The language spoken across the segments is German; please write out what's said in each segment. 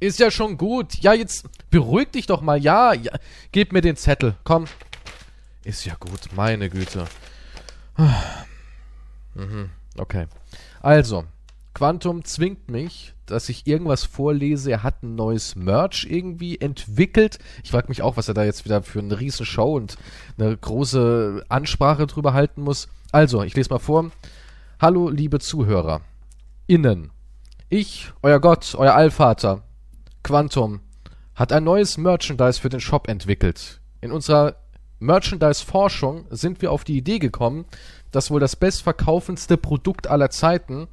Ist ja schon gut. Ja, jetzt beruhig dich doch mal. Ja, ja. Gib mir den Zettel. Komm. Ist ja gut. Meine Güte. Mhm. Okay. Also, Quantum zwingt mich, dass ich irgendwas vorlese. Er hat ein neues Merch irgendwie entwickelt. Ich frage mich auch, was er da jetzt wieder für eine riesen Show und eine große Ansprache drüber halten muss. Also, ich lese mal vor. Hallo, liebe Zuhörer. Innen. Ich, euer Gott, euer Allvater, Quantum, hat ein neues Merchandise für den Shop entwickelt. In unserer Merchandise-Forschung sind wir auf die Idee gekommen, dass wohl das bestverkaufendste Produkt aller Zeiten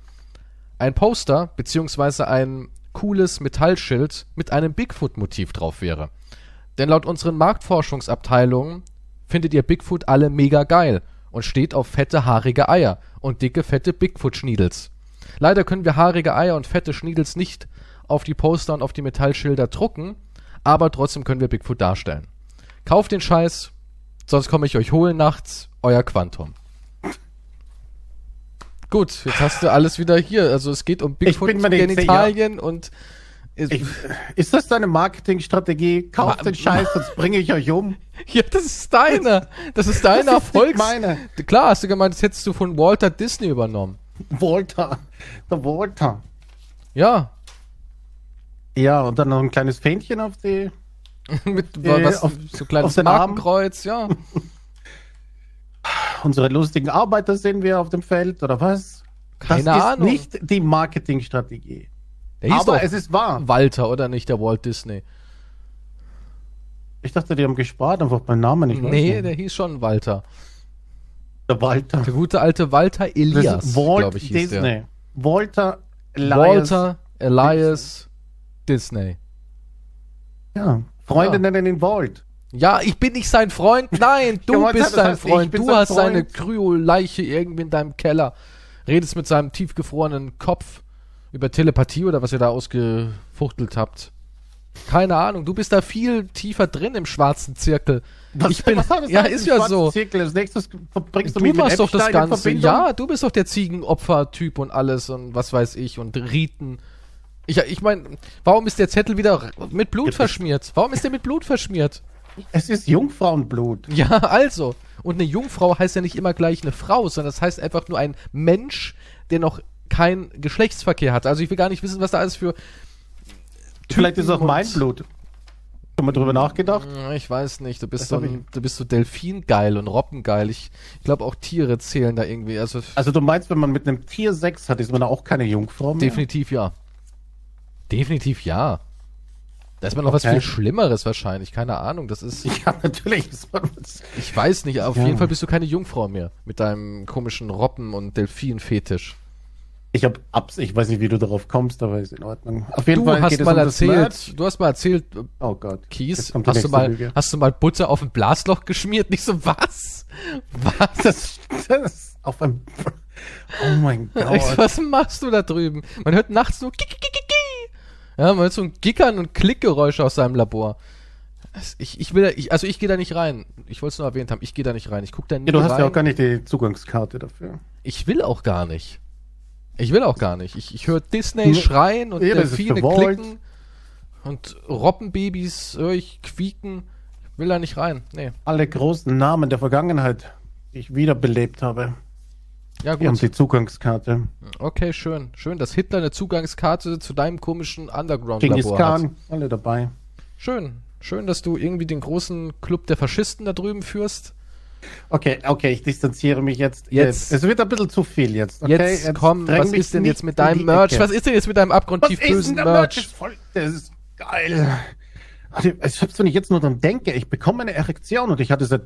ein Poster beziehungsweise ein cooles Metallschild mit einem Bigfoot-Motiv drauf wäre. Denn laut unseren Marktforschungsabteilungen findet ihr Bigfoot alle mega geil und steht auf fette haarige Eier und dicke fette Bigfoot-Schniedels. Leider können wir haarige Eier und fette Schniedels nicht auf die Poster und auf die Metallschilder drucken, aber trotzdem können wir Bigfoot darstellen. Kauft den Scheiß, sonst komme ich euch holen nachts, euer Quantum. Gut, jetzt hast du alles wieder hier. Also es geht um Bigfoot in Italien und ist, ich, ist das deine Marketingstrategie? Kauft den Scheiß, sonst bringe ich euch um. Ja, das ist deine. Das ist deine Erfolgs. meine. Klar, hast du gemeint, das hättest du von Walter Disney übernommen. Walter. Der Walter. Ja. Ja, und dann noch ein kleines Fähnchen auf die. Mit äh, was, auf, so kleines Markenkreuz, ja. Unsere lustigen Arbeiter sehen wir auf dem Feld, oder was? Keine das Ahnung. ist nicht die Marketingstrategie. Der hieß Aber es ist wahr. Walter, oder nicht, der Walt Disney? Ich dachte, die haben gespart, einfach beim Namen nicht. Nee, der hieß schon Walter. Der Walter. Der gute alte Walter Elias, glaube ich, hieß Disney. Der. Walter Elias. Walter Elias Disney. Ja, Freunde ja. nennen ihn Walt. Ja, ich bin nicht sein Freund. Nein, du ja, bist sein Freund. Du hast Freund. seine Kryoleiche irgendwie in deinem Keller. Redest mit seinem tiefgefrorenen Kopf über Telepathie oder was ihr da ausgefuchtelt habt. Keine Ahnung, du bist da viel tiefer drin im schwarzen Zirkel. Was, ich bin, was ja, ist ja so. Zirkel. Als nächstes bringst du, du machst doch das Ganze. Ja, du bist doch der Ziegenopfer-Typ und alles und was weiß ich und Riten. Ich, ich meine, warum ist der Zettel wieder mit Blut verschmiert? Warum ist der mit Blut verschmiert? Es ist Jungfrauenblut. Ja, also. Und eine Jungfrau heißt ja nicht immer gleich eine Frau, sondern das heißt einfach nur ein Mensch, der noch kein Geschlechtsverkehr hat. Also ich will gar nicht wissen, was da alles für. Typen Vielleicht ist es auch mein Blut. Schon mal drüber nachgedacht? Ich weiß nicht. Du bist, so, ein, du bist so Delfingeil und Robbengeil. Ich, ich glaube auch Tiere zählen da irgendwie. Also, also du meinst, wenn man mit einem Tier Sex hat, ist man da auch keine Jungfrau mehr? Definitiv ja. Definitiv ja. Da ist man noch okay. was viel Schlimmeres wahrscheinlich. Keine Ahnung. Das ist. Ja, natürlich. ich weiß nicht. Auf ja. jeden Fall bist du keine Jungfrau mehr. Mit deinem komischen Robben- und Delfin-Fetisch. Ich habe abs, ich weiß nicht, wie du darauf kommst, aber ist in Ordnung. Auf jeden du Fall hast mal um erzählt, du hast mal erzählt, oh Gott, Kies, hast du mal, Lüge. hast du mal Butter auf ein Blasloch geschmiert? Nicht so was? Was? Das, das auf ein, oh mein Gott. Was machst du da drüben? Man hört nachts nur ja, man hört so ein Gickern und Klickgeräusch aus seinem Labor. Ich, ich will, ich, also ich gehe da nicht rein. Ich wollte es nur erwähnt haben. Ich gehe da nicht rein. Ich gucke da nicht rein. Ja, du hast ja auch gar nicht die Zugangskarte dafür. Ich will auch gar nicht. Ich will auch gar nicht. Ich, ich höre Disney schreien und ja, Delfine klicken und Robbenbabys höre ich quieken. Ich will da nicht rein. Nee. Alle großen Namen der Vergangenheit, die ich wiederbelebt habe. Ja, gut. Die haben die Zugangskarte. Okay, schön. Schön, dass Hitler eine Zugangskarte zu deinem komischen Underground-Labor hat. alle dabei. Schön. Schön, dass du irgendwie den großen Club der Faschisten da drüben führst. Okay, okay, ich distanziere mich jetzt. Jetzt. Es wird ein bisschen zu viel jetzt. Okay? Jetzt, jetzt komm, was ist denn jetzt mit deinem Merch? Was ist denn jetzt mit deinem abgrundtief bösen Merch? Merch? Ist voll, das ist geil. Selbst wenn ich jetzt nur dran denke, ich bekomme eine Erektion und ich hatte seit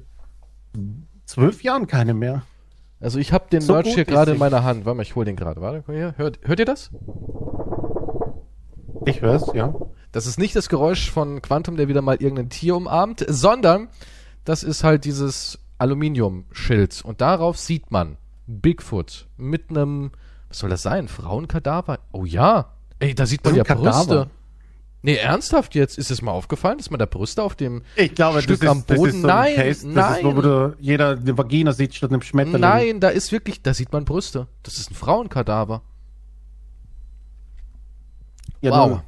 zwölf Jahren keine mehr. Also ich habe den so Merch hier gerade in meiner Hand. Warte mal, ich hole den gerade. Warte, hier. Hört, hört ihr das? Ich höre es, ja. Das ist nicht das Geräusch von Quantum, der wieder mal irgendein Tier umarmt, sondern das ist halt dieses Aluminiumschild. Und darauf sieht man Bigfoot mit einem, was soll das sein? Frauenkadaver? Oh ja. Ey, da sieht man ja Brüste. Nee, ernsthaft jetzt? Ist es mal aufgefallen, dass man da Brüste auf dem ich glaube, Stück das ist, am Boden? Das ist so nein, Case, nein. Ist, wo jeder eine Vagina sieht statt einem Schmetterling. Nein, da ist wirklich, da sieht man Brüste. Das ist ein Frauenkadaver. Ja, wow.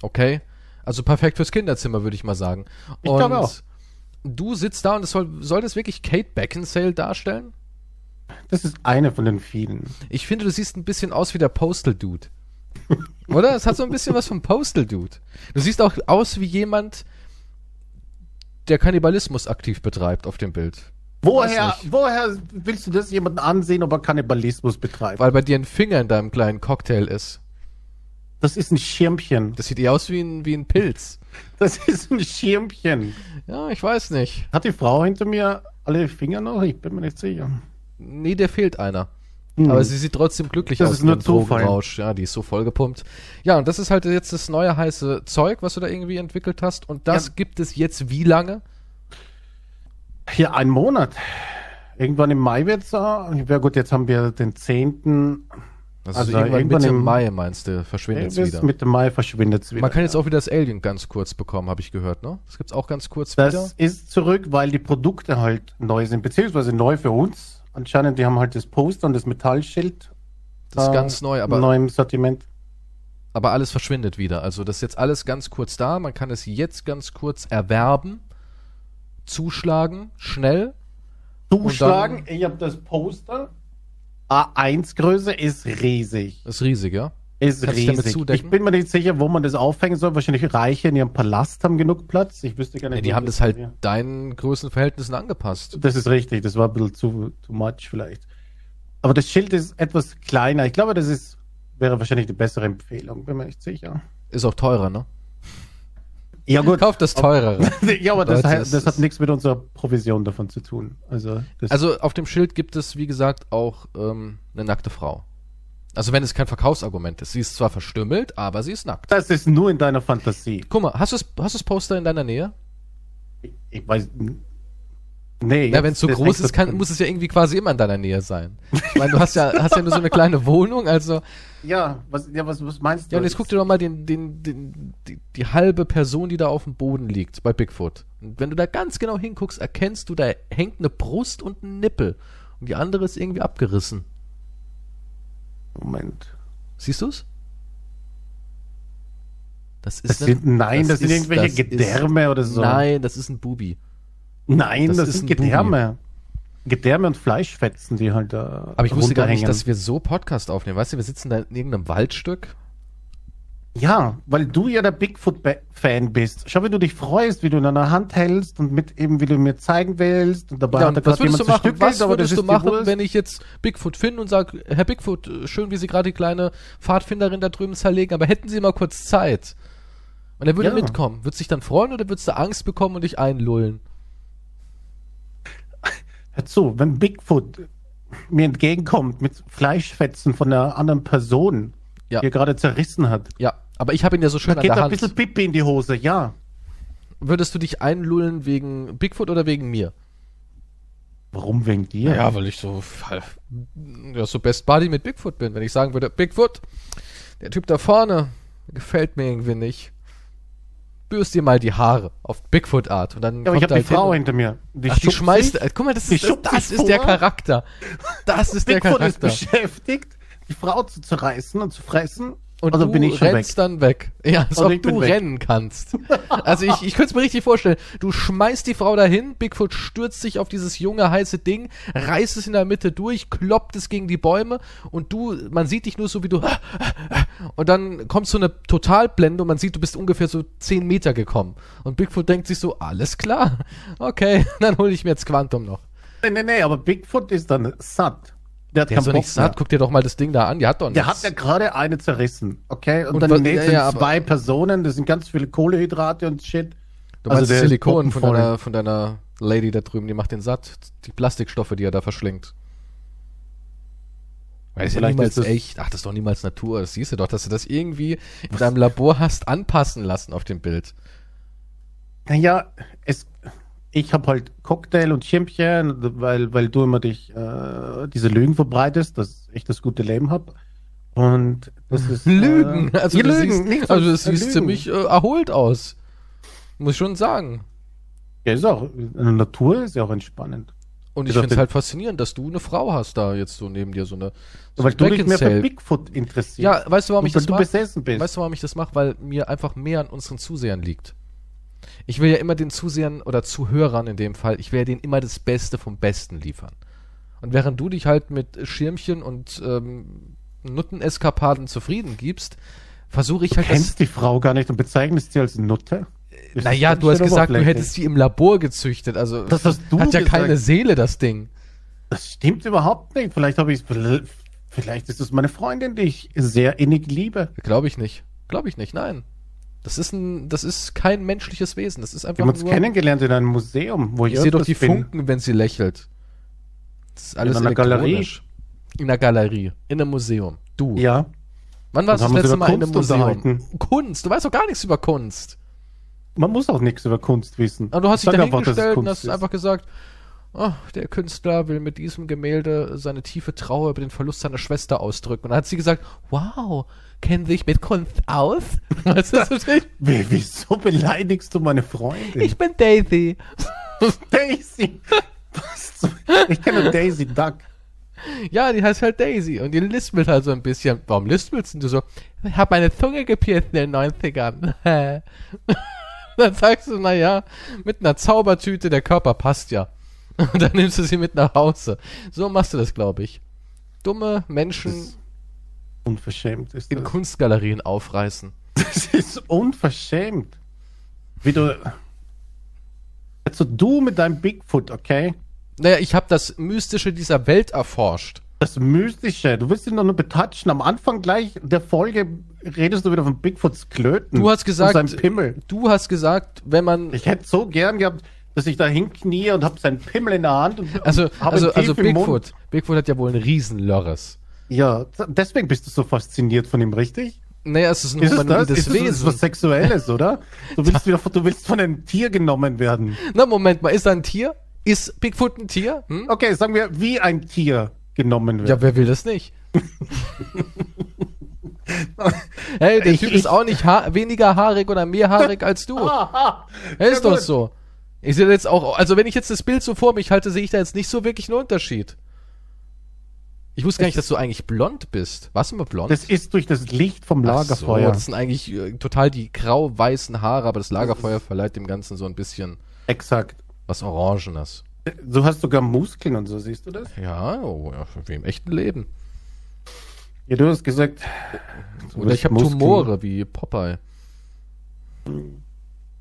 Du. Okay. Also perfekt fürs Kinderzimmer, würde ich mal sagen. Ich glaube auch. du sitzt da und es soll, soll das wirklich Kate Beckinsale darstellen? Das ist eine von den vielen. Ich finde, du siehst ein bisschen aus wie der Postal Dude. Oder? Es hat so ein bisschen was vom Postal Dude. Du siehst auch aus wie jemand, der Kannibalismus aktiv betreibt auf dem Bild. Woher, woher willst du das jemanden ansehen, ob er Kannibalismus betreibt? Weil bei dir ein Finger in deinem kleinen Cocktail ist. Das ist ein Schirmchen. Das sieht eher aus wie ein, wie ein Pilz. Das ist ein Schirmchen. Ja, ich weiß nicht. Hat die Frau hinter mir alle Finger noch? Ich bin mir nicht sicher. Nee, der fehlt einer. Hm. Aber sie sieht trotzdem glücklich Das aus ist in nur. Drogenrausch. Ja, die ist so vollgepumpt. Ja, und das ist halt jetzt das neue heiße Zeug, was du da irgendwie entwickelt hast. Und das Ja. gibt es jetzt wie lange? Hier ein Monat. Irgendwann im Mai wird's da. Ja gut, jetzt haben wir den 10. Das Also ist irgendwann irgendwann Mitte im- Mai, meinst du, verschwindet es wieder. Mitte Mai verschwindet's wieder. Man kann jetzt auch wieder das Alien ganz kurz bekommen, habe ich gehört, ne? Das gibt's auch ganz kurz Das wieder. ist zurück, weil die Produkte halt neu sind, beziehungsweise neu für uns. Anscheinend, die haben halt das Poster und das Metallschild. Das ist äh, ganz neu, aber, Neu im Sortiment. aber alles verschwindet wieder. Also das ist jetzt alles ganz kurz da. Man kann es jetzt ganz kurz erwerben, zuschlagen, schnell. Zuschlagen, ich habe das Poster. A1 Größe ist riesig. Ist riesig, ja? Ist riesig. Ich bin mir nicht sicher, wo man das aufhängen soll. Wahrscheinlich Reiche in ihrem Palast haben genug Platz. Ich wüsste gar nicht. ja die haben das halt Ja. deinen Größenverhältnissen angepasst. Das ist richtig, das war ein bisschen zu too much vielleicht. Aber das Schild ist etwas kleiner. Ich glaube, das ist, wäre wahrscheinlich die bessere Empfehlung, bin mir nicht sicher. Ist auch teurer, ne? Ja gut. Kauft das teurere. ja, aber das, es das hat nichts mit unserer Provision davon zu tun. Also, Also auf dem Schild gibt es, wie gesagt, auch ähm, eine nackte Frau. Also wenn es kein Verkaufsargument ist. Sie ist zwar verstümmelt, aber sie ist nackt. das ist nur in deiner Fantasie. Guck mal, hast du das, hast das Poster in deiner Nähe? Ich, ich weiß. Nee. Ja, wenn es so groß ist, kann, muss es ja irgendwie quasi immer in deiner Nähe sein. Ich meine, du hast ja, hast ja nur so eine kleine Wohnung, also. Ja, was, ja was, was meinst du? Ja, und jetzt guck dir doch mal den, den, den, die, die halbe Person, die da auf dem Boden liegt, bei Bigfoot. Und wenn du da ganz genau hinguckst, erkennst du, da hängt eine Brust und ein Nippel. Und die andere ist irgendwie abgerissen. Moment. Siehst du's? Das Das ist sind, nein, das, sind ist- irgendwelche das Gedärme ist, oder so. Nein, das ist ein Bubi. Nein, das das, ist sind ein Bubi. Gedärme. Gedärme und Fleischfetzen, die halt da Aber ich wusste gar nicht, dass wir so Podcast aufnehmen. Weißt du, wir sitzen da in irgendeinem Waldstück. Ja, weil du ja der Bigfoot-Fan bist. Schau, wie du dich freust, wie du in deiner Hand hältst und mit eben, wie du mir zeigen willst. Und dabei Ja, hat und er was gerade würdest du machen? Was das würdest du machen, wenn ich jetzt Bigfoot finde und sage, Herr Bigfoot, schön, wie Sie gerade die kleine Pfadfinderin da drüben zerlegen, aber hätten Sie mal kurz Zeit? Und er würde Ja. mitkommen. Würdest du dich dann freuen oder würdest du Angst bekommen und dich einlullen? Hör zu, wenn Bigfoot mir entgegenkommt mit Fleischfetzen von einer anderen Person, Ja. die er gerade zerrissen hat, Ja, aber ich habe ihn ja so schön an geht der da ein Hand. bisschen Pipi in die Hose, ja. Würdest du dich einlullen wegen Bigfoot oder wegen mir? Warum wegen dir? Ja, weil ich so, ja, so Best Buddy mit Bigfoot bin. Wenn ich sagen würde, Bigfoot, der Typ da vorne, gefällt mir irgendwie nicht. Bürst dir mal die Haare auf Bigfoot-Art. Und dann Ja, aber ich habe er die halt Frau hin hinter mir. Die Ach, die schmeißt. sich. Guck mal, das ist, das, das ist der. Charakter. Das ist der Bigfoot ist Charakter. beschäftigt, die Frau zu zerreißen und zu fressen. Und also du bin ich schon weg. rennst dann weg. Ja, als ob du weg. rennen kannst. Also ich, ich könnte es mir richtig vorstellen. Du schmeißt die Frau dahin, Bigfoot stürzt sich auf dieses junge, heiße Ding, reißt es in der Mitte durch, kloppt es gegen die Bäume und du, man sieht dich nur so wie du und dann kommt so eine Totalblende und man sieht, du bist ungefähr so 10 Meter gekommen. Und Bigfoot denkt sich so, alles klar, okay, dann hole ich mir jetzt Quantum noch. Nee, nee, nee, aber Bigfoot ist dann satt. Der hat Der keinen nicht Bock satt, mehr. guck dir doch mal das Ding da an, die hat doch Der nichts. hat ja gerade eine zerrissen, okay? Und, Und dann was- nee, ja, zwei Personen, das sind ganz viele Kohlehydrate und Shit. Du meinst Also der ist Silikon von deiner, von deiner Lady da drüben, die macht den satt. Die Plastikstoffe, die er da verschlingt. Weil das ist ja niemals ist echt. Ach, das ist doch niemals Natur. Das siehst du doch, dass du das irgendwie in deinem Labor hast anpassen lassen auf dem Bild. Naja, es, ich habe halt Cocktail und Schirmchen, weil, weil du immer dich äh, diese Lügen verbreitest, dass ich das gute Leben habe. Und das ist. Lügen! Äh, Also, ja, du Lügen, siehst, also äh, siehst ziemlich äh, erholt aus. Muss ich schon sagen. Ja, ist auch. In der Natur ist ja auch entspannend. Und ich finde es halt faszinierend, dass du eine Frau hast da jetzt so neben dir, so eine. So Weil du dich mehr für. Bigfoot interessierst. Ja, weißt du, warum ich das mache? Weißt du, warum ich das mache? Weil mir einfach mehr an unseren Zusehern liegt. Ich will ja immer den Zusehern oder Zuhörern in dem Fall, ich will ja denen immer das Beste vom Besten liefern. Und während du dich halt mit Schirmchen und ähm, Nutteneskapaden zufrieden gibst, versuche ich du halt das. kennst die Frau gar nicht und bezeichnest sie als Nutte? Das Naja, ist du hast gesagt, du hättest sie im Labor gezüchtet. Also Das hast du hat ja gesagt. keine Seele, das Ding. Das stimmt überhaupt nicht. Vielleicht habe ich vielleicht ist es meine Freundin, die ich sehr innig liebe. Glaube ich nicht. Glaube ich nicht, nein. Das ist ein, das ist kein menschliches Wesen. Das ist Wir einfach haben uns nur. kennengelernt in einem Museum, wo ich, Ich sehe doch die bin. Funken, wenn sie lächelt. Das ist alles In einer Galerie. In einer Galerie. In einem Museum. Du. Ja, Wann warst du das letzte Mal in einem Kunst Museum? Kunst. Du weißt doch gar nichts über Kunst. man muss auch nichts über Kunst wissen. Aber du hast dich Sag da einfach, dass es hingestellt und Kunst hast ist. einfach gesagt, oh, der Künstler will mit diesem Gemälde seine tiefe Trauer über den Verlust seiner Schwester ausdrücken. Und dann hat sie gesagt, wow, kennen sich mit Kunst aus? Weißt du, so, Wie, wieso beleidigst du meine Freundin? ich bin Daisy. Daisy. Was ich kenne Daisy Duck. Ja, die heißt halt Daisy und die lispelt halt so ein bisschen. Warum lispelst denn du so? Ich habe meine Zunge gepierst in den 90ern. dann sagst du, naja, mit einer Zaubertüte, der Körper passt ja. Und dann nimmst du sie mit nach Hause. So machst du das, glaube ich. Dumme Menschen Das- Unverschämt ist in das. Kunstgalerien aufreißen. Das ist unverschämt. Wie du. Also du mit deinem Bigfoot, okay? Naja, ich habe das Mystische dieser Welt erforscht. Das Mystische. Du willst ihn doch nur betatschen. Am Anfang gleich der Folge redest du wieder von Bigfoots Klöten. Du hast gesagt, Und seinem Pimmel. du hast gesagt, wenn man Ich hätte so gern gehabt, dass ich da hinknie und hab seinen Pimmel in der Hand und also also also. Bigfoot, Bigfoot hat ja wohl einen Riesenlörres. Ja, deswegen bist du so fasziniert von ihm, richtig? Naja, es ist ein Ist es das? humanoides Ist es, ist es Wesen. was Sexuelles, oder? Du willst, wieder, du willst von einem Tier genommen werden. Na, Moment mal, ist er ein Tier? Ist Bigfoot ein Tier? Hm? Okay, sagen wir, wie ein Tier genommen wird. Ja, wer will das nicht? hey, der Ich- Typ ist auch nicht ha weniger haarig oder mehr haarig als du. Aha. Er ist doch so. Ich sehe jetzt auch, also wenn ich jetzt das Bild so vor mich halte, sehe ich da jetzt nicht so wirklich einen Unterschied. Ich wusste gar nicht, dass du eigentlich blond bist. Warst du mal blond? Das ist durch das Licht vom Ach Lagerfeuer. So, das sind eigentlich äh, total die grau-weißen Haare, aber das Lagerfeuer verleiht dem Ganzen so ein bisschen Exakt. was Orangenes. Du hast sogar Muskeln und so, siehst du das? Ja, oh, ja wie im echten Leben. Ja, du hast gesagt. du Oder ich habe. Tumore wie Popeye.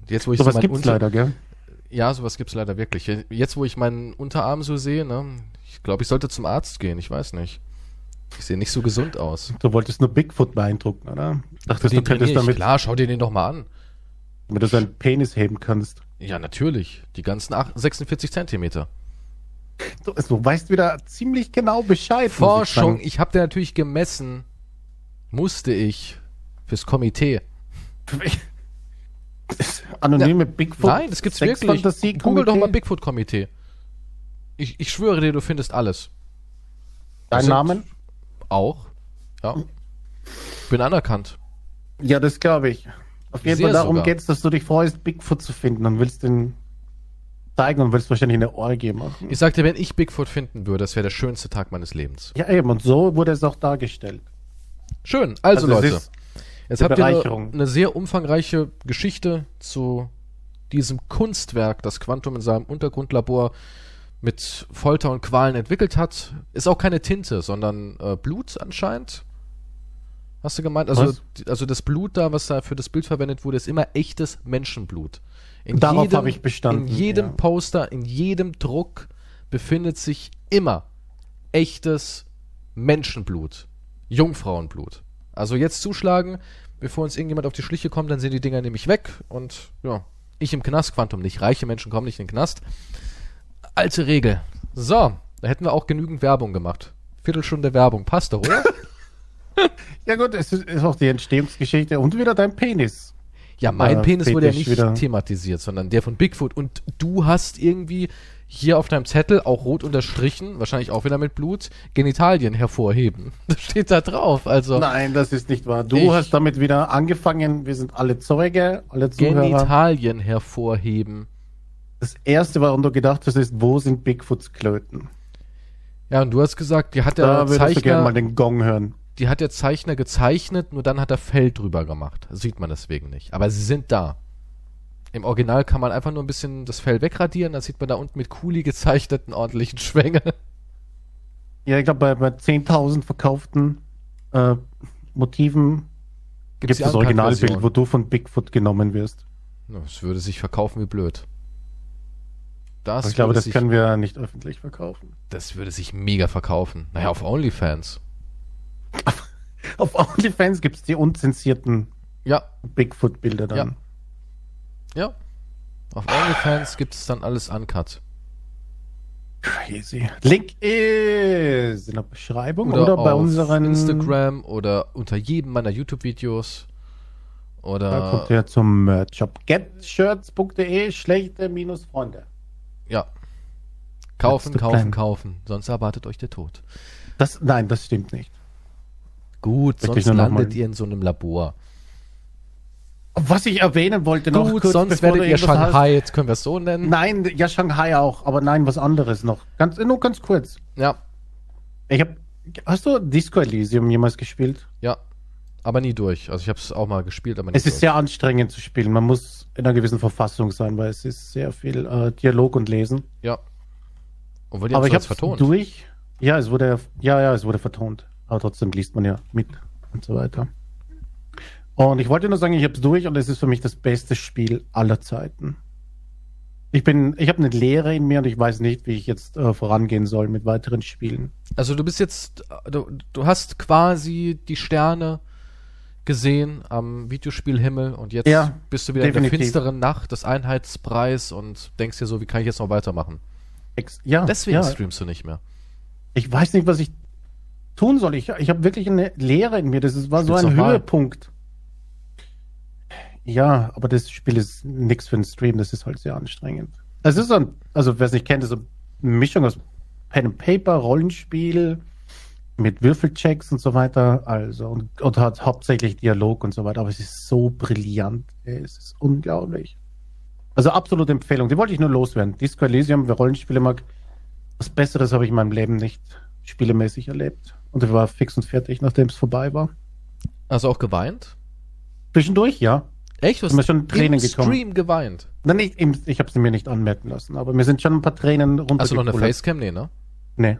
Jetzt, wo ich so mein gibt's Unter- leider, gell? Ja, sowas gibt's leider wirklich. Jetzt, wo ich meinen Unterarm so sehe, ne, ich glaube, ich sollte zum Arzt gehen. Ich weiß nicht. Ich sehe nicht so gesund aus. Du wolltest nur Bigfoot beeindrucken, oder? Dachtest du könntest ich. damit, Klar, schau dir den doch mal an. damit du seinen Penis heben kannst. Ja, natürlich. Die ganzen ach- 46 Zentimeter. Du, du weißt wieder ziemlich genau Bescheid. ich Forschung, sagen. ich habe den natürlich gemessen. Musste ich. Fürs Komitee. Anonyme Bigfoot. Nein, das gibt's wirklich. Google doch mal Komitee. Bigfoot-Komitee. Ich, ich schwöre dir, du findest alles. Dein Namen? Auch. Ja. Bin anerkannt. Ja, das glaube ich. Auf jeden Sehr Fall darum sogar. geht's, dass du dich freust, Bigfoot zu finden und willst den zeigen und willst wahrscheinlich eine Orgie machen. Ich sagte, wenn ich Bigfoot finden würde, das wäre der schönste Tag meines Lebens. Ja, eben. Und so wurde es auch dargestellt. Schön. Also, Also Leute, ist jetzt habt ihr eine, eine sehr umfangreiche Geschichte zu diesem Kunstwerk, das Quantum in seinem Untergrundlabor mit Folter und Qualen entwickelt hat. Ist auch keine Tinte, sondern äh, Blut anscheinend. Hast du gemeint? Also, also das Blut da, was da für das Bild verwendet wurde, ist immer echtes Menschenblut. In Darauf habe ich bestanden, In jedem ja. Poster, in jedem Druck befindet sich immer echtes Menschenblut. Jungfrauenblut. Also jetzt zuschlagen, bevor uns irgendjemand auf die Schliche kommt, dann sind die Dinger nämlich weg und ja, ich im Knast, Quantum nicht. Reiche Menschen kommen nicht in den Knast. Alte Regel. So, da hätten wir auch genügend Werbung gemacht. Viertelstunde Werbung, passt doch, oder? Ja gut, es ist, auch die Entstehungsgeschichte und wieder dein Penis. Ja, mein Äh, Penis wurde ja nicht wieder. thematisiert, sondern der von Bigfoot. Und du hast irgendwie hier auf deinem Zettel, auch rot unterstrichen, wahrscheinlich auch wieder mit Blut, Genitalien hervorheben. Das steht da drauf. Also Nein, das ist nicht wahr. Du hast damit wieder angefangen. Wir sind alle Zeuge, alle Zuhörer. Genitalien hervorheben. Das erste, warum du gedacht hast, ist, wo sind Bigfoots Klöten? Ja, und du hast gesagt, die hat der Da würdest du gerne mal Zeichner, den Gong hören. die hat der Zeichner gezeichnet, nur dann hat er Fell drüber gemacht. Das sieht man deswegen nicht. Aber sie sind da. Im Original kann man einfach nur ein bisschen das Fell wegradieren, dann sieht man da unten mit Kuli gezeichneten ordentlichen Schwänge. Ja, ich glaube, bei, bei 10.000 verkauften äh, Motiven gibt es das Originalbild, wo du von Bigfoot genommen wirst. Das würde sich verkaufen wie blöd. Das, ich glaube, das sich, können wir nicht öffentlich verkaufen. das würde sich mega verkaufen. Naja, auf OnlyFans. Auf OnlyFans gibt es die unzensierten Ja, Bigfoot-Bilder dann. ja. Auf OnlyFans gibt es dann alles uncut. Crazy. Link ist in der Beschreibung Oder, oder, bei unseren Instagram oder unter jedem meiner YouTube-Videos. Da Oder kommt ihr zum Merch-Shop. Getshirts.de schlechte minus Freunde. ja. Kaufen, kaufen, plan. kaufen. Sonst erwartet euch der Tod. Das, nein, das stimmt nicht. Gut, Möchte sonst landet ihr in so einem Labor. Was ich erwähnen wollte noch Gut, kurz, sonst werdet ihr irgendwas hast. Shanghai, jetzt können wir es so nennen. Nein, ja, Shanghai auch, aber nein, was anderes noch. Ganz, nur ganz kurz. Ja, Ich hab, hast du Disco Elysium jemals gespielt? ja. Aber nie durch. Also ich habe es auch mal gespielt, aber nie Es ist durch. sehr anstrengend zu spielen. Man muss in einer gewissen Verfassung sein, weil es ist sehr viel äh, Dialog und Lesen. Ja. Obwohl die aber ich es habe vertont. durch. Ja, es wurde, ja, ja, es wurde vertont. Aber trotzdem liest man ja mit und so weiter. Und ich wollte nur sagen, ich habe es durch und es ist für mich das beste Spiel aller Zeiten. Ich bin, ich habe eine Lehre in mir und ich weiß nicht, wie ich jetzt äh, vorangehen soll mit weiteren Spielen. Also du bist jetzt, du, du hast quasi die Sterne gesehen am Videospielhimmel und jetzt Ja, bist du wieder in definitiv. der finsteren Nacht des Einheitspreis und denkst dir so, wie kann ich jetzt noch weitermachen? Ex ja, Deswegen ja, streamst du nicht mehr. ich weiß nicht, was ich tun soll. Ich, ich habe wirklich eine Lehre in mir. Das ist, war so Spiel's ein doch mal. Höhepunkt. Ja, aber das Spiel ist nichts für einen Stream. Das ist halt sehr anstrengend. Es ist so ein, also wer es nicht kennt, ist so eine Mischung aus Pen and Paper, Rollenspiel mit Würfelchecks und so weiter. Also und, und hat hauptsächlich Dialog und so weiter. Aber es ist so brillant. ey, Es ist unglaublich. Also absolute Empfehlung. Die wollte ich nur loswerden. Disco Elysium, wer Rollenspiele mag, was Besseres habe ich in meinem Leben nicht spielemäßig erlebt. Und ich war fix und fertig, nachdem es vorbei war. Also auch geweint? Zwischendurch, ja. Echt? Du Sind mir schon Tränen im gekommen. Stream geweint. Nein, im- ich habe sie mir nicht anmerken lassen, aber mir sind schon ein paar Tränen runtergekullert. Hast du noch eine Facecam? Nee, ne? Nee.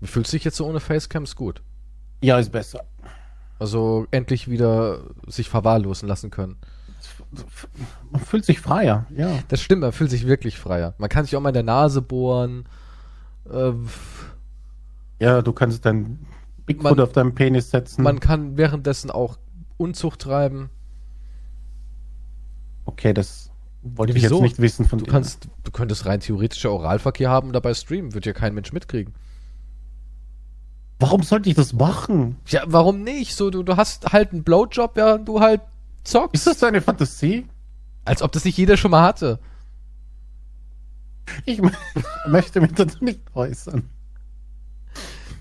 Wie fühlst du dich jetzt so ohne Facecam? Ist gut. Ja, ist besser. Also endlich wieder sich verwahrlosen lassen können. Man fühlt sich freier, ja. Das stimmt, man fühlt sich wirklich freier. Man kann sich auch mal in der Nase bohren. Äh, Ja, du kannst dein Bigfoot Man- auf deinen Penis setzen. man kann währenddessen auch Unzucht treiben. Okay, das wollte ich Wieso? jetzt nicht wissen von Du dir. kannst, du könntest rein theoretischer Oralverkehr haben und dabei streamen. Wird ja kein Mensch mitkriegen. Warum sollte ich das machen? Ja, warum nicht? So, du, du hast halt einen Blowjob, während du halt zockst. Ist das deine Fantasie? Als ob das nicht jeder schon mal hatte. Ich möchte mich dazu nicht äußern.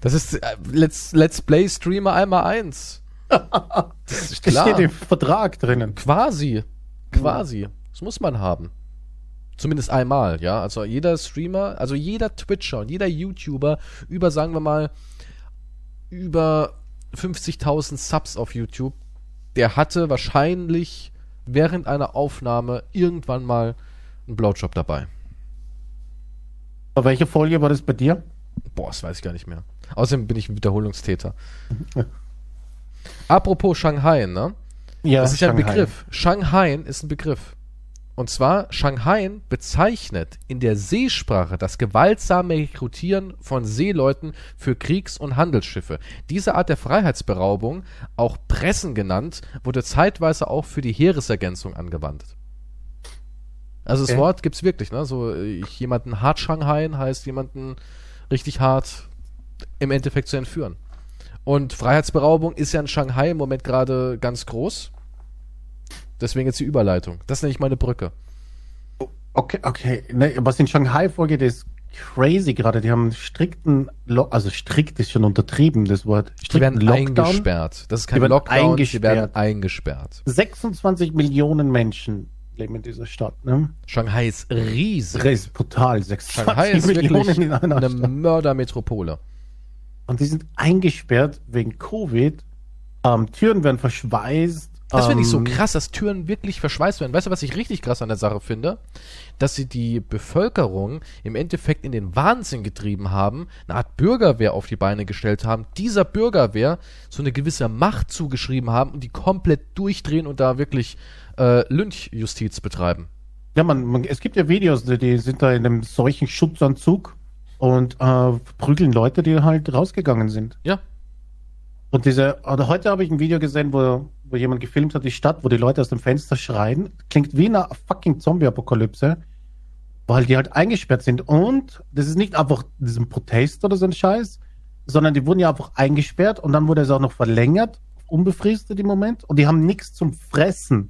Das ist äh, Let's, Let's Play Streamer einmal eins. Das ist Das klar. steht im Vertrag drinnen. Quasi. Quasi. Das muss man haben. Zumindest einmal, ja. Also jeder Streamer, also jeder Twitcher und jeder YouTuber über, sagen wir mal, über 50.000 Subs auf YouTube, der hatte wahrscheinlich während einer Aufnahme irgendwann mal einen Blowjob dabei. Bei welcher Folie war das bei dir? Boah, das weiß ich gar nicht mehr. Außerdem bin ich ein Wiederholungstäter. Apropos Shanghai, ne? Ja, Das ist ja ein. Begriff. Shanghai ist ein Begriff. Und zwar, Shanghai bezeichnet in der Seesprache das gewaltsame Rekrutieren von Seeleuten für Kriegs- und Handelsschiffe. Diese Art der Freiheitsberaubung, auch Pressen genannt, wurde zeitweise auch für die Heeresergänzung angewandt. Also das Okay. Wort gibt's wirklich, ne? So äh, jemanden hart Shanghai heißt jemanden richtig hart im Endeffekt zu entführen. Und Freiheitsberaubung ist ja in Shanghai im Moment gerade ganz groß. Deswegen jetzt die Überleitung. Das nenne ich meine Brücke. Okay, okay. Ne, was in Shanghai vorgeht, ist crazy gerade. Die haben einen strikten, Lo also strikt ist schon untertrieben, das Wort. Die werden Strikten eingesperrt. Das ist kein Die Lockdown, die werden eingesperrt. eingesperrt. 26 Millionen Menschen leben in dieser Stadt. Ne? Shanghai ist riesig. Das ist brutal. 26 Shanghai ist Millionen wirklich in einer eine Stadt. Mördermetropole. Und die sind eingesperrt wegen Covid. Ähm, Türen werden verschweißt. Das finde ich so ähm, krass, dass Türen wirklich verschweißt werden. Weißt du, was ich richtig krass an der Sache finde? Dass sie die Bevölkerung im Endeffekt in den Wahnsinn getrieben haben, eine Art Bürgerwehr auf die Beine gestellt haben, dieser Bürgerwehr so eine gewisse Macht zugeschrieben haben und die komplett durchdrehen und da wirklich äh, Lynchjustiz betreiben. Ja, man, man, es gibt ja Videos, die, die sind da in einem solchen Schutzanzug und äh, prügeln Leute, die halt rausgegangen sind. Ja, Und diese, oder heute habe ich ein Video gesehen, wo, wo jemand gefilmt hat, die Stadt, wo die Leute aus dem Fenster schreien. Klingt wie eine fucking Zombie-Apokalypse, weil die halt eingesperrt sind. Und das ist nicht einfach diesen Protest oder so ein Scheiß, sondern die wurden ja einfach eingesperrt und dann wurde es auch noch verlängert, unbefristet im Moment, und die haben nichts zum Fressen.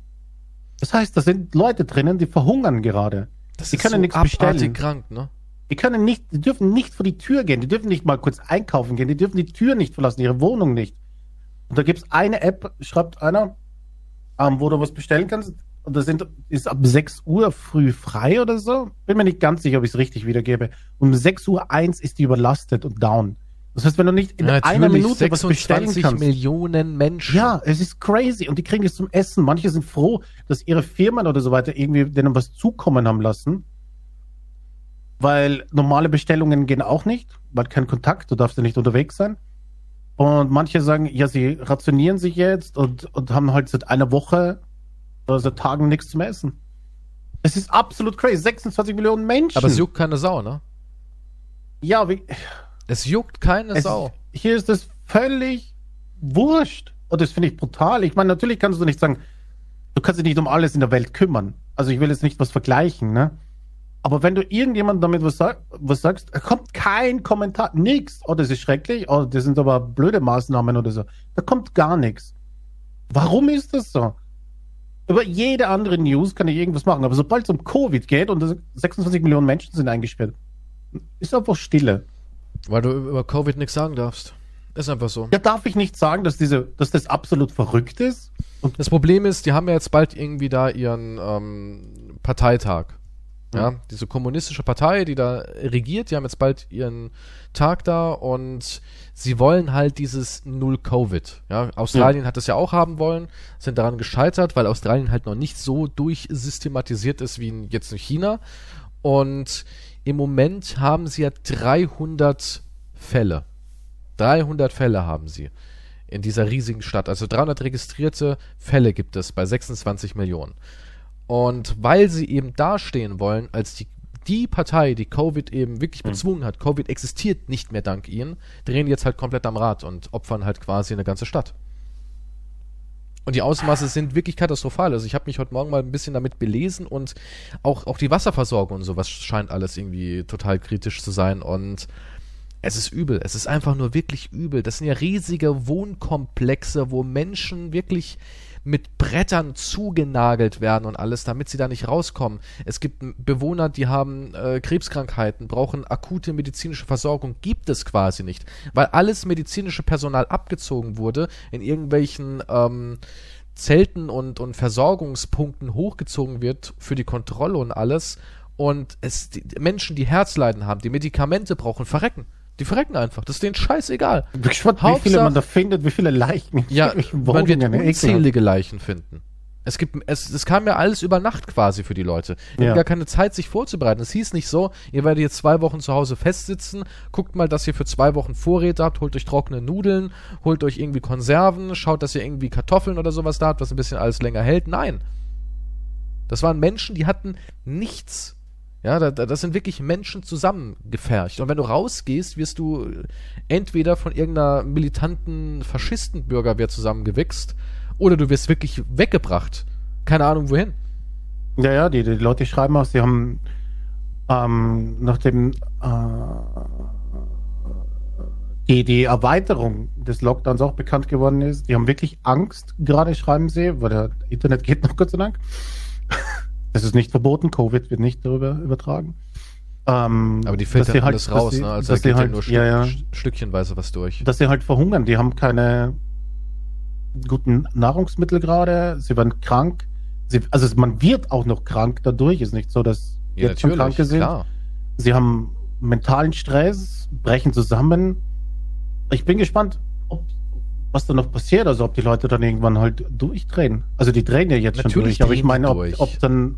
Das heißt, da sind Leute drinnen, die verhungern gerade. das Die ist können so nichts abartig bestellen. krank, ne? Die können nicht, die dürfen nicht vor die Tür gehen, die dürfen nicht mal kurz einkaufen gehen, die dürfen die Tür nicht verlassen, ihre Wohnung nicht. Und da gibt's eine App, schreibt einer, ähm, wo du was bestellen kannst. Und das sind, ist ab 6 Uhr früh frei oder so. Bin mir nicht ganz sicher, ob ich es richtig wiedergebe. Um 6 Uhr 1 ist die überlastet und down. Das heißt, wenn du nicht in einer Minute was bestellen 26 kannst. Millionen Menschen. Ja, es ist crazy. Und die kriegen es zum Essen. Manche sind froh, dass ihre Firmen oder so weiter irgendwie denen was zukommen haben lassen. Weil normale Bestellungen gehen auch nicht, weil kein Kontakt, du darfst ja nicht unterwegs sein. Und manche sagen, ja, sie rationieren sich jetzt und, und haben halt seit einer Woche oder seit Tagen nichts zum Essen. Es ist absolut crazy. 26 Millionen Menschen. Aber es juckt keine Sau, ne? ja, wie, Es juckt keine es, Sau. hier ist das völlig wurscht. Und das finde ich brutal. Ich meine, natürlich kannst du nicht sagen, du kannst dich nicht um alles in der Welt kümmern. Also ich will jetzt nicht was vergleichen, ne? Aber wenn du irgendjemandem damit was, sag, was sagst, kommt kein Kommentar, nix. Oh, das ist schrecklich. Oh, das sind aber blöde Maßnahmen oder so. Da kommt gar nichts. Warum ist das so? Über jede andere News kann ich irgendwas machen. Aber sobald es um Covid geht und 26 Millionen Menschen sind eingesperrt, ist einfach Stille. Weil du über Covid nichts sagen darfst. Ist einfach so. Ja, darf ich nicht sagen, dass diese, dass das absolut verrückt ist? Und Das Problem ist, die haben ja jetzt bald irgendwie da ihren ähm, Parteitag. Ja, diese kommunistische Partei, die da regiert, die haben jetzt bald ihren Tag da und sie wollen halt dieses Null Covid. Ja, Australien hat das ja auch haben wollen, sind daran gescheitert, weil Australien halt noch nicht so durchsystematisiert ist wie in, jetzt in China. Und im Moment haben sie ja 300 Fälle. 300 Fälle haben sie in dieser riesigen Stadt. Also 300 registrierte Fälle gibt es bei 26 Millionen. Und weil sie eben dastehen wollen, als die, die Partei, die Covid eben wirklich bezwungen hat, Covid existiert nicht mehr dank ihnen, drehen jetzt halt komplett am Rad und opfern halt quasi eine ganze Stadt. Und die Ausmaße sind wirklich katastrophal. Also ich habe mich heute Morgen mal ein bisschen damit belesen und auch, auch die Wasserversorgung und sowas scheint alles irgendwie total kritisch zu sein. Und es ist übel. Es ist einfach nur wirklich übel. Das sind ja riesige Wohnkomplexe, wo Menschen wirklich mit Brettern zugenagelt werden und alles, damit sie da nicht rauskommen. Es gibt Bewohner, die haben äh, Krebskrankheiten, brauchen akute medizinische Versorgung, gibt es quasi nicht, weil alles medizinische Personal abgezogen wurde, in irgendwelchen ähm, Zelten und, und Versorgungspunkten hochgezogen wird für die Kontrolle und alles. Und es die Menschen, die Herzleiden haben, die Medikamente brauchen, verrecken. Die verrecken einfach. Das ist denen scheißegal. Ich bin gespannt, wie Hauptsache- viele man da findet, wie viele Leichen Ja, man wird unzählige Leichen finden. Es gibt, es, es kam ja alles über Nacht quasi für die Leute. Die Ja. hatten gar keine Zeit, sich vorzubereiten. Es hieß nicht so, ihr werdet jetzt zwei Wochen zu Hause festsitzen, guckt mal, dass ihr für zwei Wochen Vorräte habt, holt euch trockene Nudeln, holt euch irgendwie Konserven, schaut, dass ihr irgendwie Kartoffeln oder sowas da habt, was ein bisschen alles länger hält. Nein. Das waren Menschen, die hatten nichts. Ja, da, da, das sind wirklich Menschen zusammengefercht. Und wenn du rausgehst, wirst du entweder von irgendeiner militanten Faschistenbürgerwehr zusammengewichst oder du wirst wirklich weggebracht. Keine Ahnung wohin. Ja, ja, die, die Leute schreiben auch, sie haben ähm, nachdem äh, die, die Erweiterung des Lockdowns auch bekannt geworden ist, die haben wirklich Angst, gerade schreiben sie, weil der Internet geht noch Gott sei Dank. Das ist nicht verboten, Covid wird nicht darüber übertragen. Ähm, Aber die filtern halt- alles raus, sie- ne? Also da dass geht sie ja halt, nur Stück, ja, ja, St- Stückchenweise was durch. dass sie halt verhungern. Die haben keine guten Nahrungsmittel gerade, sie werden krank, sie, also man wird auch noch krank dadurch. Ist nicht so, dass Ja, jetzt schon Kranke sind. klar. Sie haben mentalen Stress, brechen zusammen. Ich bin gespannt, was da noch passiert, also ob die Leute dann irgendwann halt durchdrehen. Also die drehen ja jetzt schon Natürlich durch, aber ich meine, ob, ob dann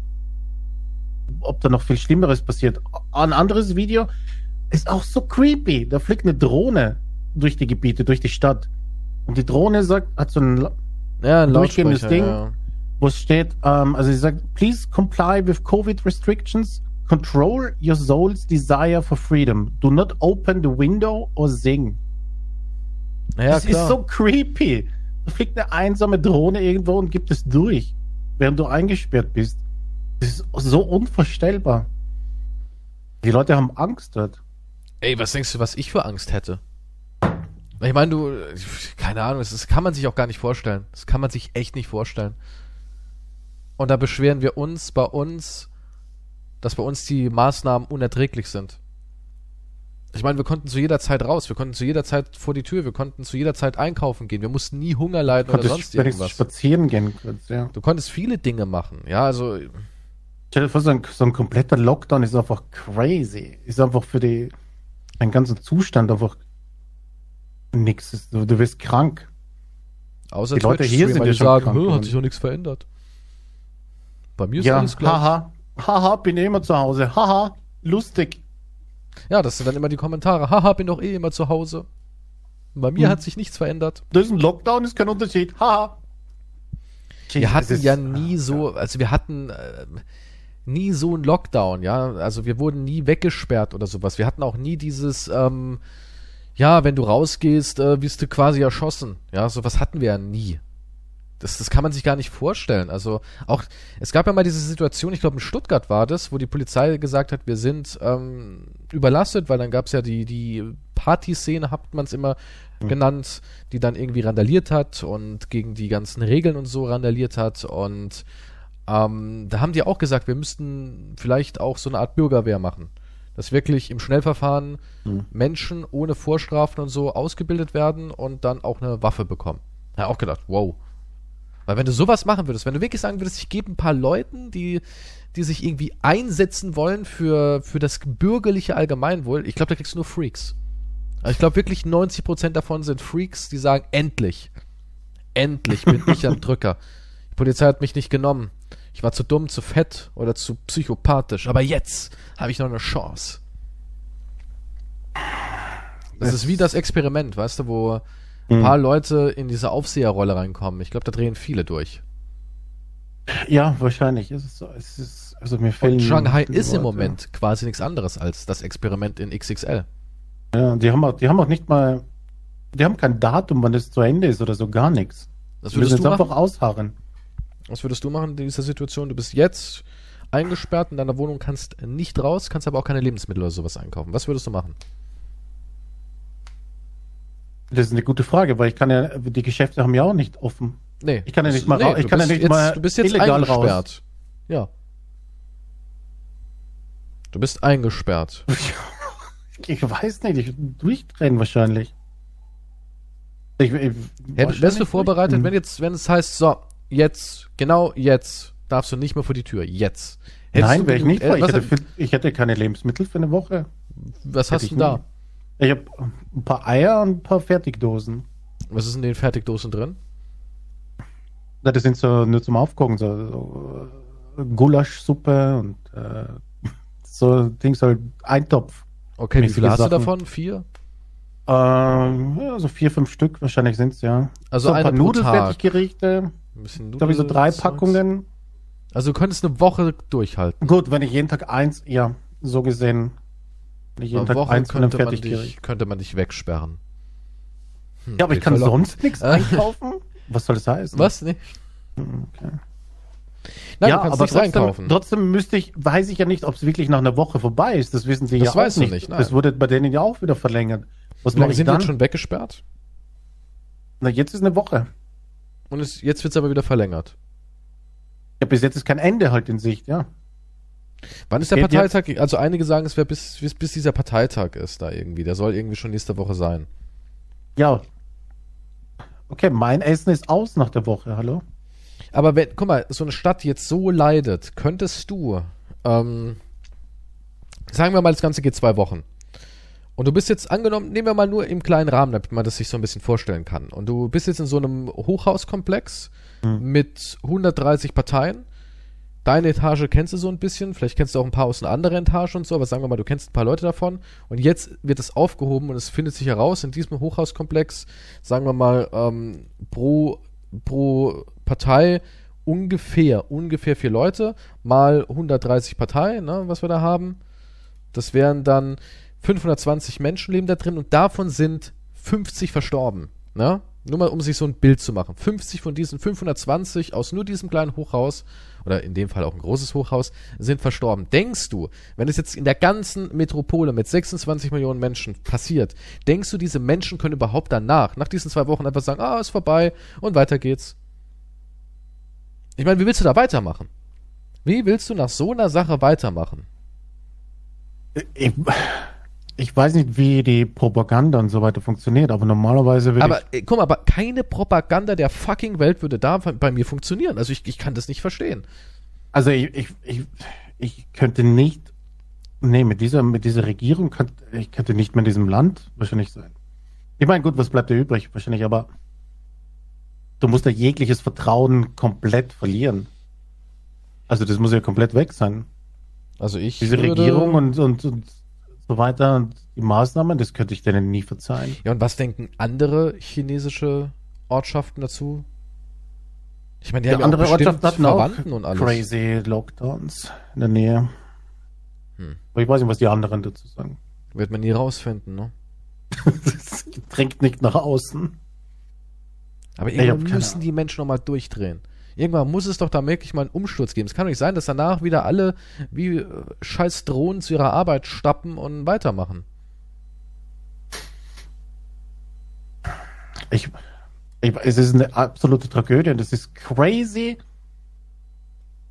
ob da noch viel Schlimmeres passiert. Ein anderes Video ist auch so creepy. Da fliegt eine Drohne durch die Gebiete, durch die Stadt. Und die Drohne sagt, hat so ein Ja, ein Durchgehendes Ding. ja. wo es steht, ähm, also sie sagt, please comply with COVID restrictions, control your soul's desire for freedom. Do not open the window or sing. Ja, das klar. ist so creepy. Da fliegt eine einsame Drohne irgendwo und gibt es durch, während du eingesperrt bist. Das ist so unvorstellbar. Die Leute haben Angst dort. Ey, was denkst du, was ich für Angst hätte? Ich meine, du, keine Ahnung, das, das kann man sich auch gar nicht vorstellen. Das kann man sich echt nicht vorstellen. Und da beschweren wir uns bei uns, dass bei uns die Maßnahmen unerträglich sind. Ich meine, wir konnten zu jeder Zeit raus, wir konnten zu jeder Zeit vor die Tür, wir konnten zu jeder Zeit einkaufen gehen, wir mussten nie Hunger leiden oder sonst irgendwas. spazieren gehen. Ja. Du konntest viele Dinge machen, ja, also Stell dir vor, so ein, so ein kompletter Lockdown ist einfach crazy. Ist einfach für die, einen ganzen Zustand einfach nix. Ist- Du, du wirst krank. außer Die Leute hier sind die sagen, krank "Hö, hat geworden." sich doch nichts verändert. Bei mir ist Ja, alles gleich. haha. Haha, bin eh immer zu Hause. Haha, lustig. Ja, das sind dann immer die Kommentare. Haha, bin doch eh immer zu Hause. Bei mir Hm. hat sich nichts verändert. Das ist ein Lockdown, ist kein Unterschied. Haha. Wir Jesus, hatten ja nie so, also wir hatten äh, nie so einen Lockdown, ja. Also wir wurden nie weggesperrt oder sowas. Wir hatten auch nie dieses, ähm, ja, wenn du rausgehst, äh, wirst du quasi erschossen. Ja, sowas hatten wir ja nie. Das, das kann man sich gar nicht vorstellen. Also auch, es gab ja mal diese Situation, ich glaube in Stuttgart war das, wo die Polizei gesagt hat, wir sind ähm, überlastet, weil dann gab es ja die, die Partyszene, hat man es immer Mhm. genannt, die dann irgendwie randaliert hat und gegen die ganzen Regeln und so randaliert hat. Und ähm, da haben die auch gesagt, wir müssten vielleicht auch so eine Art Bürgerwehr machen. Dass wirklich im Schnellverfahren Mhm. Menschen ohne Vorstrafen und so ausgebildet werden und dann auch eine Waffe bekommen. Ja, auch gedacht, wow. Weil wenn du sowas machen würdest, wenn du wirklich sagen würdest, ich gebe ein paar Leuten, die, die sich irgendwie einsetzen wollen für, für das bürgerliche Allgemeinwohl, ich glaube, da kriegst du nur Freaks. Also ich glaube wirklich 90% davon sind Freaks, die sagen, endlich, endlich bin ich am Drücker. Die Polizei hat mich nicht genommen. Ich war zu dumm, zu fett oder zu psychopathisch. Aber jetzt habe ich noch eine Chance. Das ist wie das Experiment, weißt du, wo ein Mhm. paar Leute in diese Aufseherrolle reinkommen. Ich glaube, da drehen viele durch. Ja, wahrscheinlich ist es so. Es ist, also mir fehlen Und Shanghai ist im. Moment quasi nichts anderes als das Experiment in XXL. Ja, die haben auch, die haben auch nicht mal, die haben kein Datum, wann es zu Ende ist oder so, gar nichts. Müssen würdest du einfach ausharren. Was würdest du machen in dieser Situation? Du bist jetzt eingesperrt in deiner Wohnung, kannst nicht raus, kannst aber auch keine Lebensmittel oder sowas einkaufen. Was würdest du machen? Das ist eine gute Frage, weil ich kann ja, die Geschäfte haben ja auch nicht offen. Nee. Ich kann ja nicht mal ra- ich du kann ja bist nicht jetzt, mal Du bist jetzt illegal raus. eingesperrt. Ja. Du bist eingesperrt. Ich weiß nicht, ich durchdrehen wahrscheinlich. Ich, ich, wahrscheinlich wärst du vorbereitet, durchdrehen. wenn jetzt, wenn es heißt, so, jetzt, genau jetzt, darfst du nicht mehr vor die Tür. Jetzt. Hättest Nein, wäre ich nicht vor. äh, Ich hätte, ich hätte keine Lebensmittel für eine Woche. was hast du da? nie. Ich habe ein paar Eier und ein paar Fertigdosen. Was ist in den Fertigdosen drin? Na, Das sind so nur zum Aufgucken, so, so äh, Gulaschsuppe und äh, so Dings halt Eintopf. Okay, wie viele hast du Sachen. davon? Vier? Ähm, ja, so vier, fünf Stück wahrscheinlich sind es, ja. Also so ein paar Nudelfertiggerichte. Ein bisschen Ich glaube, so drei Nudelzeugs. Packungen. Also du könntest eine Woche durchhalten. Gut, wenn ich jeden Tag eins, ja, so gesehen. Jeden Tag Woche könnte man, dich, könnte man dich wegsperren. Hm, Ja, aber ich kann verlockend. sonst nichts Äh. einkaufen. Was soll das heißen? Was? Nee. Hm, Okay. Nein, ja, aber nichts trotzdem, einkaufen. trotzdem müsste ich, weiß ich ja nicht, ob es wirklich nach einer Woche vorbei ist. Das wissen sie Das ja weißt auch nicht. nicht, nein. das wurde bei denen ja auch wieder verlängert. Was Wie sind die dann? jetzt schon weggesperrt? Na, jetzt ist eine Woche. Und es, jetzt wird es aber wieder verlängert. Ja, bis jetzt ist kein Ende halt in Sicht, ja. Wann ist der Geht Parteitag? Also einige sagen, es wäre bis, bis, bis dieser Parteitag ist da irgendwie. Der soll irgendwie schon nächste Woche sein. Ja. Okay, mein Essen ist aus nach der Woche, hallo? Aber wenn, guck mal, so eine Stadt jetzt so leidet, könntest du, ähm, sagen wir mal, das Ganze geht zwei Wochen. Und du bist jetzt angenommen, nehmen wir mal nur im kleinen Rahmen, damit man das sich so ein bisschen vorstellen kann. Und du bist jetzt in so einem Hochhauskomplex Mhm. mit 130 Parteien. Deine Etage kennst du so ein bisschen, vielleicht kennst du auch ein paar aus einer anderen Etage und so, aber sagen wir mal, du kennst ein paar Leute davon. Und jetzt wird es aufgehoben und es findet sich heraus, in diesem Hochhauskomplex, sagen wir mal, ähm, pro, pro Partei ungefähr, ungefähr vier Leute, mal 130 Parteien, ne, was wir da haben. Das wären dann 520 Menschen leben da drin und davon sind 50 verstorben. Ne? Nur mal, um sich so ein Bild zu machen. 50 von diesen 520 aus nur diesem kleinen Hochhaus, oder in dem Fall auch ein großes Hochhaus, sind verstorben. Denkst du, wenn es jetzt in der ganzen Metropole mit 26 Millionen Menschen passiert, denkst du, diese Menschen können überhaupt danach, nach diesen zwei Wochen einfach sagen, ah, ist vorbei und weiter geht's? Ich meine, wie willst du da weitermachen? Wie willst du nach so einer Sache weitermachen? Ich, ich weiß nicht, wie die Propaganda und so weiter funktioniert, aber normalerweise würde Aber äh, guck mal, aber keine Propaganda der fucking Welt würde da bei mir funktionieren. Also ich, ich kann das nicht verstehen. ich, also ich, ich, ich, ich könnte nicht, nee, mit dieser, mit dieser Regierung, könnte, ich könnte nicht mehr in diesem Land wahrscheinlich sein. Ich meine, gut, was bleibt da übrig? Wahrscheinlich, aber du musst da jegliches Vertrauen komplett verlieren. Also das muss ja komplett weg sein. Also ich Diese Regierung und, und, und so weiter und die Maßnahmen, das könnte ich denen nie verzeihen. Ja, und was denken andere chinesische Ortschaften dazu? Ich meine, die Die haben andere ja auch bestimmt Ortschaft hatten auch Verwandten und alles. crazy Lockdowns in der Nähe. Hm. Aber ich weiß nicht, was die anderen dazu sagen. Wird man nie rausfinden, ne? Das drängt nicht nach außen. Aber irgendwann keine müssen die Menschen nochmal durchdrehen. Irgendwann muss es doch da wirklich mal einen Umsturz geben. Es kann doch nicht sein, dass danach wieder alle wie äh, scheiß Drohnen zu ihrer Arbeit stappen und weitermachen. Ich, ich, es ist eine absolute Tragödie und es ist crazy.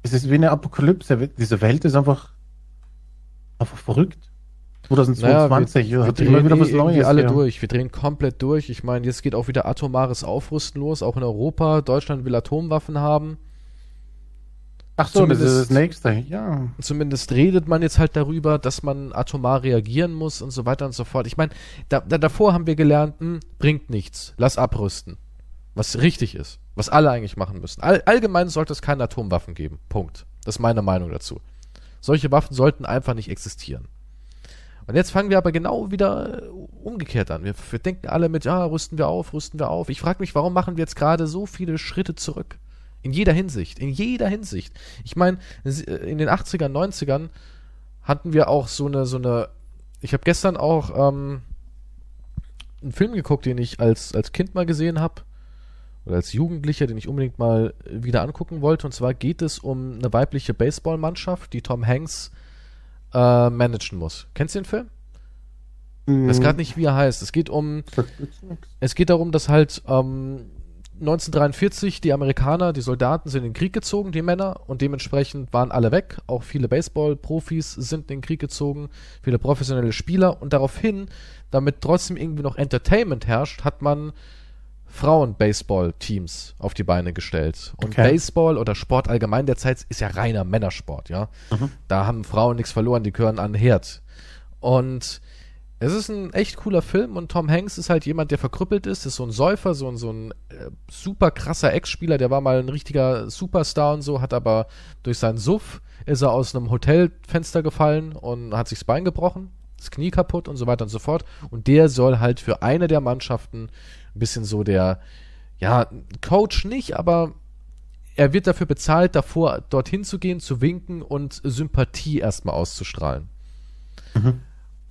Es ist wie eine Apokalypse. Diese Welt ist einfach, einfach verrückt. 2022 wir, wir hat drehen immer wieder was eh Neues. alle ja. durch. Wir drehen komplett durch. Ich meine, jetzt geht auch wieder atomares Aufrüsten los, auch in Europa. Deutschland will Atomwaffen haben. Ach so, das ist Zumindest- das nächste. Ja. Zumindest redet man jetzt halt darüber, dass man atomar reagieren muss und so weiter und so fort. Ich meine, da, da, davor haben wir gelernt, hm, bringt nichts, lass abrüsten. Was richtig ist, was alle eigentlich machen müssen. All, allgemein sollte es keine Atomwaffen geben. Punkt. Das ist meine Meinung dazu. Solche Waffen sollten einfach nicht existieren. Und jetzt fangen wir aber genau wieder äh, umgekehrt an. Wir, wir denken alle mit, ja, rüsten wir auf, rüsten wir auf. Ich frage mich, warum machen wir jetzt gerade so viele Schritte zurück? In jeder Hinsicht, in jeder Hinsicht. Ich meine, in den 80ern, 90ern hatten wir auch so eine, so eine, ich habe gestern auch ähm, einen Film geguckt, den ich als, als Kind mal gesehen habe, oder als Jugendlicher, den ich unbedingt mal wieder angucken wollte. Und zwar geht es um eine weibliche Baseballmannschaft, die Tom Hanks äh, managen muss. Kennst du den Film? Ich weiß gerade nicht, wie er heißt. Es geht um, es geht darum, dass halt ähm, 1943 die Amerikaner, die Soldaten sind in den Krieg gezogen, die Männer, und dementsprechend waren alle weg. Auch viele Baseball-Profis sind in den Krieg gezogen, viele professionelle Spieler. Und daraufhin, damit trotzdem irgendwie noch Entertainment herrscht, hat man Frauen-Baseball-Teams auf die Beine gestellt. Und Okay. Baseball oder Sport allgemein derzeit ist ja reiner Männersport, ja. Da haben Frauen nichts verloren, die gehören an den Herd. Und es ist ein echt cooler Film und Tom Hanks ist halt jemand, der verkrüppelt ist, ist so ein Säufer, so ein, so ein äh, super krasser Ex-Spieler, der war mal ein richtiger Superstar und so, hat aber durch seinen Suff ist er aus einem Hotelfenster gefallen und hat sich das Bein gebrochen, das Knie kaputt und so weiter und so fort. Und der soll halt für eine der Mannschaften ein bisschen so der, ja, Coach nicht, aber er wird dafür bezahlt, davor dorthin zu gehen, zu winken und Sympathie erstmal auszustrahlen.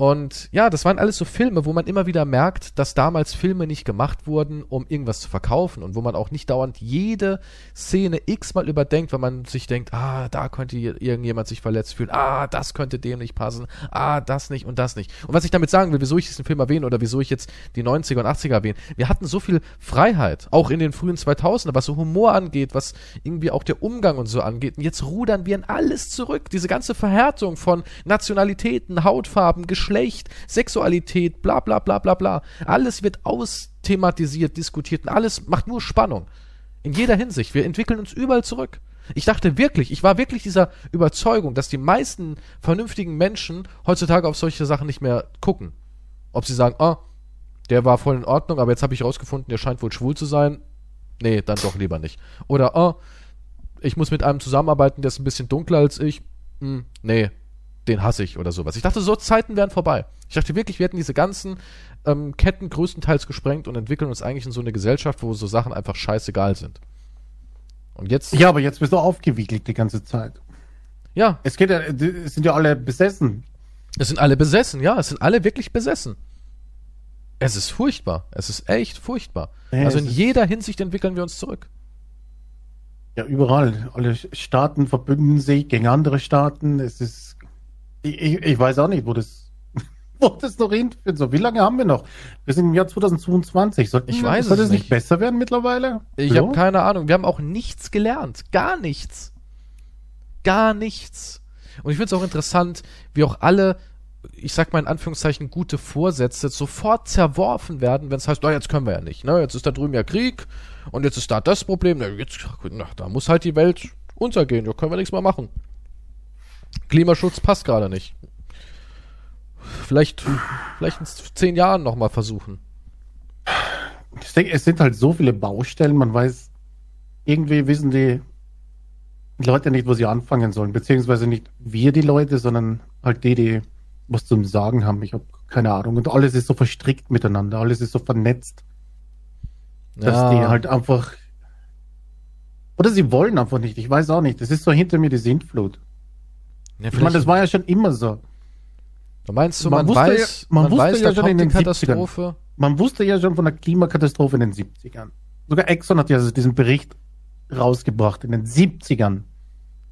Und ja, das waren alles so Filme, wo man immer wieder merkt, dass damals Filme nicht gemacht wurden, um irgendwas zu verkaufen und wo man auch nicht dauernd jede Szene x-mal überdenkt, wenn man sich denkt, ah, da könnte irgendjemand sich verletzt fühlen, ah, das könnte dem nicht passen, ah, das nicht und das nicht. Und was ich damit sagen will, wieso ich diesen Film erwähne oder wieso ich jetzt die 90er und 80er erwähne, wir hatten so viel Freiheit, auch in den frühen 2000er, was so Humor angeht, was irgendwie auch der Umgang und so angeht. Und jetzt rudern wir in alles zurück. Diese ganze Verhärtung von Nationalitäten, Hautfarben, Geschlecht, Sexualität, bla bla bla bla bla. Alles wird austhematisiert, diskutiert und alles macht nur Spannung. In jeder Hinsicht. Wir entwickeln uns überall zurück. Ich dachte wirklich, ich war wirklich dieser Überzeugung, dass die meisten vernünftigen Menschen heutzutage auf solche Sachen nicht mehr gucken. Ob sie sagen, ah, der war voll in Ordnung, aber jetzt habe ich rausgefunden, der scheint wohl schwul zu sein. Nee, dann doch lieber nicht. Oder, ah, ich muss mit einem zusammenarbeiten, der ist ein bisschen dunkler als ich. Hm, nee, den hasse ich oder sowas. Ich dachte, so Zeiten wären vorbei. Ich dachte wirklich, wir hätten diese ganzen ähm, Ketten größtenteils gesprengt und entwickeln uns eigentlich in so eine Gesellschaft, wo so Sachen einfach scheißegal sind. Und jetzt. Ja, aber jetzt bist du aufgewiegelt die ganze Zeit. Ja. Es geht ja, es sind ja alle besessen. Es sind alle besessen, ja, es sind alle wirklich besessen. Es ist furchtbar. Es ist echt furchtbar. Ja, also in jeder Hinsicht entwickeln wir uns zurück. Ja, überall. Alle Staaten verbünden sich gegen andere Staaten. Es ist. Ich, ich weiß auch nicht, wo das, wo das noch hinführt. So, wie lange haben wir noch? Wir sind im Jahr 2022. Soll, ich weiß soll es nicht. besser werden mittlerweile? Ich so? habe keine Ahnung. Wir haben auch nichts gelernt. Gar nichts. Gar nichts. Und ich finde es auch interessant, wie auch alle ich sag mal in Anführungszeichen, gute Vorsätze sofort zerworfen werden, wenn es heißt, oh, jetzt können wir ja nicht, ne? Jetzt ist da drüben ja Krieg und jetzt ist da das Problem, na, jetzt, na, da muss halt die Welt untergehen, da können wir nichts mehr machen. Klimaschutz passt gerade nicht. Vielleicht, vielleicht in zehn Jahren nochmal versuchen. Ich denke, es sind halt so viele Baustellen, man weiß, irgendwie wissen die Leute nicht, wo sie anfangen sollen, beziehungsweise nicht wir die Leute, sondern halt die, die was zum Sagen haben. Ich habe keine Ahnung. Und alles ist so verstrickt miteinander, alles ist so vernetzt, dass ja. die halt einfach. Oder sie wollen einfach nicht. Ich weiß auch nicht. Das ist so hinter mir die Sintflut. Ja, ich meine, das war ja schon immer so. Du meinst du, man, man weiß, ja, man, man weiß, ja schon in den Katastrophe. 70ern. Man wusste ja schon von der Klimakatastrophe in den 70ern. Sogar Exxon hat ja diesen Bericht rausgebracht in den 70ern,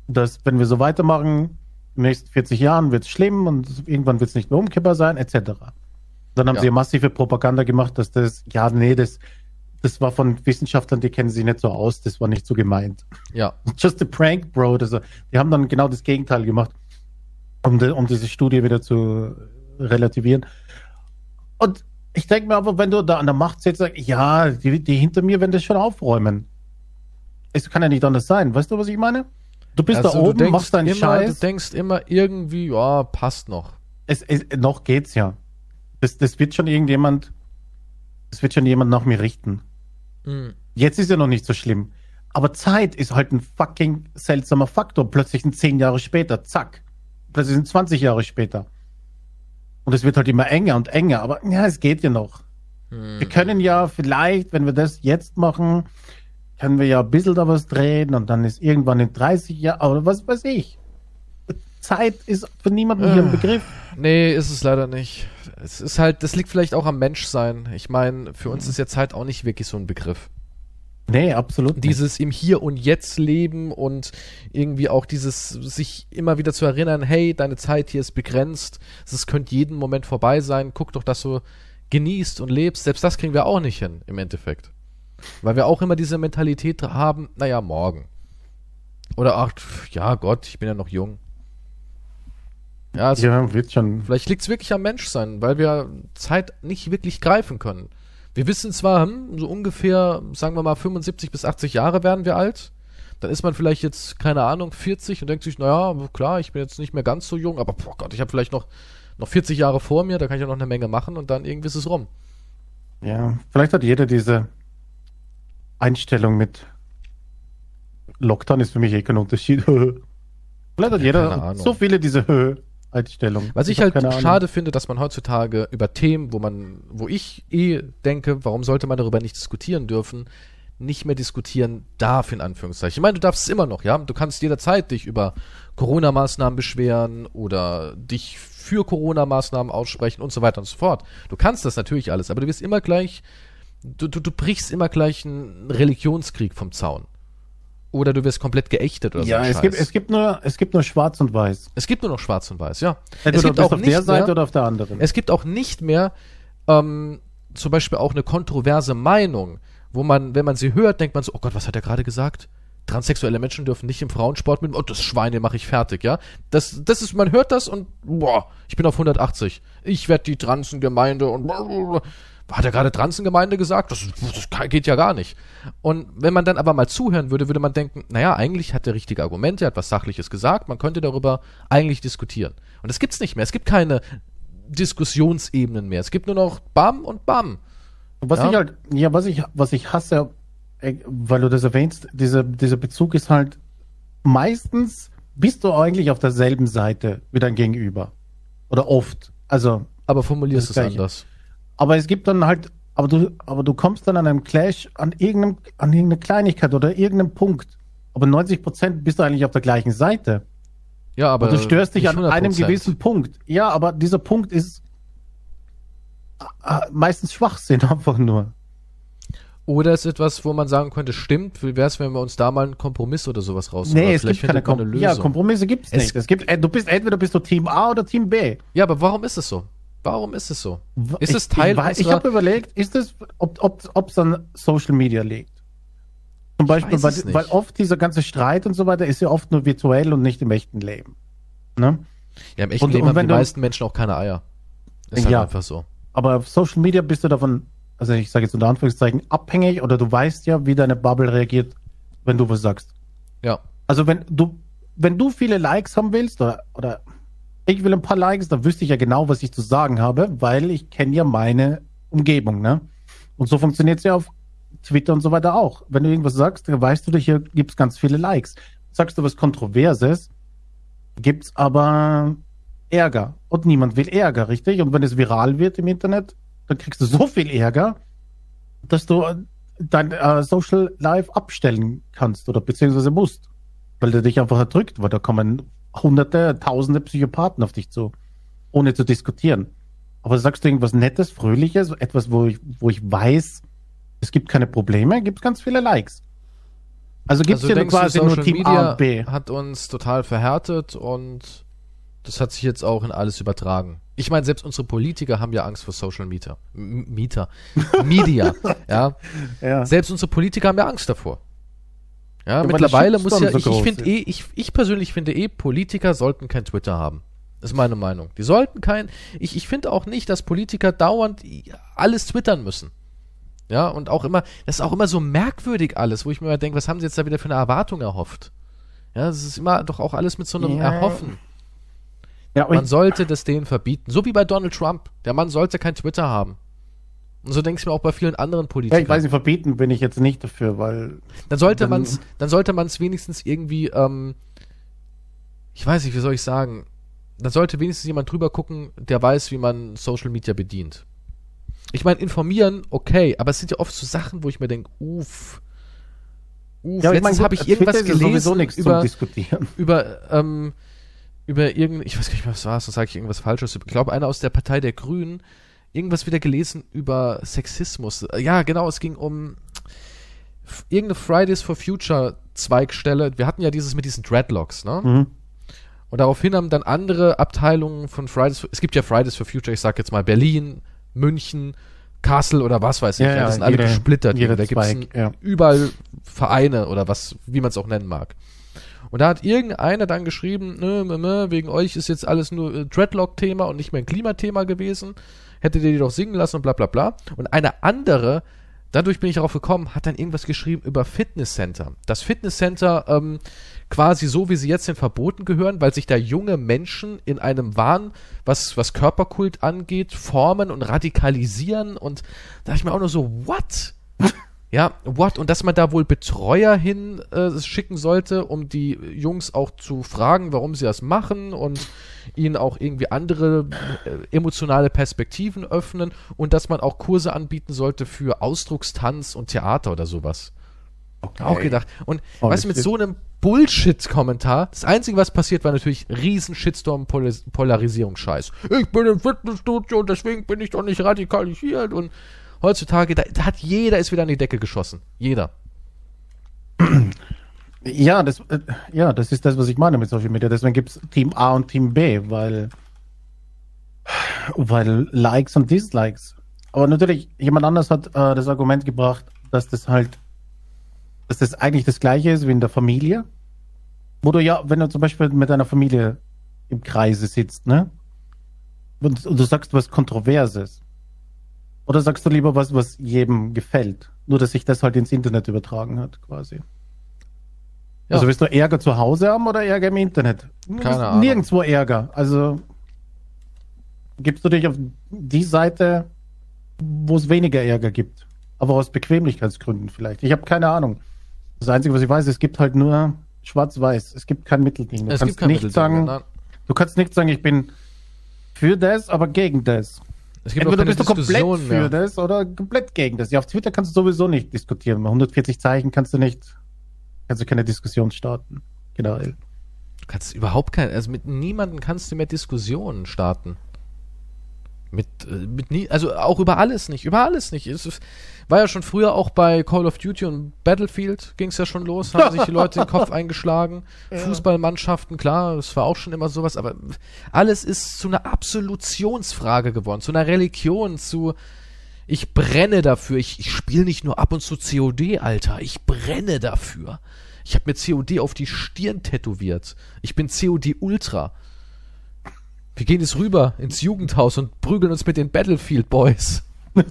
dass wenn wir so weitermachen, in den nächsten 40 Jahren wird es schlimm und irgendwann wird es nicht mehr umkippbar sein, etc. Dann haben ja. sie massive Propaganda gemacht, dass das, ja, nee, das, das war von Wissenschaftlern, die kennen sich nicht so aus, das war nicht so gemeint. Ja. Just a prank, bro. Also, die haben dann genau das Gegenteil gemacht, um, de, um diese Studie wieder zu relativieren. Und ich denke mir aber, wenn du da an der Macht sitzt, sag, ja, die, die hinter mir werden das schon aufräumen. Es kann ja nicht anders sein. Weißt du, was ich meine? Du bist also, da oben, machst deinen immer, Scheiß. Du denkst immer irgendwie, ja, passt noch. Es, es, noch geht's ja. Das, das wird schon irgendjemand, das wird schon jemand nach mir richten. Mhm. Jetzt ist ja noch nicht so schlimm. Aber Zeit ist halt ein fucking seltsamer Faktor. Plötzlich sind zehn Jahre später, zack. Plötzlich sind 20 Jahre später. Und es wird halt immer enger und enger. Aber ja, es geht ja noch. Mhm. Wir können ja vielleicht, wenn wir das jetzt machen, können wir ja ein bisschen da was drehen und dann ist irgendwann in 30 Jahren, oder was weiß ich. Zeit ist für niemanden hier ein Begriff. Nee, ist es leider nicht. Es ist halt, das liegt vielleicht auch am Menschsein. Ich meine, für uns ist ja Zeit auch nicht wirklich so ein Begriff. Nee, absolut. Nicht. Dieses im Hier und Jetzt leben und irgendwie auch dieses sich immer wieder zu erinnern, hey, deine Zeit hier ist begrenzt. Es könnte jeden Moment vorbei sein. Guck doch, dass du genießt und lebst. Selbst das kriegen wir auch nicht hin, im Endeffekt. Weil wir auch immer diese Mentalität haben, naja, morgen. Oder ach, ja Gott, ich bin ja noch jung. Ja, also ja wird schon. Vielleicht liegt es wirklich am Menschsein, weil wir Zeit nicht wirklich greifen können. Wir wissen zwar, hm, so ungefähr, sagen wir mal, 75 bis 80 Jahre werden wir alt. Dann ist man vielleicht jetzt, keine Ahnung, 40 und denkt sich, naja, klar, ich bin jetzt nicht mehr ganz so jung, aber boah Gott, ich habe vielleicht noch, noch 40 Jahre vor mir, da kann ich ja noch eine Menge machen und dann irgendwie ist es rum. Ja, vielleicht hat jeder diese Einstellung mit Lockdown ist für mich eh kein Unterschied. Vielleicht hat jeder so viele diese Einstellungen. Was ich, ich halt schade finde, dass man heutzutage über Themen, wo man, wo ich eh denke, warum sollte man darüber nicht diskutieren dürfen, nicht mehr diskutieren darf, in Anführungszeichen. Ich meine, du darfst es immer noch, ja. Du kannst jederzeit dich über Corona-Maßnahmen beschweren oder dich für Corona-Maßnahmen aussprechen und so weiter und so fort. Du kannst das natürlich alles, aber du wirst immer gleich du, du, du brichst immer gleich einen Religionskrieg vom Zaun. Oder du wirst komplett geächtet oder ja, so. Ja, es gibt, es gibt nur, es gibt nur schwarz und weiß. Es gibt nur noch schwarz und weiß, ja. Entweder es gibt auch auf der Seite mehr, oder auf der anderen. Es gibt auch nicht mehr, ähm, zum Beispiel auch eine kontroverse Meinung, wo man, wenn man sie hört, denkt man so, oh Gott, was hat er gerade gesagt? Transsexuelle Menschen dürfen nicht im Frauensport mit, oh, das Schweine mache ich fertig, ja. Das, das ist, man hört das und, boah, ich bin auf 180. Ich werde die Transengemeinde und, hat er gerade Transengemeinde gesagt? Das, das geht ja gar nicht. Und wenn man dann aber mal zuhören würde, würde man denken, naja, eigentlich hat er richtige Argumente, er hat was Sachliches gesagt, man könnte darüber eigentlich diskutieren. Und das gibt's nicht mehr. Es gibt keine Diskussionsebenen mehr. Es gibt nur noch Bam und Bam. Was Ja. ich halt, ja, was ich, was ich hasse, äh, weil du das erwähnst, dieser, dieser Bezug ist halt, meistens bist du eigentlich auf derselben Seite wie dein Gegenüber. Oder oft. Also, Aber formulierst es anders. Aber es gibt dann halt, aber du, aber du kommst dann an einem Clash an irgendeinem, an irgendeine Kleinigkeit oder irgendeinem Punkt. Aber 90 Prozent bist du eigentlich auf der gleichen Seite. Ja, aber Aber du störst dich an einem 100%. gewissen Punkt. Ja, aber dieser Punkt ist äh, meistens Schwachsinn einfach nur. Oder ist etwas, wo man sagen könnte, stimmt, wie wäre es, wenn wir uns da mal einen Kompromiss oder sowas rausholen? Nee, es gibt keine Kom ja, Kompromisse gibt's Es- nicht. Es gibt, äh, du bist entweder bist du Team A oder Team B. Ja, aber warum ist es so? Warum ist es so? Ist ich, es Teil ich, ich unserer- habe überlegt, ist es, ob ob ob, es an Social Media liegt? Zum Beispiel, weil, es weil oft dieser ganze Streit und so weiter ist ja oft nur virtuell und nicht im echten Leben. Ne? Ja, im echten Und- Leben und haben die meisten Menschen auch keine Eier. Ist halt Ja. einfach so. Aber auf Social Media bist du davon, also ich sage jetzt unter Anführungszeichen, abhängig oder du weißt ja, wie deine Bubble reagiert, wenn du was sagst. Ja. Also wenn du, wenn du viele Likes haben willst oder, oder ich will ein paar Likes, dann wüsste ich ja genau, was ich zu sagen habe, weil ich kenne ja meine Umgebung, ne? Und so funktioniert es ja auf Twitter und so weiter auch. Wenn du irgendwas sagst, dann weißt du, hier gibt's ganz viele Likes. Sagst du was Kontroverses, gibt's aber Ärger. Und niemand will Ärger, richtig? Und wenn es viral wird im Internet, dann kriegst du so viel Ärger, dass du äh, dein äh, Social Life abstellen kannst oder beziehungsweise musst. Weil der dich einfach erdrückt, weil da kommen hunderte, tausende Psychopathen auf dich zu, ohne zu diskutieren. Aber sagst du irgendwas Nettes, Fröhliches, etwas, wo ich, wo ich weiß, es gibt keine Probleme, gibt es ganz viele Likes. Also gibt es also ja quasi nur Team Media A und B. hat uns total verhärtet und das hat sich jetzt auch in alles übertragen. Ich meine, selbst unsere Politiker haben ja Angst vor Social Media. M Mieter. Media. ja. Ja. Selbst unsere Politiker haben ja Angst davor. Ja, der mittlerweile muss ja, so ich, ich finde eh, ich, ich persönlich finde eh, Politiker sollten kein Twitter haben. Das ist meine Meinung. Die sollten kein, ich, ich finde auch nicht, dass Politiker dauernd alles twittern müssen. Ja, und auch immer, das ist auch immer so merkwürdig alles, wo ich mir immer denke, was haben sie jetzt da wieder für eine Erwartung erhofft? Ja, das ist immer doch auch alles mit so einem Ja. Erhoffen. Ja, Man sollte das denen verbieten. So wie bei Donald Trump. Der Mann sollte kein Twitter haben. Und so denke ich mir auch bei vielen anderen ja, Politikern. ich weiß nicht, verbieten bin ich jetzt nicht dafür, weil Dann sollte Dann- man es, dann sollte man es wenigstens irgendwie, ähm, ich weiß nicht, wie soll ich sagen, dann sollte wenigstens jemand drüber gucken, der weiß, wie man Social Media bedient. Ich meine, informieren, okay, aber es sind ja oft so Sachen, wo ich mir denke, uff, uff, ja, letztens habe ich irgendwas ja gelesen nichts über, zum Diskutieren. über, ähm, über irgendein, ich weiß gar nicht mehr, was war, sonst sage ich irgendwas Falsches. Ich glaube, einer aus der Partei der Grünen, irgendwas wieder gelesen über Sexismus. Ja, genau, es ging um irgendeine Fridays for Future Zweigstelle. Wir hatten ja dieses mit diesen Dreadlocks, ne? Mhm. Und daraufhin haben dann andere Abteilungen von Fridays, for, es gibt ja Fridays for Future, ich sag jetzt mal Berlin, München, Kassel oder was weiß ich. Ja, Ja, das sind alle jede- gesplittert. jeder da gibt es ja. überall Vereine oder was, wie man es auch nennen mag. Und da hat irgendeiner dann geschrieben, nö, nö, nö, wegen euch ist jetzt alles nur äh, Dreadlock-Thema und nicht mehr ein Klimathema gewesen. Hättet ihr die doch singen lassen und bla bla bla. Und eine andere, dadurch bin ich darauf gekommen, hat dann irgendwas geschrieben über Fitnesscenter. Das Fitnesscenter ähm, quasi so, wie sie jetzt sind, verboten gehören, weil sich da junge Menschen in einem Wahn, was, was Körperkult angeht, formen und radikalisieren. Und da dachte ich mir auch nur so, what? Ja, what? Und dass man da wohl Betreuer hin äh, schicken sollte, um die Jungs auch zu fragen, warum sie das machen und ihnen auch irgendwie andere äh, emotionale Perspektiven öffnen und dass man auch Kurse anbieten sollte für Ausdruckstanz und Theater oder sowas. Okay. Auch gedacht. Und Oh, weißt du, mit so einem Bullshit-Kommentar, das Einzige, was passiert, war natürlich riesen Shitstorm Polis Polarisierungsscheiß. Ich bin im Fitnessstudio und deswegen bin ich doch nicht radikalisiert und heutzutage, da, da hat jeder ist wieder an die Decke geschossen. Jeder. Ja, das, äh, ja, das ist das, was ich meine mit Social Media. Deswegen gibt es Team A und Team B, weil, weil Likes und Dislikes. Aber natürlich, jemand anders hat äh, das Argument gebracht, dass das halt, dass das eigentlich das gleiche ist wie in der Familie. Wo du ja, wenn du zum Beispiel mit deiner Familie im Kreise sitzt, ne? Und, und du sagst was Kontroverses. Oder sagst du lieber was, was jedem gefällt? Nur, dass sich das halt ins Internet übertragen hat, quasi. Ja. Also willst du Ärger zu Hause haben oder Ärger im Internet? Keine Ahnung. Nirgendwo Ärger. Also gibst du dich auf die Seite, wo es weniger Ärger gibt. Aber aus Bequemlichkeitsgründen vielleicht. Ich habe keine Ahnung. Das Einzige, was ich weiß, es gibt halt nur schwarz-weiß. Es gibt kein Mittelding. Du es kannst nicht sagen, nein. du kannst nicht sagen, ich bin für das, aber gegen das. Es gibt Entweder bist du komplett Diskussion für mehr. das oder komplett gegen das. Ja, auf Twitter kannst du sowieso nicht diskutieren. Bei 140 Zeichen kannst du nicht, kannst du keine Diskussion starten. Genau. Du kannst überhaupt kein, also mit niemandem kannst du mehr Diskussionen starten. Mit, äh, mit nie, also auch über alles nicht, über alles nicht. Es war ja schon früher auch bei Call of Duty und Battlefield ging es ja schon los, haben sich die Leute den Kopf eingeschlagen. Fußballmannschaften, klar, das war auch schon immer sowas, aber alles ist zu einer Absolutionsfrage geworden, zu einer Religion, zu ich brenne dafür. Ich, ich spiele nicht nur ab und zu COD, Alter. Ich brenne dafür. Ich habe mir COD auf die Stirn tätowiert. Ich bin COD Ultra. Wir gehen jetzt rüber ins Jugendhaus und prügeln uns mit den Battlefield Boys.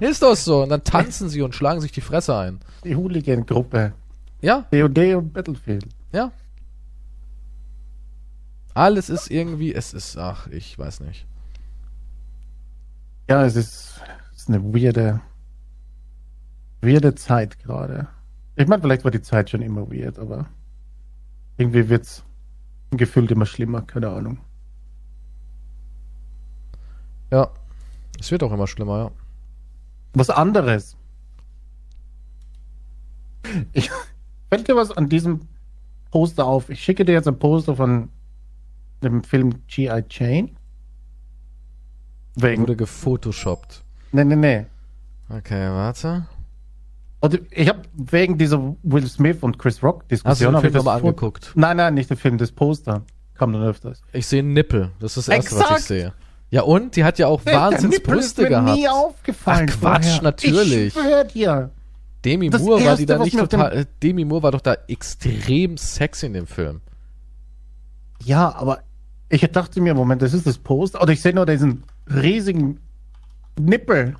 Ist doch so. Und dann tanzen sie und schlagen sich die Fresse ein. Die Hooligan-Gruppe. Ja, DOD und Battlefield. ja. Alles ist irgendwie, es ist, ach, ich weiß nicht. Ja, es ist, es ist eine weirde, weirde Zeit gerade. Ich meine, vielleicht war die Zeit schon immer weird, aber irgendwie wird's gefühlt immer schlimmer, keine Ahnung. Ja. Es wird auch immer schlimmer, ja. Was anderes. Ich, fällt dir was an diesem Poster auf? Ich schicke dir jetzt ein Poster von dem Film G.I. Jane. Wegen. Wurde gefotoshoppt. Nee, nee, nee. Okay, warte. Und ich habe wegen dieser Will Smith und Chris Rock Hast du Diskussion den Film das nochmal Foto- angeguckt? Nein, nein, nicht der Film, das Poster. Kam dann öfters. Ich sehe einen Nippel. Das ist das Erste, was ich sehe. Ja, und? Die hat ja auch Nippel Wahnsinnsbrüste ist mir gehabt. nie aufgefallen. Ach, Quatsch, vorher. natürlich. Ich schwör dir. Demi Das Moore war die Erste, da nicht total. äh, Demi Moore war doch da extrem sexy in dem Film. Ja, aber ich dachte mir, Moment, das ist das Poster. Oder ich sehe nur diesen riesigen Nippel,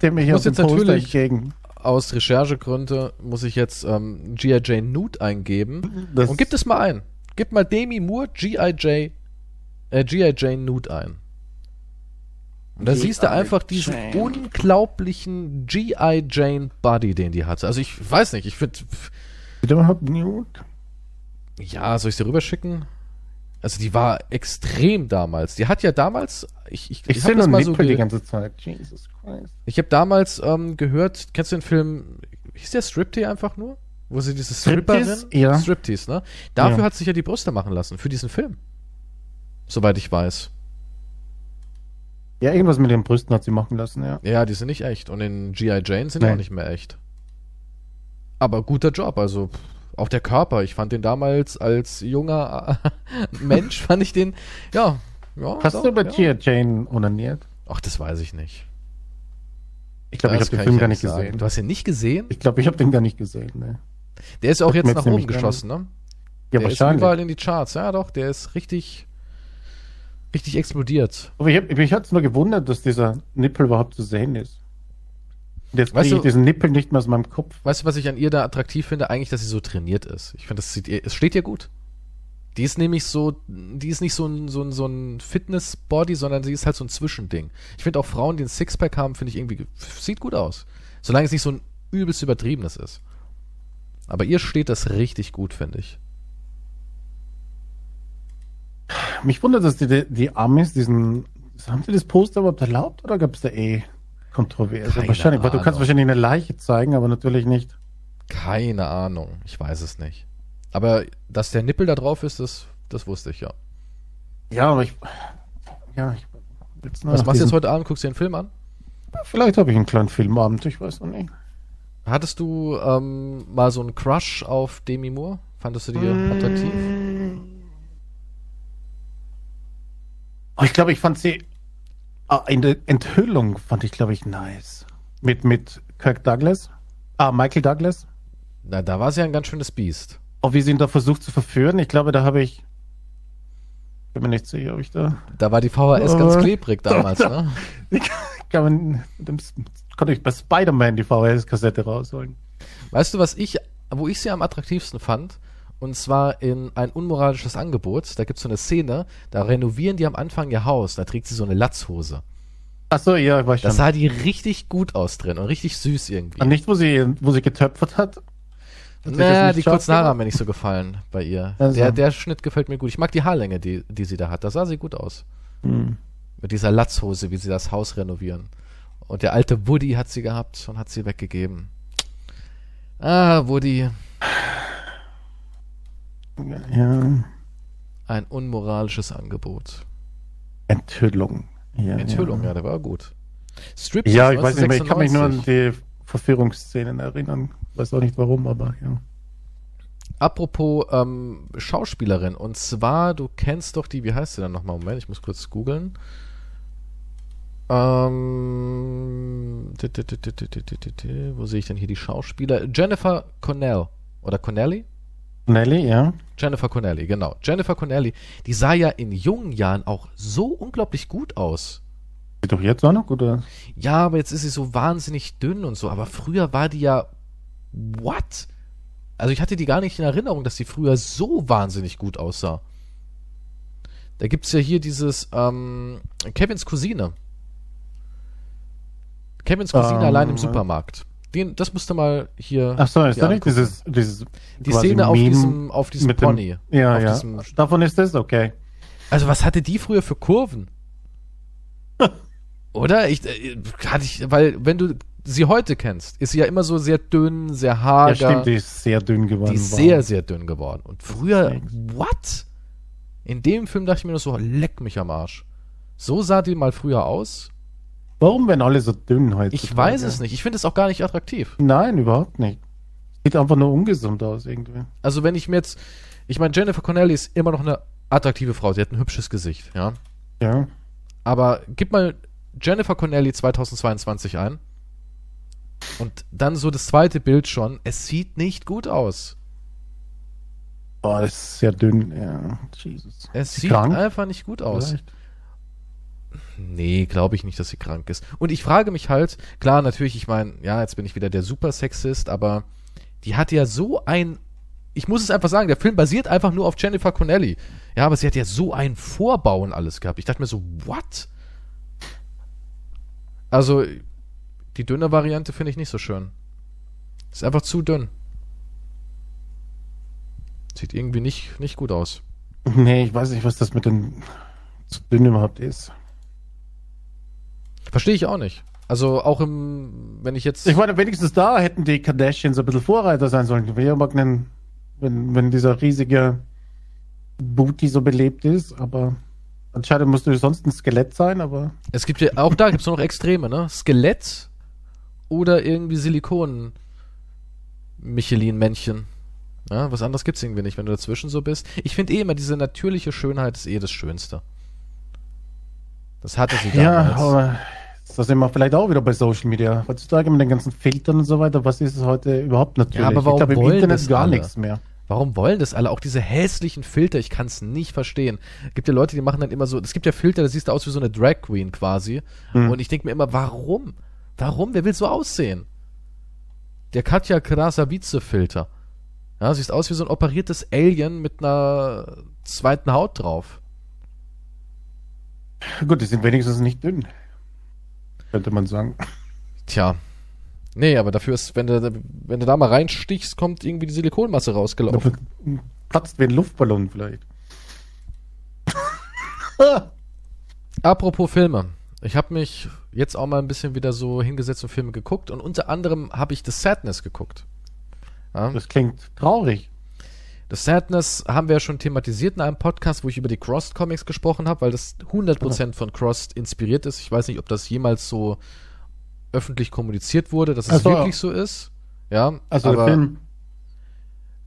der mir hier Muss aus dem Poster natürlich- entgegen. Aus Recherchegründen muss ich jetzt ähm, G.I. Jane Nude eingeben. Das- Und gib es mal ein. Gib mal Demi Moore G.I. J. Äh, G.I. Jane Nude ein. Und da siehst du einfach diesen Jane. unglaublichen G.I. Jane Body, den die hatte. Also ich weiß nicht, ich finde. Nude. Ja, soll ich sie rüberschicken? Also die war extrem damals. Die hat ja damals, ich, ich, Ich hab sehe das mal so die ganze Zeit. Jesus Christ. Ich habe damals ähm, gehört, kennst du den Film, hieß der Striptease einfach nur? Wo sie diese Striptease? Stripperin? Ja. Striptease, ne? Dafür Ja. hat sich ja die Brüste machen lassen, für diesen Film. Soweit ich weiß. Ja, irgendwas mit den Brüsten hat sie machen lassen, ja. Ja, die sind nicht echt. Und in G.I. Jane sind die Nee. auch nicht mehr echt. Aber guter Job, also pff, auch der Körper. Ich fand den damals als junger Mensch, fand ich den, ja. ja Hast doch, du bei ja. Jane onaniert? Ach, das weiß ich nicht. Ich glaube, ich habe den Film gar nicht sagen. gesehen. Du hast ihn nicht gesehen? Ich glaube, ich habe den gar nicht gesehen. Ne. Der ist auch jetzt mir nach jetzt oben geschossen, ne? Ja, der ist wahrscheinlich. überall in die Charts. Ja, doch, der ist richtig, richtig explodiert. Aber ich hab, mich hat es nur gewundert, dass dieser Nippel überhaupt zu sehen ist. Jetzt Weißt kriege ich du- diesen Nippel nicht mehr aus meinem Kopf. Weißt du, was ich an ihr da attraktiv finde? Eigentlich, dass sie so trainiert ist. Ich finde, das sieht ihr, es steht ihr gut. Die ist nämlich so, die ist nicht so ein, so ein, so ein Fitness-Body, sondern sie ist halt so ein Zwischending. Ich finde auch Frauen, die ein Sixpack haben, finde ich irgendwie, sieht gut aus. Solange es nicht so ein übelst übertriebenes ist. Aber ihr steht das richtig gut, finde ich. Mich wundert, dass die, die, die Amis diesen. Haben sie das Poster überhaupt erlaubt oder gab es da eh Kontroverse? Keine wahrscheinlich, weil du kannst Ahnung. wahrscheinlich eine Leiche zeigen, aber natürlich nicht. Keine Ahnung. Ich weiß es nicht. Aber dass der Nippel da drauf ist, das, das wusste ich ja. Ja, aber ich. Ja, ich. Jetzt Was machst du jetzt heute Abend? Guckst du den Film an? Vielleicht habe ich einen kleinen Filmabend, ich weiß noch nicht. Hattest du ähm, mal so einen Crush auf Demi Moore? Fandest du die attraktiv? Oh, ich glaube, ich fand sie. Ah, in der Enthüllung fand ich, glaube ich, nice. Mit, mit Kirk Douglas. Ah, Michael Douglas. Na, da war sie ja ein ganz schönes Biest. Oh, wie sie ihn da versucht zu verführen. Ich glaube, da habe ich. Bin mir nicht sicher, ob ich da. Da war die VHS ganz Äh, klebrig damals, da- ne? kann man, konnte ich bei Spider-Man die VHS-Kassette rausholen. Weißt du, was ich, wo ich sie am attraktivsten fand? Und zwar in ein unmoralisches Angebot. Da gibt es so eine Szene, da renovieren die am Anfang ihr Haus. Da trägt sie so eine Latzhose. Ach so, ja, war ich Da schon. sah die richtig gut aus drin und richtig süß irgendwie. Und nicht, wo sie, wo sie getöpfert hat? Hat das naja, die kurzen Haare haben mir nicht so gefallen bei ihr. Also. Der, der Schnitt gefällt mir gut. Ich mag die Haarlänge, die, die sie da hat. Da sah sie gut aus. Hm. Mit dieser Latzhose, wie sie das Haus renovieren. Und der alte Woody hat sie gehabt und hat sie weggegeben. Ah, Woody. Ja. Ein unmoralisches Angebot. Enthüllung. Ja, Enthüllung, ja. ja, der war gut. Strips ja, ich weiß nicht mehr, ich kann mich nur an die Verführungsszenen erinnern. Weiß auch nicht warum, aber ja. Apropos ähm, Schauspielerin, und zwar, du kennst doch die, wie heißt sie dann nochmal? Moment, ich muss kurz googeln. Ähm, wo sehe ich denn hier die Schauspieler? Jennifer Connell oder Connelly? Nelly, ja. Jennifer Connelly, genau. Jennifer Connelly, die sah ja in jungen Jahren auch so unglaublich gut aus. Sieht doch jetzt auch noch gut aus. Ja, aber jetzt ist sie so wahnsinnig dünn und so. Aber früher war die ja. What? Also ich hatte die gar nicht in Erinnerung, dass sie früher so wahnsinnig gut aussah. Da gibt's ja hier dieses ähm, Kevins Cousine. Kevins Cousine Ähm, allein im Supermarkt. Den, das musste mal hier. Ach so, ist da nicht dieses, dieses Die quasi Szene auf Meme diesem, auf diesem mit dem- Pony. Ja, ja. Diesem, Davon ist das okay. also was hatte die früher für Kurven? Oder? Ich, äh, hatte ich, weil wenn du sie heute kennst, ist sie ja immer so sehr dünn, sehr hager. Ja, stimmt, die ist sehr dünn geworden. Die ist wow. sehr, sehr dünn geworden. Und früher, what? In dem Film dachte ich mir nur so, leck mich am Arsch. So sah die mal früher aus? Warum werden alle so dünn heute? Ich weiß es nicht. Ich finde es auch gar nicht attraktiv. Nein, überhaupt nicht. Sieht einfach nur ungesund aus irgendwie. Also wenn ich mir jetzt, ich meine, Jennifer Connelly ist immer noch eine attraktive Frau. Sie hat ein hübsches Gesicht, ja. Ja. Aber gib mal Jennifer Connelly 2022 ein. Und dann so das zweite Bild schon. Es sieht nicht gut aus. Boah, das ist sehr dünn. Ja, Jesus. Es Ist sieht krank? einfach nicht gut aus. Vielleicht? Nee, glaube ich nicht, dass sie krank ist. Und ich frage mich halt, klar, natürlich, ich meine, ja, jetzt bin ich wieder der Supersexist, aber die hat ja so ein, ich muss es einfach sagen, der Film basiert einfach nur auf Jennifer Connelly. Ja, aber sie hat ja so ein Vorbauen alles gehabt. Ich dachte mir so, what? Also, die dünne Variante finde ich nicht so schön. Ist einfach zu dünn. Sieht irgendwie nicht, nicht gut aus. Nee, ich weiß nicht, was das mit den zu dünn überhaupt ist. Verstehe ich auch nicht. Also auch im, wenn ich jetzt. Ich meine, wenigstens da hätten die Kardashians ein bisschen Vorreiter sein sollen. Wenn, wenn dieser riesige Booty so belebt ist, aber anscheinend musst du sonst ein Skelett sein, aber Es gibt ja, auch da gibt es noch Extreme, ne? Skelett oder irgendwie Silikon Michelin-Männchen. Ja, was anderes gibt's irgendwie nicht, wenn du dazwischen so bist. Ich finde eh immer, diese natürliche Schönheit ist eh das Schönste. Das hatte sie ja, damals. aber da sind wir vielleicht auch wieder bei Social Media. Heutzutage mit den ganzen Filtern und so weiter, was ist es heute überhaupt natürlich? Ja, aber warum ich glaube, im wollen Internet das gar alle? nichts mehr. Warum wollen das alle? Auch diese hässlichen Filter, ich kann es nicht verstehen. Gibt ja Leute, die machen dann immer so, es gibt ja Filter, da siehst du aus wie so eine Drag Queen quasi. Hm. Und ich denke mir immer, warum? Warum? Wer will so aussehen? Der Katja Krasavice-Filter. Ja, siehst aus wie so ein operiertes Alien mit einer zweiten Haut drauf. Gut, die sind wenigstens nicht dünn. Könnte man sagen. Tja. Nee, aber dafür ist, wenn du, wenn du da mal reinstichst, kommt irgendwie die Silikonmasse rausgelaufen. Platzt wie ein Luftballon vielleicht. Apropos Filme. Ich habe mich jetzt auch mal ein bisschen wieder so hingesetzt und Filme geguckt und unter anderem habe ich The Sadness geguckt. Ja, Das klingt traurig. The Sadness haben wir ja schon thematisiert in einem Podcast, wo ich über die Crossed Comics gesprochen habe, weil das 100% von Crossed inspiriert ist. Ich weiß nicht, ob das jemals so öffentlich kommuniziert wurde, dass es so. wirklich so ist. Ja, Also aber der Film,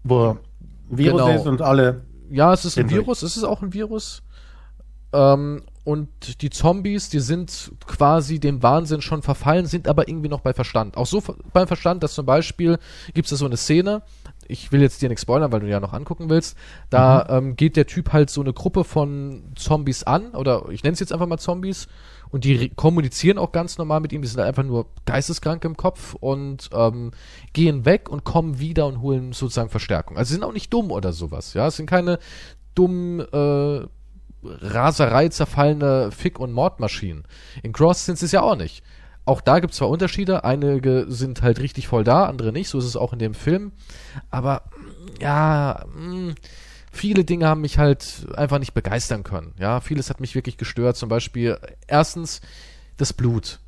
wo Virus Genau. ist und alle. Ja, es ist ein. Virus, es ist auch ein Virus. Ähm, und die Zombies, die sind quasi dem Wahnsinn schon verfallen, sind aber irgendwie noch bei Verstand. Auch so beim Verstand, dass zum Beispiel gibt es da so eine Szene, ich will jetzt dir nichts spoilern, weil du ja noch angucken willst. Da Mhm. ähm, geht der Typ halt so eine Gruppe von Zombies an, oder ich nenne es jetzt einfach mal Zombies, und die re- kommunizieren auch ganz normal mit ihm. Die sind einfach nur geisteskrank im Kopf und ähm, gehen weg und kommen wieder und holen sozusagen Verstärkung. Also sie sind auch nicht dumm oder sowas. Ja, es sind keine dummen äh, Raserei zerfallene Fick- und Mordmaschinen. In Cross sind sie es ja auch nicht. Auch da gibt es zwar Unterschiede, einige sind halt richtig voll da, andere nicht, so ist es auch in dem Film. Aber ja, mh, viele Dinge haben mich halt einfach nicht begeistern können. Ja, vieles hat mich wirklich gestört. Zum Beispiel erstens das Blut.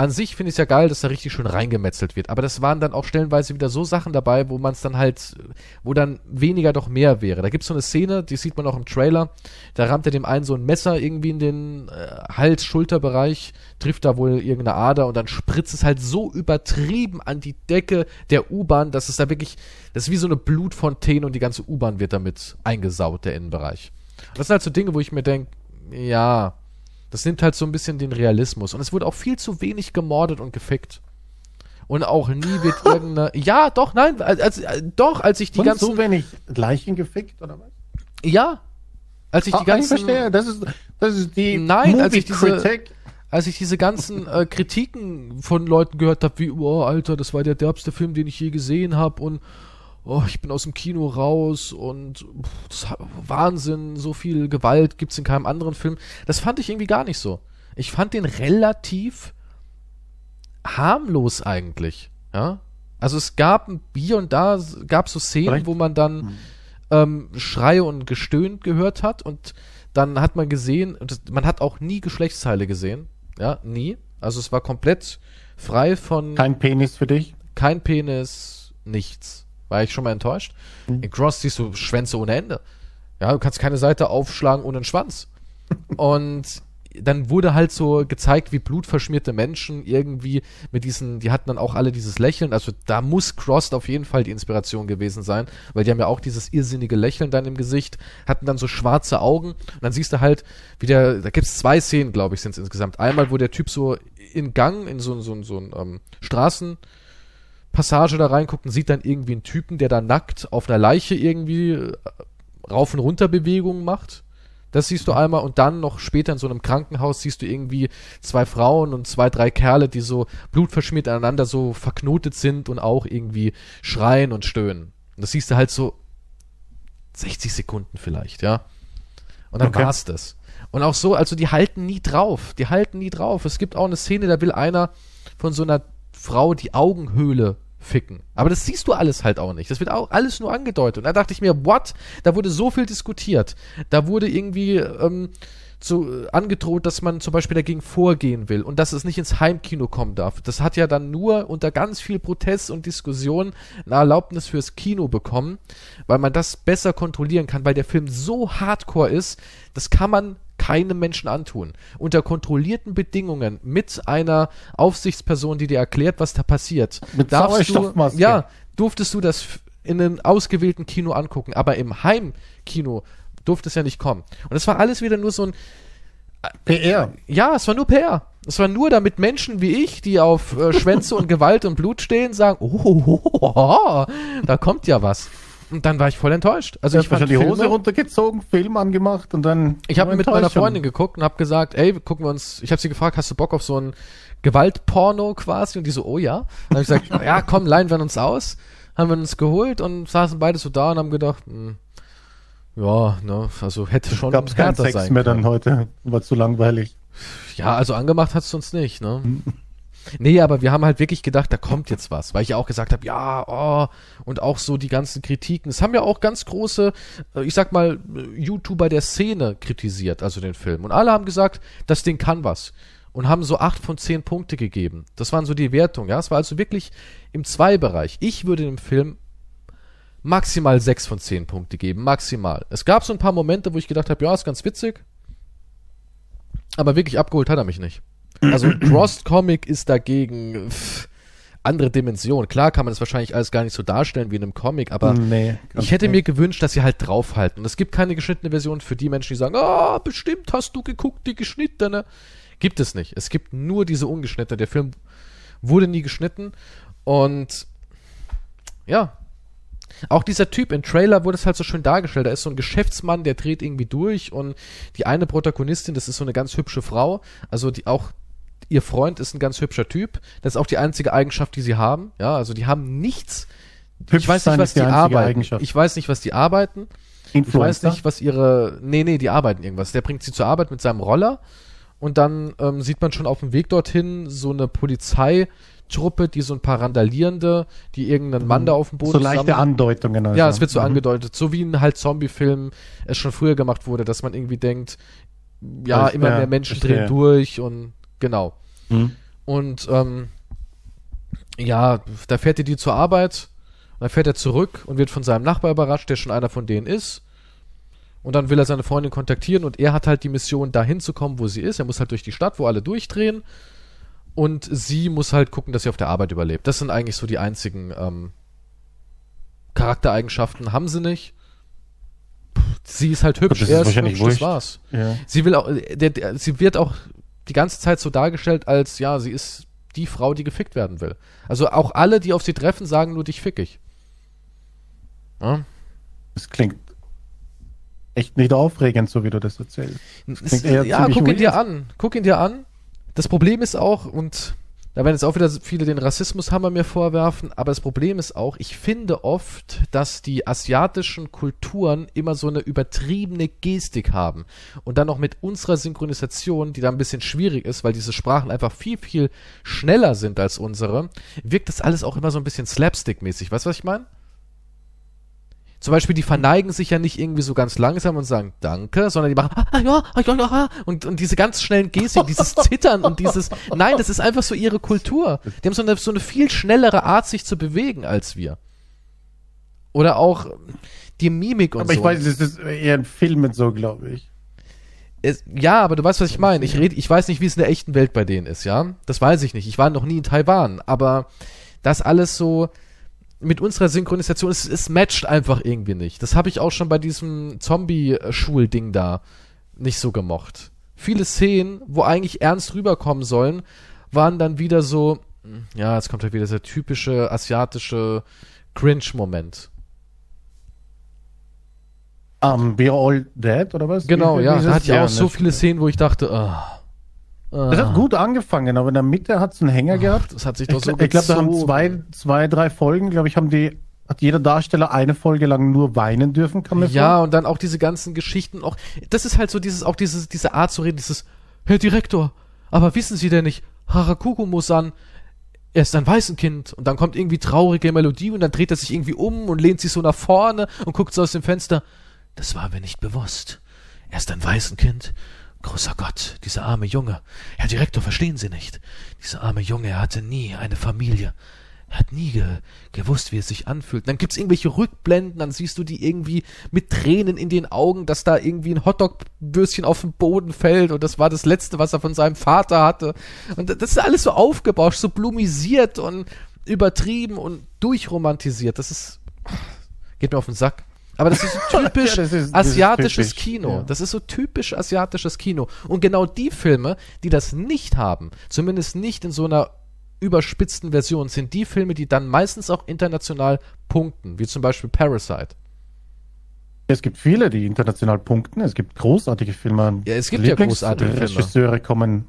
An sich finde ich es ja geil, dass da richtig schön reingemetzelt wird. Aber das waren dann auch stellenweise wieder so Sachen dabei, wo man es dann halt, wo dann weniger doch mehr wäre. Da gibt es so eine Szene, die sieht man auch im Trailer. Da rammt er dem einen so ein Messer irgendwie in den äh, Hals-Schulterbereich, trifft da wohl irgendeine Ader und dann spritzt es halt so übertrieben an die Decke der U-Bahn, dass es da wirklich, das ist wie so eine Blutfontäne und die ganze U-Bahn wird damit eingesaut, der Innenbereich. Das sind halt so Dinge, wo ich mir denke, ja, das nimmt halt so ein bisschen den Realismus. Und es wurde auch viel zu wenig gemordet und gefickt. Und auch nie wird irgendeine. Ja, doch, nein, als, als, doch, als ich die Und ganzen. so wenig Leichen gefickt, oder was? ja. Als ich die Ah, ganzen. Ich verstehe, das ist, das ist die Nein, als ich diese- als ich diese ganzen äh, Kritiken von Leuten gehört habe, wie, oh, Alter, das war der derbste Film, den ich je gesehen habe und oh, ich bin aus dem Kino raus und pff, Wahnsinn, so viel Gewalt gibt's in keinem anderen Film. Das fand ich irgendwie gar nicht so. Ich fand den relativ harmlos eigentlich, ja. Also es gab ein- hier und da gab so Szenen, Vielleicht- wo man dann ähm, Schreie und Gestöhn gehört hat und dann hat man gesehen, man hat auch nie Geschlechtsteile gesehen, ja, nie. Also es war komplett frei von Kein Penis für dich. kein Penis, nichts. War ich schon mal enttäuscht. In Cross siehst du Schwänze ohne Ende. Ja, du kannst keine Seite aufschlagen ohne einen Schwanz. Und dann wurde halt so gezeigt, wie blutverschmierte Menschen irgendwie mit diesen, die hatten dann auch alle dieses Lächeln, also da muss Crossed auf jeden Fall die Inspiration gewesen sein, weil die haben ja auch dieses irrsinnige Lächeln dann im Gesicht, hatten dann so schwarze Augen und dann siehst du halt, wie der, da gibt's zwei Szenen, glaube ich, sind es insgesamt. Einmal, wo der Typ so in Gang, in so, so, so ein ähm, Straßen, Passage da reinguckt und sieht dann irgendwie einen Typen, der da nackt auf einer Leiche irgendwie äh, rauf und runter Bewegungen macht. Das siehst du einmal und dann noch später in so einem Krankenhaus siehst du irgendwie zwei Frauen und zwei, drei Kerle, die so blutverschmiert aneinander so verknotet sind und auch irgendwie schreien und stöhnen. Und das siehst du halt so 60 Sekunden vielleicht, ja. Und dann Okay. war's das. Und auch so, also die halten nie drauf. Die halten nie drauf. Es gibt auch eine Szene, da will einer von so einer Frau die Augenhöhle ficken. Aber das siehst du alles halt auch nicht. Das wird auch alles nur angedeutet. Und da dachte ich mir, what? Da wurde so viel diskutiert. Da wurde irgendwie ähm, so äh, angedroht, dass man zum Beispiel dagegen vorgehen will und dass es nicht ins Heimkino kommen darf. Das hat ja dann nur unter ganz viel Protest und Diskussion eine Erlaubnis fürs Kino bekommen, weil man das besser kontrollieren kann, weil der Film so hardcore ist, das kann man keinem Menschen antun. Unter kontrollierten Bedingungen mit einer Aufsichtsperson, die dir erklärt, was da passiert. Mit darfst du, ja, durftest du das in einem ausgewählten Kino angucken, aber im Heimkino durfte es ja nicht kommen. Und es war alles wieder nur so ein, PR. ja, es war nur PR. Es war nur, damit Menschen wie ich, die auf äh, Schwänze und Gewalt und Blut stehen, sagen, oh, oh, oh, oh, da kommt ja was. Und dann war ich voll enttäuscht. Also Du ich hast schon die Hose Filme- runtergezogen, Film angemacht und dann. ich habe mit meiner. Freundin geguckt und habe gesagt, ey, gucken wir uns, ich habe sie gefragt, hast du Bock auf so ein Gewaltporno quasi? Und die so, oh ja. Dann habe ich gesagt, ja, komm, leihen wir uns aus. Haben wir uns geholt und saßen beide so da und haben gedacht, hm, ja, ne, also hätte schon Gab es keinen Sex sein mehr können. dann heute. War zu langweilig. Ja, also angemacht hat's uns nicht, ne? Nee, aber wir haben halt wirklich gedacht, da kommt jetzt was, weil ich ja auch gesagt habe, ja, oh, und auch so die ganzen Kritiken. Es haben ja auch ganz große, äh, ich sag mal, äh, YouTuber der Szene kritisiert, also den Film. Und alle haben gesagt, das Ding kann was. Und haben so acht von zehn Punkte gegeben. Das waren so die Wertungen, ja. Es war also wirklich im Zwei-Bereich. Ich würde dem Film maximal sechs von zehn Punkte geben, maximal. Es gab so ein paar Momente, wo ich gedacht habe, ja, ist ganz witzig. Aber wirklich abgeholt hat er mich nicht. Also Crossed Comic ist dagegen pff, andere Dimension. Klar kann man das wahrscheinlich alles gar nicht so darstellen wie in einem Comic, aber Nee, ich hätte nicht. mir gewünscht, dass sie halt draufhalten. Und es gibt keine geschnittene Version für die Menschen, die sagen, ah, bestimmt hast du geguckt, die geschnittene. Gibt es nicht. Es gibt nur diese ungeschnittene. Der Film wurde nie geschnitten und ja, Auch dieser Typ im Trailer wurde es halt so schön dargestellt. Da ist so ein Geschäftsmann, der dreht irgendwie durch und die eine Protagonistin, das ist so eine ganz hübsche Frau. Also die auch ihr Freund ist ein ganz hübscher Typ. Das ist auch die einzige Eigenschaft, die sie haben. Ja, also die haben nichts. Hübsch ich weiß nicht, was die die, arbeiten. Ich weiß nicht, was die arbeiten. Ich weiß Influencer. nicht, was ihre. Nee, nee, die arbeiten irgendwas. Der bringt sie zur Arbeit mit seinem Roller und dann ähm, sieht man schon auf dem Weg dorthin so eine Polizeitruppe, die so ein paar Randalierende, die irgendeinen Mann da auf dem Boden so leichte zusammen- Andeutungen. Also. ja, es wird so Mhm. angedeutet, so wie in halt Zombie-Filmen es schon früher gemacht wurde, dass man irgendwie denkt, ja, Alles immer klar, mehr Menschen drehen durch und genau. Mhm. Und ähm, ja, da fährt er die zur Arbeit, dann fährt er zurück und wird von seinem Nachbar überrascht, der schon einer von denen ist. Und dann will er seine Freundin kontaktieren und er hat halt die Mission, dahin zu kommen, wo sie ist. Er muss halt durch die Stadt, wo alle durchdrehen. Und sie muss halt gucken, dass sie auf der Arbeit überlebt. Das sind eigentlich so die einzigen ähm, Charaktereigenschaften. Haben sie nicht. Sie ist halt hübsch, das ist er ist wahrscheinlich hübsch, das wurscht. war's. Ja. Sie will auch, der, der, sie wird auch die ganze Zeit so dargestellt, als ja, sie ist die Frau, die gefickt werden will. Also auch alle, die auf sie treffen, sagen nur, dich fick ich. Ja? Das klingt echt nicht aufregend, so wie du das erzählst. Eher ja, guck ihn dir weird. an. Guck ihn dir an. Das Problem ist auch, und da werden jetzt auch wieder viele den Rassismushammer mir vorwerfen, aber das Problem ist auch, ich finde oft, dass die asiatischen Kulturen immer so eine übertriebene Gestik haben. Und dann noch mit unserer Synchronisation, die da ein bisschen schwierig ist, weil diese Sprachen einfach viel, viel schneller sind als unsere, wirkt das alles auch immer so ein bisschen slapstick-mäßig. Weißt du, was ich meine? Zum Beispiel, die verneigen sich ja nicht irgendwie so ganz langsam und sagen Danke, sondern die machen ah, ja, ah, ja, ja, und, und diese ganz schnellen Gestik, dieses Zittern und dieses, nein, das ist einfach so ihre Kultur. Die haben so eine, so eine viel schnellere Art, sich zu bewegen als wir. Oder auch die Mimik und Aber so. ich weiß, das ist eher in Filmen so, glaube ich. Es, ja, aber du weißt, was ich meine. Ich rede, ich weiß nicht, wie es in der echten Welt bei denen ist, ja? Das weiß ich nicht. Ich war noch nie in Taiwan, aber das alles so mit unserer Synchronisation, es, es matcht einfach irgendwie nicht. Das habe ich auch schon bei diesem Zombie-Schul-Ding da nicht so gemocht. Viele Szenen, wo eigentlich ernst rüberkommen sollen, waren dann wieder so, ja, jetzt kommt halt wieder dieser typische asiatische Cringe-Moment. Um, We're All Dead, oder was? Genau, ja, da hatte ich auch so viele Szenen, wo ich dachte, ah. Das hat gut angefangen, aber in der Mitte hat es einen Hänger gehabt. Das hat sich Ich, doch so gl- ich glaube, da haben zwei, zwei, drei Folgen, glaube ich, haben die, hat jeder Darsteller eine Folge lang nur weinen dürfen, kann mir Ja, und dann auch diese ganzen Geschichten, auch, das ist halt so dieses, auch dieses, diese Art zu reden, dieses, Herr Direktor, aber wissen Sie denn nicht, Harakuku-Musan, er ist ein Waisenkind und dann kommt irgendwie traurige Melodie und dann dreht er sich irgendwie um und lehnt sich so nach vorne und guckt so aus dem Fenster. Das war mir nicht bewusst. Er ist ein Waisenkind. Großer Gott, dieser arme Junge. Herr Direktor, verstehen Sie nicht. Dieser arme Junge, er hatte nie eine Familie. Er hat nie ge gewusst, wie es sich anfühlt. Dann gibt's irgendwelche Rückblenden, dann siehst du die irgendwie mit Tränen in den Augen, dass da irgendwie ein Hotdog-Würstchen auf den Boden fällt und das war das Letzte, was er von seinem Vater hatte. Und das ist alles so aufgebauscht, so blumisiert und übertrieben und durchromantisiert. Das ist, geht mir auf den Sack. Aber das ist so typisch Ja, das ist- das asiatisches typisch, Kino. ja. Das ist so typisch asiatisches Kino. Und genau die Filme, die das nicht haben, zumindest nicht in so einer überspitzten Version, sind die Filme, die dann meistens auch international punkten, wie zum Beispiel Parasite. Es gibt viele, die international punkten. Es gibt großartige Filme. Ja, es gibt ja großartige Filme. Regisseure kommen.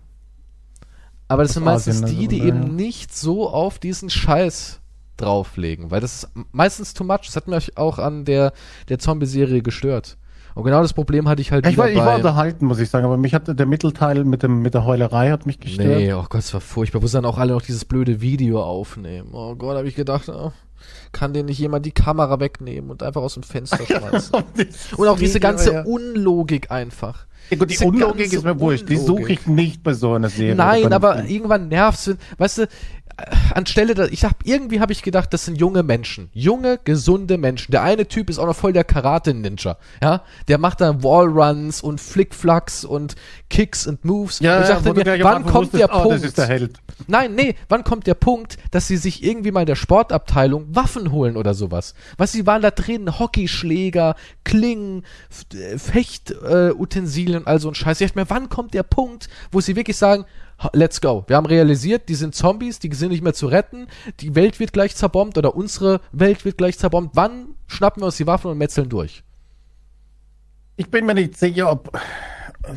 Aber das sind meistens Asien, die, die eben nicht so auf diesen Scheiß drauflegen, weil das ist meistens too much. Das hat mich auch an der, der Zombie-Serie gestört. Und genau das Problem hatte ich halt Ich war, ich war unterhalten, muss ich sagen, aber mich hat der Mittelteil mit, dem, mit der Heulerei hat mich gestört. Nee, oh Gott, es war furchtbar. Wo sie dann auch alle noch dieses blöde Video aufnehmen. Oh Gott, habe ich gedacht, oh, kann denn nicht jemand die Kamera wegnehmen und einfach aus dem Fenster schmeißen? und auch diese ganze ja. Unlogik einfach. Ja, gut, die diese Unlogik ist mir wurscht. Die suche ich nicht bei so einer Serie. Nein, aber irgendwann nervt's. wenn- Weißt du, anstelle da, ich hab, irgendwie habe ich gedacht, das sind junge Menschen. Junge, gesunde Menschen. Der eine Typ ist auch noch voll der Karate-Ninja. Ja, der macht da Wallruns und Flickflacks und Kicks und Moves. ja, und ich dachte mir, wann kommt der oh, Punkt? Der Held. Nein, nee, wann kommt der Punkt, dass sie sich irgendwie mal in der Sportabteilung Waffen holen oder sowas. Was, sie waren da drin, Hockeyschläger, Klingen, äh, Fechtutensilien und all so ein Scheiß. Ich dachte mir, wann kommt der Punkt, wo sie wirklich sagen, "Ha, let's go. Wir haben realisiert, die sind Zombies, die sind nicht mehr zu retten, die Welt wird gleich zerbombt oder unsere Welt wird gleich zerbombt. Wann schnappen wir uns die Waffen und metzeln durch? Ich bin mir nicht sicher, ob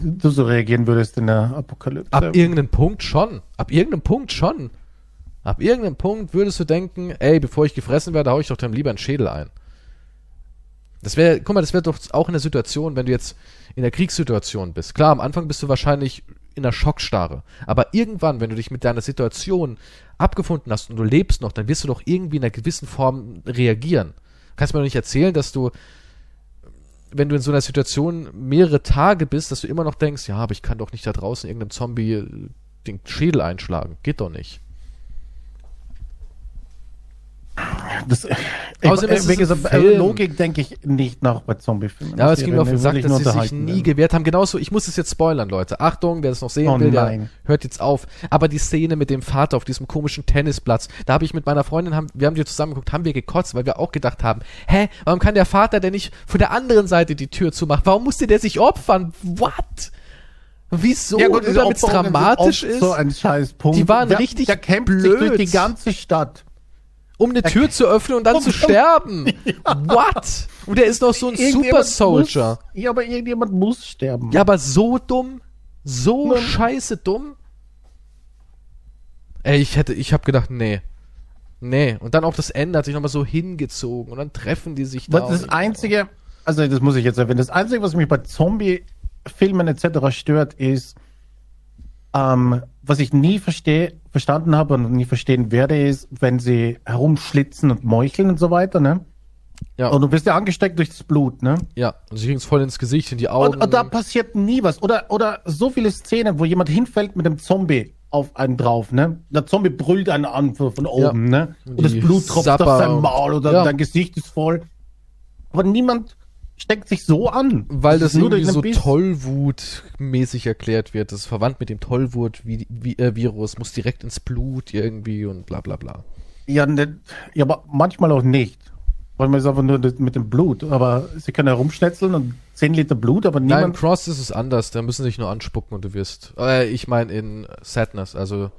du so reagieren würdest in der Apokalypse. Ab irgendeinem Punkt schon. Ab irgendeinem Punkt schon. Ab irgendeinem Punkt würdest du denken, ey, bevor ich gefressen werde, hau ich doch dem lieber einen Schädel ein. Das wäre, guck mal, das wäre doch auch in der Situation, wenn du jetzt in der Kriegssituation bist. Klar, am Anfang bist du wahrscheinlich in der Schockstarre. Aber irgendwann, wenn du dich mit deiner Situation abgefunden hast und du lebst noch, dann wirst du doch irgendwie in einer gewissen Form reagieren. Kannst mir doch nicht erzählen, dass du, wenn du in so einer Situation mehrere Tage bist, dass du immer noch denkst, ja, aber ich kann doch nicht da draußen irgendeinem Zombie äh, den Schädel einschlagen. Geht doch nicht. Das, Außerdem ist es wie ein gesagt, äh, Film. Logik denke ich nicht nach bei Zombiefilmen. Ja, aber es ging mir auf den Sack, dass sie sich nie werden. gewehrt haben. Genauso, ich muss es jetzt spoilern, Leute. Achtung, wer das noch sehen Oh will, der nein. hört jetzt auf. Aber die Szene mit dem Vater auf diesem komischen Tennisplatz, da habe ich mit meiner Freundin, haben, wir haben die zusammen geguckt, haben wir gekotzt, weil wir auch gedacht haben, hä, warum kann der Vater denn nicht von der anderen Seite die Tür zumachen? Warum musste der sich opfern? What? Wieso? Ja, gut, damit es dramatisch ist? So ein Scheißpunkt. Die waren der, richtig Der kämpft blöd. sich durch die ganze Stadt. Um eine Tür zu öffnen und dann zu sterben. What? Und der ist noch so ein Super Soldier. Muss, ja, aber irgendjemand muss sterben. Ja, aber so dumm? So Nein. scheiße dumm? Ey, ich hätte, ich hab gedacht, nee. Nee. Und dann auch das Ende hat sich nochmal so hingezogen und dann treffen die sich da. Das Einzige, also das muss ich jetzt erwähnen, das Einzige, was mich bei Zombie-Filmen etc. stört, ist, ähm, was ich nie verstehe, verstanden habe und nie verstehen werde, ist, wenn sie herumschlitzen und meucheln und so weiter, ne? Ja, Und du bist ja angesteckt durch das Blut, ne? ja. Und sie kriegen's voll ins Gesicht, in die Augen. Und, und da passiert nie was. Oder, oder so viele Szenen, wo jemand hinfällt mit dem Zombie auf einen drauf, ne? Der Zombie brüllt einen an von von Ja. oben, ne? Und Und das die Blut tropft Sapper auf sein Maul oder Ja. dein Gesicht ist voll. Aber niemand steckt sich so an. weil das nur irgendwie so. Tollwut-mäßig erklärt wird. Das ist verwandt mit dem Tollwut-Virus, muss direkt ins Blut irgendwie und bla bla bla. Ja, ne, ja, aber manchmal auch nicht. Manchmal ist einfach nur das mit dem Blut. Aber sie können herumschnetzeln und 10 Liter Blut, aber Nein, im niemand. Cross ist es anders. Da müssen sie sich nur anspucken und du wirst. Äh, ich meine in Sadness. Also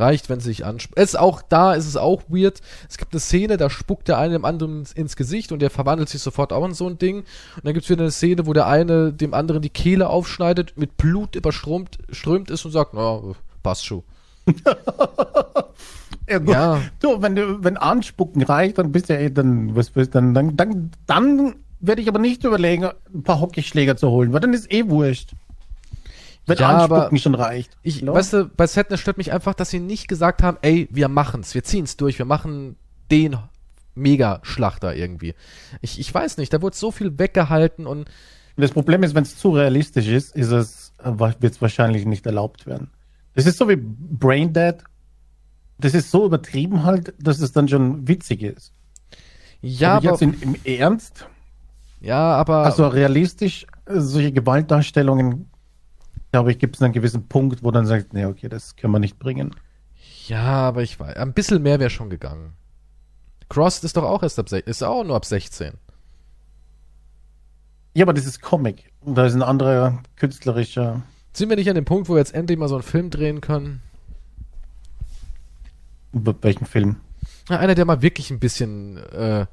reicht, wenn sie sich anspucken. Es ist auch da, ist es auch weird. Es gibt eine Szene, da spuckt der eine dem anderen ins, Gesicht und der verwandelt sich sofort auch in so ein Ding. Und dann gibt es wieder eine Szene, wo der eine dem anderen die Kehle aufschneidet, mit Blut überströmt strömt ist und sagt, na, passt schon. Ja, gut. Ja. Du, wenn du, wenn Anspucken reicht, dann bist du ja eh, dann, was bist dann, dann, dann, dann werde ich aber nicht überlegen, ein paar Hockeyschläger zu holen, weil dann ist eh wurscht. Wenn Ja, Anspucken aber schon reicht. Ich, Hallo? weißt du, bei Sadness stört mich einfach, dass sie nicht gesagt haben, ey, wir machen's, wir ziehen's durch, wir machen den Mega-Schlachter irgendwie. Ich, ich weiß nicht, da wurde so viel weggehalten und Das Problem ist, wenn es zu realistisch ist, ist es, wird es wahrscheinlich nicht erlaubt werden. Das ist so wie Brain Dead. Das ist so übertrieben halt, dass es dann schon witzig ist. ja, aber aber, jetzt in, im Ernst, ja, aber also realistisch, solche Gewaltdarstellungen, glaube ich, gibt es einen gewissen Punkt, wo dann sagt, nee, okay, das können wir nicht bringen. ja, aber ich weiß, ein bisschen mehr wäre schon gegangen. Crossed ist doch auch erst ab, sech- ist auch nur ab 16. Ja, aber das ist Comic. Und da ist ein anderer künstlerischer. Sind wir nicht an dem Punkt, wo wir jetzt endlich mal so einen Film drehen können? Über welchen Film? Ja, einer, der mal wirklich ein bisschen äh,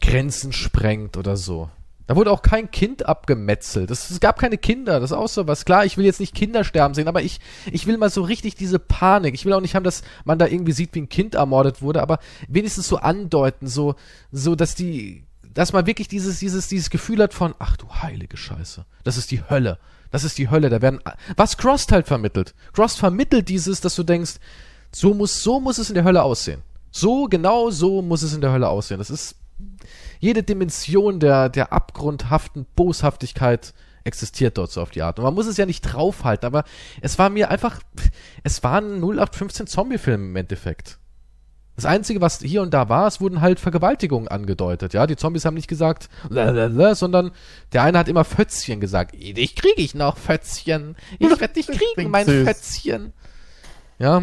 Grenzen sprengt oder so. Da wurde auch kein Kind abgemetzelt. Es, es gab keine Kinder. Das ist auch so was. Klar, ich will jetzt nicht Kinder sterben sehen, aber ich, ich will mal so richtig diese Panik. Ich will auch nicht haben, dass man da irgendwie sieht, wie ein Kind ermordet wurde, aber wenigstens so andeuten, so, so, dass die, dass man wirklich dieses, dieses, dieses Gefühl hat von, ach du heilige Scheiße. Das ist die Hölle. Das ist die Hölle. Da werden, was Crost halt vermittelt. Crost vermittelt dieses, dass du denkst, so muss, so muss es in der Hölle aussehen. So, genau so muss es in der Hölle aussehen. Das ist, jede Dimension der, der abgrundhaften Boshaftigkeit existiert dort so auf die Art. Und man muss es ja nicht draufhalten, aber es war mir einfach, es war ein 0815 Zombie-Film im Endeffekt. Das Einzige, was hier und da war, es wurden halt Vergewaltigungen angedeutet, ja. Die Zombies haben nicht gesagt, lalalala, sondern der eine hat immer Fötzchen gesagt. Dich kriege ich noch, Fötzchen. Ich werde dich kriegen, mein süß. Fötzchen. Ja.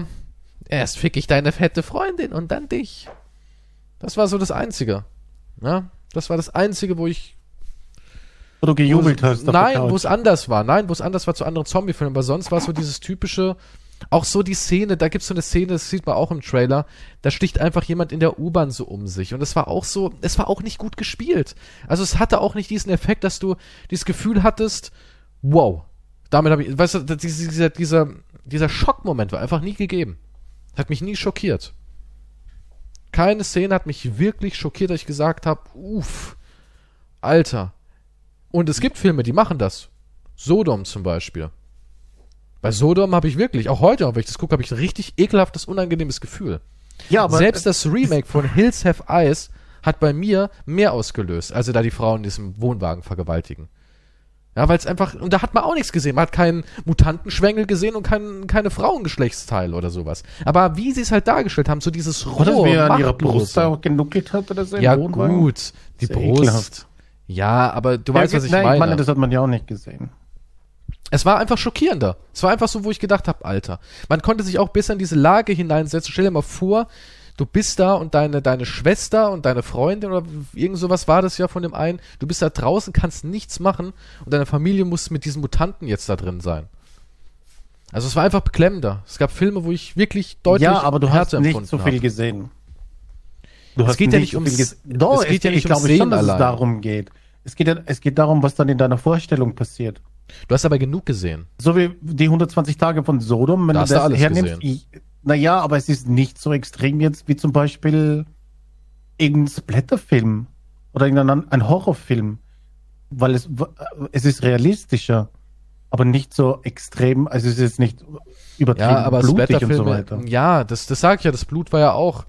Erst fick ich deine fette Freundin und dann dich. Das war so das Einzige. Ja, das war das Einzige, wo ich Wo du gejubelt wo, hast. Nein, wo es anders war. Nein, wo es anders war zu anderen Zombie-Filmen. Aber sonst war es so dieses typische, auch so die Szene, da gibt's so eine Szene, das sieht man auch im Trailer, da sticht einfach jemand in der U-Bahn so um sich. Und es war auch so, es war auch nicht gut gespielt. Also es hatte auch nicht diesen Effekt, dass du dieses Gefühl hattest, wow, damit habe ich, weißt du, dieser, dieser, dieser Schockmoment war einfach nie gegeben. Hat mich nie schockiert. Keine Szene hat mich wirklich schockiert, dass ich gesagt habe, uff, Alter. Und es gibt Filme, die machen das. Sodom zum Beispiel. Bei Sodom habe ich wirklich, auch heute, wenn ich das gucke, habe ich ein richtig ekelhaftes, unangenehmes Gefühl. ja, aber Selbst das Remake von Hills Have Eyes hat bei mir mehr ausgelöst, also da die Frauen in diesem Wohnwagen vergewaltigen. Ja, weil es einfach, und da hat man auch nichts gesehen. Man hat keinen Mutantenschwengel gesehen und kein, keine Frauengeschlechtsteile oder sowas. Aber wie sie es halt dargestellt haben, so dieses Oder rohe, wie er an ihrer. Brust da genuckelt hat oder so. Ja, Wohnwagen. gut. Die Sehr Brust. ekelhaft. Ja, aber du Ja, weißt, was ich nein, meine. das hat man ja auch nicht gesehen. Es war einfach schockierender. Es war einfach so, wo ich gedacht habe, Alter. Man konnte sich auch besser in diese Lage hineinsetzen. Stell dir mal vor, du bist da und deine, deine Schwester und deine Freundin oder irgend sowas war das ja von dem einen. Du bist da draußen, kannst nichts machen und deine Familie muss mit diesen Mutanten jetzt da drin sein. Also es war einfach beklemmender. Es gab Filme, wo ich wirklich deutlich ja, aber du hast Härte nicht empfunden so viel habe. gesehen. Du Es geht ja nicht ums- Doch, es geht ja nicht ich ums glaube schon, Sehen dass allein. es darum geht. Es geht, ja, es geht darum, was dann in deiner Vorstellung passiert. Du hast aber genug gesehen. So wie die 120 Tage von Sodom, wenn Da du hast du das alles hernimmst. Naja, aber es ist nicht so extrem jetzt wie zum Beispiel irgendein Splatterfilm oder irgendein ein Horrorfilm, weil es, es ist realistischer, aber nicht so extrem, also es ist jetzt nicht übertrieben Ja, aber blutig und so weiter. ja, das, das sag ich ja, das Blut war ja auch.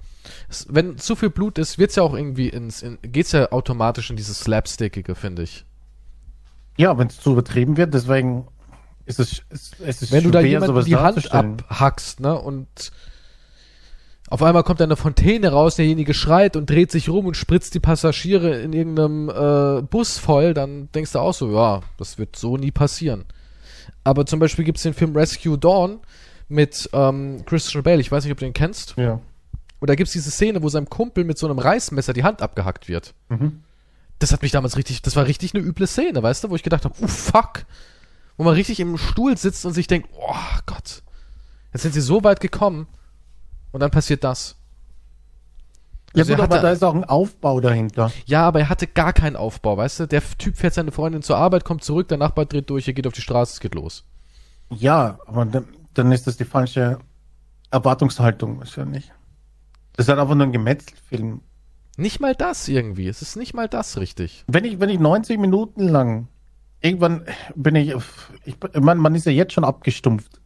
Es, wenn zu viel Blut ist, wird's ja auch irgendwie ins, in, geht's ja automatisch in dieses Slapstickige, finde ich. Ja, wenn es zu übertrieben wird, deswegen es, es, es ist Wenn du da jemanden die Hand abhackst, ne, und auf einmal kommt da eine Fontäne raus, derjenige schreit und dreht sich rum und spritzt die Passagiere in irgendeinem äh, Bus voll, dann denkst du auch so, ja, das wird so nie passieren. Aber zum Beispiel gibt's den Film Rescue Dawn mit ähm, Christian Bale, ich weiß nicht, ob du den kennst. Ja. Und da gibt's diese Szene, wo seinem Kumpel mit so einem Reißmesser die Hand abgehackt wird. Mhm. Das hat mich damals richtig, das war richtig eine üble Szene, weißt du, wo ich gedacht habe, oh fuck. Wo man richtig im Stuhl sitzt und sich denkt, oh Gott, jetzt sind sie so weit gekommen und dann passiert das. Ja, Also gut, er aber hatte- da ist auch ein Aufbau dahinter. Ja, aber er hatte gar keinen Aufbau, weißt du? Der Typ fährt seine Freundin zur Arbeit, kommt zurück, der Nachbar dreht durch, er geht auf die Straße, es geht los. Ja, aber dann, dann ist das die falsche Erwartungshaltung wahrscheinlich. Das ist halt einfach nur ein Gemetzelfilm. Nicht mal das irgendwie, es ist nicht mal das richtig. Wenn ich, wenn ich 90 Minuten lang, irgendwann bin ich, ich, meine, man ist ja jetzt schon abgestumpft.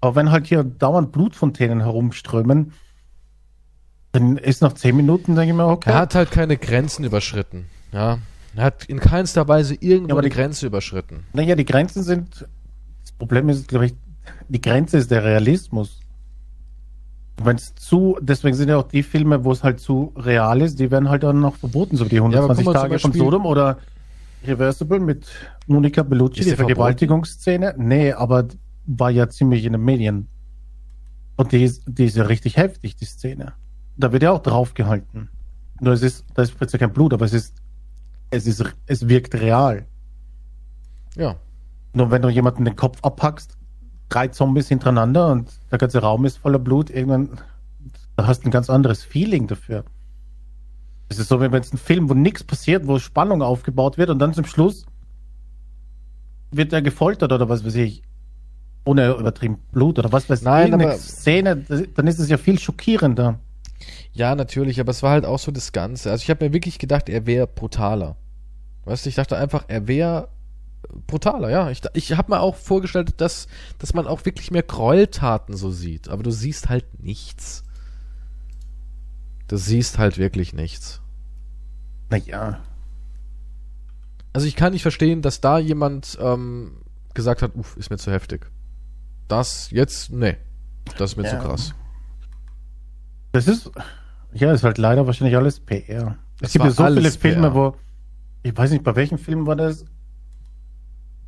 Aber wenn halt hier dauernd Blutfontänen herumströmen, dann ist nach 10 Minuten, denke ich mir, okay. Er hat halt keine Grenzen überschritten, ja. Er hat in keinster Weise irgendwo Ja, eine die- Grenze überschritten. Naja, die Grenzen sind, das Problem ist, glaube ich, die Grenze ist der Realismus. Wenn es zu, deswegen sind ja auch die Filme, wo es halt zu real ist, die werden halt dann noch verboten, so wie die aber 120 guck mal, zum Tage von Sodom oder Reversible mit Monika Bellucci, Ist die? Vergewaltigungsszene. Nee, aber war ja ziemlich in den Medien. Und die ist, die ist ja richtig heftig, die Szene. Da wird ja auch draufgehalten. Nur es ist, da ist plötzlich kein Blut, aber es ist, es ist, es wirkt real. Ja. Nur wenn du jemanden den Kopf abhackst, drei Zombies hintereinander und der ganze Raum ist voller Blut, irgendwann, da hast du ein ganz anderes Feeling dafür. Es ist so, wie wenn es ein Film, wo nichts passiert, wo Spannung aufgebaut wird und dann zum Schluss wird er gefoltert oder was weiß ich. Ohne übertrieben Blut oder was weiß ich. Nein, aber- Szene, dann ist es ja viel schockierender. Ja, natürlich, aber es war halt auch so das Ganze. Also ich habe mir wirklich gedacht, er wäre brutaler. Weißt du, ich dachte einfach, er wäre brutaler, ja. Ich, ich habe mir auch vorgestellt, dass, dass man auch wirklich mehr Gräueltaten so sieht. Aber du siehst halt nichts. Du siehst halt wirklich nichts. Naja. Also ich kann nicht verstehen, dass da jemand ähm, gesagt hat, uff, ist mir zu heftig. Das jetzt, nee. Das ist mir Ja. zu krass. Das ist, ja, ist halt leider wahrscheinlich alles PR. Es Es gibt ja so viele Filme, PR. wo, ich weiß nicht, bei welchem Film war das,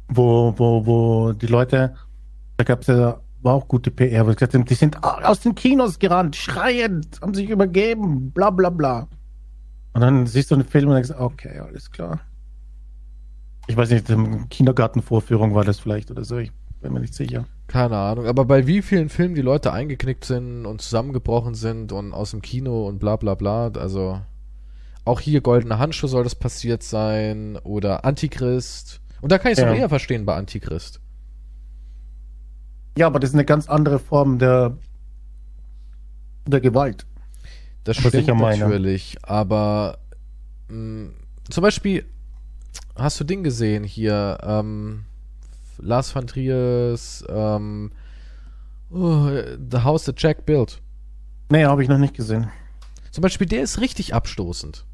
wo, wo, wo die Leute, da gab es ja, war auch gute PR, sie gesagt haben, die sind aus den Kinos gerannt, schreiend, haben sich übergeben, bla bla bla. Und dann siehst du einen Film und denkst, okay, alles klar. Ich weiß nicht, in Kindergartenvorführung war das vielleicht oder so, ich bin mir nicht sicher. Keine Ahnung, aber bei wie vielen Filmen die Leute eingeknickt sind und zusammengebrochen sind und aus dem Kino und bla bla bla, also auch hier Goldene Handschuhe soll das passiert sein oder Antichrist. Und da kann ich es Ja. noch eher verstehen bei Antichrist. Ja, aber das ist eine ganz andere Form der, der Gewalt. Das stimmt ja natürlich, aber mh, zum Beispiel hast du Ding gesehen hier, ähm, Lars van Triers, ähm, oh, The House that Jack Built. Nee, habe ich noch nicht gesehen. Zum Beispiel, der ist richtig abstoßend.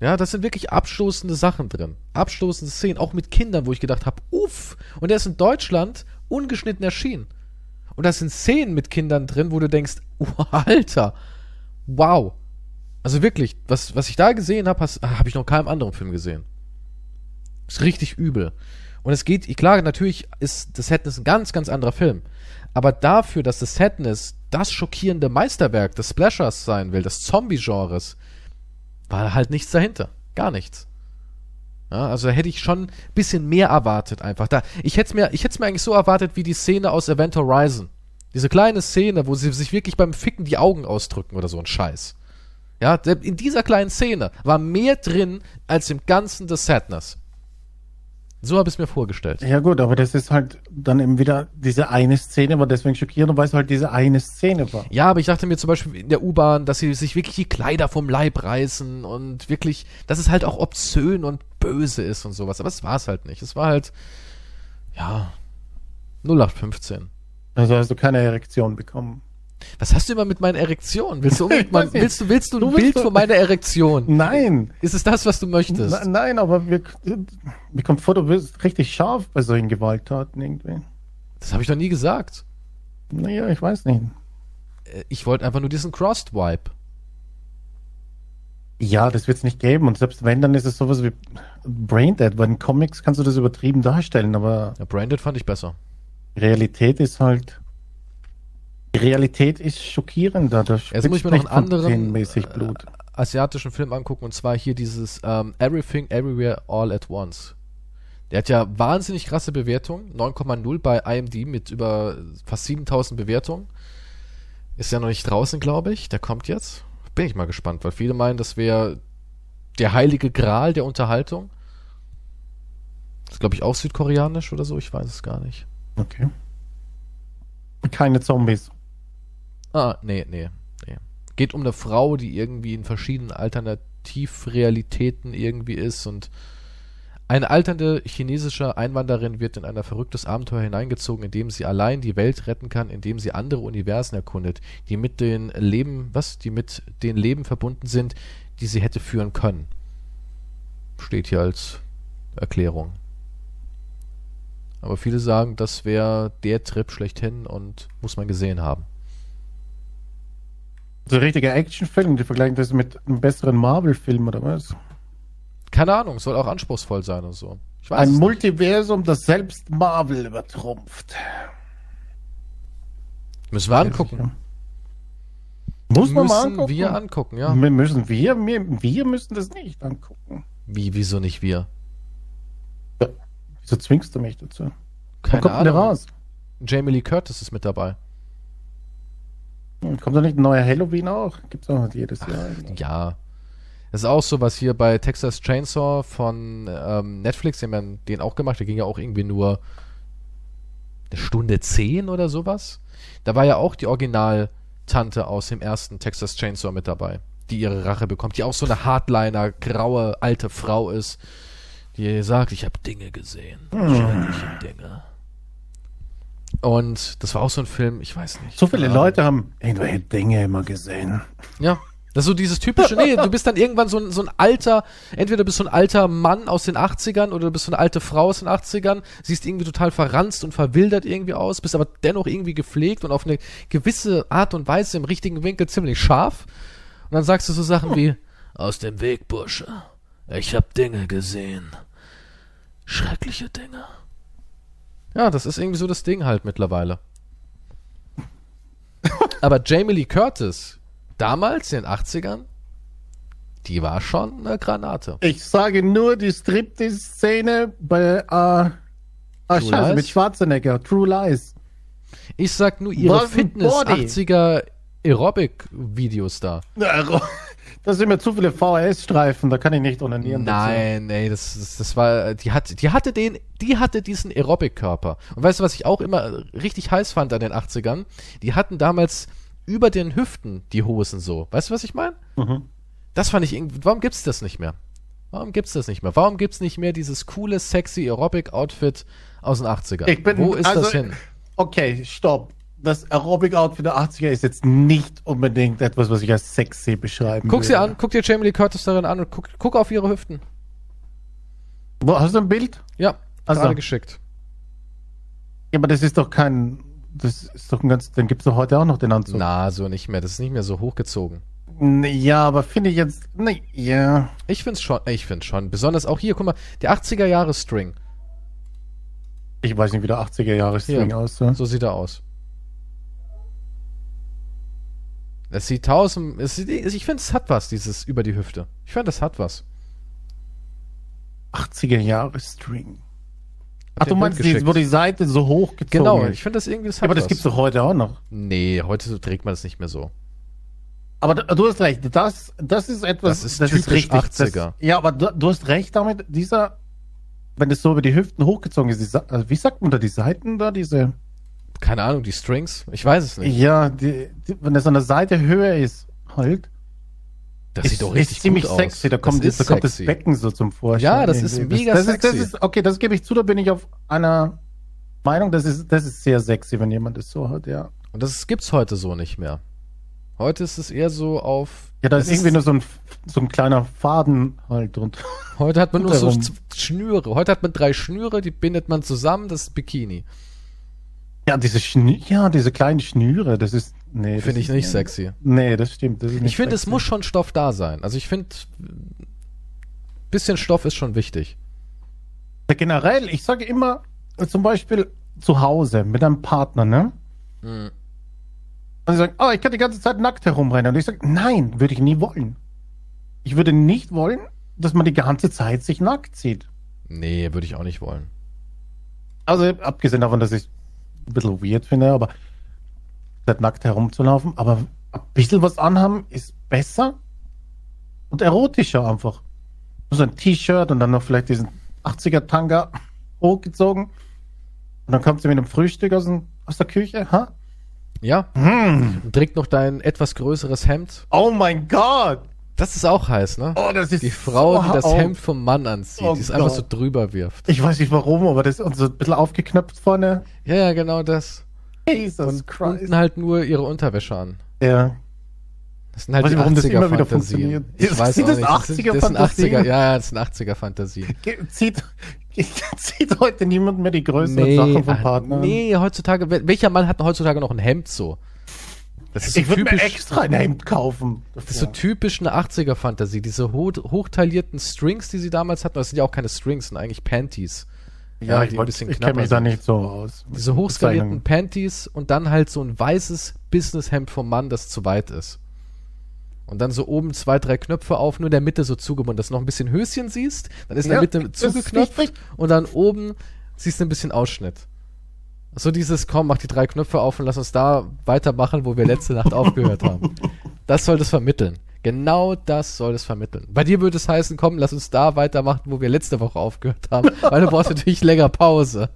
Ja, das sind wirklich abstoßende Sachen drin. Abstoßende Szenen, auch mit Kindern, wo ich gedacht habe, uff. Und der ist in Deutschland ungeschnitten erschienen. Und da sind Szenen mit Kindern drin, wo du denkst, oh, Alter, wow. Also wirklich, was, was ich da gesehen habe, habe ich noch in keinem anderen Film gesehen. Ist richtig übel. Und es geht, klar, natürlich ist The Sadness ein ganz, ganz anderer Film. Aber dafür, dass The Sadness das schockierende Meisterwerk des Splashers sein will, des Zombie-Genres, war halt nichts dahinter. Gar nichts. Ja, also da hätte ich schon ein bisschen mehr erwartet einfach. Da, ich hätte es mir, ich hätte mir eigentlich so erwartet wie die Szene aus Event Horizon. Diese kleine Szene, wo sie sich wirklich beim Ficken die Augen ausdrücken oder so ein Scheiß. Ja, in dieser kleinen Szene war mehr drin als im ganzen The Sadness. So habe ich es mir vorgestellt. Ja gut, aber das ist halt dann eben wieder diese eine Szene, war deswegen schockierend, weil es halt diese eine Szene war. Ja, aber ich dachte mir zum Beispiel in der U-Bahn, dass sie sich wirklich die Kleider vom Leib reißen und wirklich, dass es halt auch obszön und böse ist und sowas. Aber es war es halt nicht. Es war halt, ja, 0815. Also hast du keine Erektion bekommen. Was hast du immer mit meiner Erektion? Willst du unbedingt mal, willst du, willst du ein Du Bild von meiner Erektion? Nein! Ist es das, was du möchtest? Na, nein, aber mir, mir kommt vor, du bist richtig scharf bei solchen Gewalttaten irgendwie. Das habe ich doch nie gesagt. Naja, ich weiß nicht. Äh, Ich wollte einfach nur diesen Crossed Wipe. Ja, das wird es nicht geben. Und selbst wenn, dann ist es sowas wie Braindead, weil in Comics kannst du das übertrieben darstellen, aber Ja, Branded fand ich besser. Realität ist halt. Die Realität ist schockierender. Da Jetzt muss ich mir noch einen anderen äh, Blut. asiatischen Film angucken und zwar hier dieses ähm, Everything Everywhere All at Once. Der hat ja wahnsinnig krasse Bewertungen, 9,0 bei IMD mit über fast 7000 Bewertungen. Ist ja noch nicht draußen, glaube ich. Der kommt jetzt. Bin ich mal gespannt, weil viele meinen, das wäre der heilige Gral der Unterhaltung. Ist, glaube ich, auch südkoreanisch oder so, ich weiß es gar nicht. Okay. Keine Zombies. Ah, nee, nee, nee. Geht um eine Frau, die irgendwie in verschiedenen Alternativrealitäten irgendwie ist und eine alternde chinesische Einwanderin wird in ein verrücktes Abenteuer hineingezogen, in dem sie allein die Welt retten kann, indem sie andere Universen erkundet, die mit den Leben, was, die mit den Leben verbunden sind, die sie hätte führen können. Steht hier als Erklärung. Aber viele sagen, das wäre der Trip schlechthin und muss man gesehen haben. So ein richtiger Actionfilm, die vergleichen das mit einem besseren Marvel-Film oder was? Keine Ahnung, soll auch anspruchsvoll sein und so. Ein. Multiversum, das selbst Marvel übertrumpft. Müssen wir angucken. Muss man mal Müssen angucken. wir angucken, ja. Wir müssen wir, wir, wir müssen das nicht angucken. Wie, wieso nicht wir? Wieso zwingst du mich dazu? Keine kommt Ahnung. raus? Jamie Lee Curtis ist mit dabei. Hm, Kommt da nicht ein neuer Halloween auch? Gibt's auch jedes Jahr. eigentlich. Ja. Das ist auch so, was hier bei Texas Chainsaw von ähm, Netflix, die haben den auch gemacht, der ging ja auch irgendwie nur eine Stunde zehn oder sowas. Da war ja auch die Original-Tante aus dem ersten Texas Chainsaw mit dabei, die ihre Rache bekommt, die auch so eine Hardliner, graue, alte Frau ist, die sagt, ich habe Dinge gesehen. Schreckliche Dinge. Und das war auch so ein Film, ich weiß nicht. So viele. Leute haben irgendwelche Dinge immer gesehen. Ja. Das ist so dieses typische, nee, du bist dann irgendwann so ein, so ein alter, entweder du bist so ein alter Mann aus den 80ern oder du bist so eine alte Frau aus den 80ern, siehst irgendwie total verranzt und verwildert irgendwie aus, bist aber dennoch irgendwie gepflegt und auf eine gewisse Art und Weise im richtigen Winkel ziemlich scharf. Und dann sagst du so Sachen wie, aus dem Weg, Bursche. Ich hab Dinge gesehen. Schreckliche Dinge. Ja, das ist irgendwie so das Ding halt mittlerweile. Aber Jamie Lee Curtis, damals in den 80ern, Die war schon eine Granate. Ich sage nur die Striptease-Szene bei, äh, True scheiße, Lies? mit Schwarzenegger, True Lies. Ich sag nur ihre Was Fitness Body. 80er Aerobic-Videos da. Da sind mir zu viele VHS-Streifen, da kann ich nicht onanieren. dazu. Nein, ey, das, das, das war, die hat, die hatte den, die hatte diesen Aerobic-Körper. Und weißt du, was ich auch immer richtig heiß fand an den 80ern? Die hatten damals über den Hüften die Hosen so. Weißt du, was ich meine? Mhm. Das fand ich irgendwie, warum gibt's das nicht mehr? Warum gibt's das nicht mehr? Warum gibt's nicht mehr dieses coole, sexy Aerobic-Outfit aus den 80ern? Ich bin, Wo ist also, das hin? Okay, stopp. Das Aerobic-Outfit der 80er ist jetzt nicht unbedingt etwas, was ich als sexy beschreiben Guck sie würde. an, guck dir Jamie Lee Curtis darin an und guck, guck auf ihre Hüften. Wo, hast du ein Bild? Ja, Also. gerade geschickt. Ja, aber das ist doch kein, das ist doch ein ganz, dann gibt's doch heute auch noch den Anzug. Na, so nicht mehr. Das ist nicht mehr so hochgezogen. Ja, aber finde ich jetzt, nee, ja. Ich find's schon, ich find's schon. Besonders auch hier, guck mal, der 80er Jahre String. Ich weiß nicht, wie der 80er Jahre String aussah. So sieht er aus. Es sieht tausend, es sieht, ich finde, es hat was, dieses über die Hüfte. Ich finde, das hat was. 80er Jahre String. Ach, du ein meinst, die, wo die Seite so hochgezogen Genau, ist. ich finde das irgendwie, das Ja, aber das was. gibt's doch heute auch noch. Nee, heute trägt man das nicht mehr so. Aber du, hast recht, das, das ist etwas, Das ist typisch 80er. Das, ja, aber du, du hast recht damit, dieser, wenn es so über die Hüften hochgezogen ist, die, also wie sagt man da, die Seiten da, diese, Keine Ahnung, die Strings? Ich weiß es nicht. ja, die, die, wenn es an der Seite höher ist, halt, Das ist, sieht doch richtig ist ziemlich gut sexy, aus. da kommt, das da ist kommt das. Becken so zum Vorschein. Ja, das ist mega das, das Ist, sexy. das ist, okay, das gebe ich zu, da bin ich auf einer Meinung, das ist, das ist sehr sexy, wenn jemand das so hat, ja. Und das gibt's heute so nicht mehr. Heute ist es eher so auf. Ja, da ist irgendwie nur so ein, so ein kleiner Faden halt und Heute hat man nur so Schnüre. Heute hat man drei Schnüre, die bindet man zusammen, das ist Bikini. Ja, diese Schnü ja, diese kleinen Schnüre, das ist. Nee, das Finde ich nicht sexy. Nee, das stimmt. Das Ich finde, es muss schon Stoff da sein. Also ich finde, bisschen Stoff ist schon wichtig. Generell, ich sage immer, zum Beispiel zu Hause mit einem Partner, ne? Mhm. Und sie sagen, oh, ich kann die ganze Zeit nackt herumrennen. Und ich sage, nein, würde ich nie wollen. Ich würde nicht wollen, dass man die ganze Zeit sich nackt sieht. Nee, würde ich auch nicht wollen. Also, abgesehen davon, dass ich ein bisschen weird finde, aber nicht nackt herumzulaufen, aber ein bisschen was anhaben ist besser und erotischer einfach. So ein T-Shirt und dann noch vielleicht diesen 80er-Tanga hochgezogen. Und dann kommt sie mit einem Frühstück aus, dem, aus der Küche. Ha? Ja, und trägt noch dein etwas größeres Hemd. Oh mein Gott! Das ist auch heiß, ne? Oh, das ist Die Frau, die das oh. Hemd vom Mann anzieht, Oh die es einfach so drüber wirft. Ich weiß nicht warum, aber das ist so ein bisschen aufgeknöpft vorne. Ja, ja, genau das. Jesus Und unten halt nur ihre Unterwäsche an. Ja. Das sind halt Weiß die nicht, warum das immer wieder 80er-Fantasien. funktioniert. Ich Ist- weiß sind auch das nicht. Das sind, das sind 80er-Fantasien? 80er, ja, ja, das sind 80er-Fantasien. Ge- Zieht, zieht heute niemand mehr die größeren Nee, Sachen vom ah, Partner? an? nee, heutzutage, wel- welcher Mann hat denn heutzutage noch ein Hemd so? Das so Ich würde mir extra ein Hemd kaufen. das ist so typisch eine 80er-Fantasie. Diese ho hochtaillierten Strings, die sie damals hatten, das sind ja auch keine Strings, das sind eigentlich Panties. Ja, die ich, ein wollt- bisschen ich kenne mich da nicht so aus. Diese hochskalierten Panties und dann halt so ein weißes Businesshemd vom Mann, das zu weit ist. Und dann so oben zwei, drei Knöpfe auf, nur in der Mitte so zugebunden, dass du noch ein bisschen Höschen siehst, dann ist in Ja, der Mitte zugeknöpft und dann oben siehst du ein bisschen Ausschnitt. So dieses, komm, mach die drei Knöpfe auf und lass uns da weitermachen, wo wir letzte Nacht aufgehört haben. Das soll das vermitteln. Genau das soll es vermitteln. Bei dir würde es heißen, komm, lass uns da weitermachen, wo wir letzte Woche aufgehört haben, weil du brauchst natürlich länger Pause.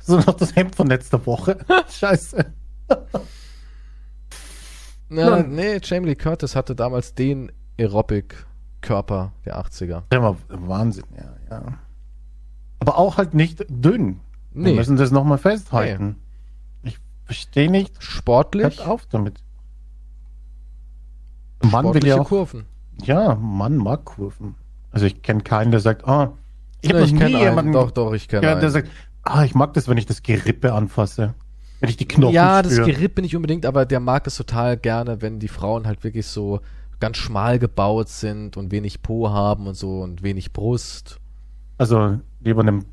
So noch das Hemd von letzter Woche. Scheiße. Ja. nee, Jamie Lee Curtis hatte damals den Aerobic-Körper der 80er. Ja, Wahnsinn, ja, ja. Aber auch halt nicht dünn. Wir Nee, müssen das nochmal festhalten. Ich verstehe nicht. sportlich, Hört auf damit. Mann will ja auch. Kurven. Ja, Mann mag Kurven. Also ich kenne keinen, der sagt, ah, ich Ja, habe noch nie kenn einen. jemanden Doch, doch, ich kenne gehört, der einen. sagt, ah, ich mag das, wenn ich das Gerippe anfasse. Wenn ich die Knochen Ja, das spüre. Gerippe nicht unbedingt, aber der mag es total gerne, wenn die Frauen halt wirklich so ganz schmal gebaut sind und wenig Po haben und so und wenig Brust. Also lieber einem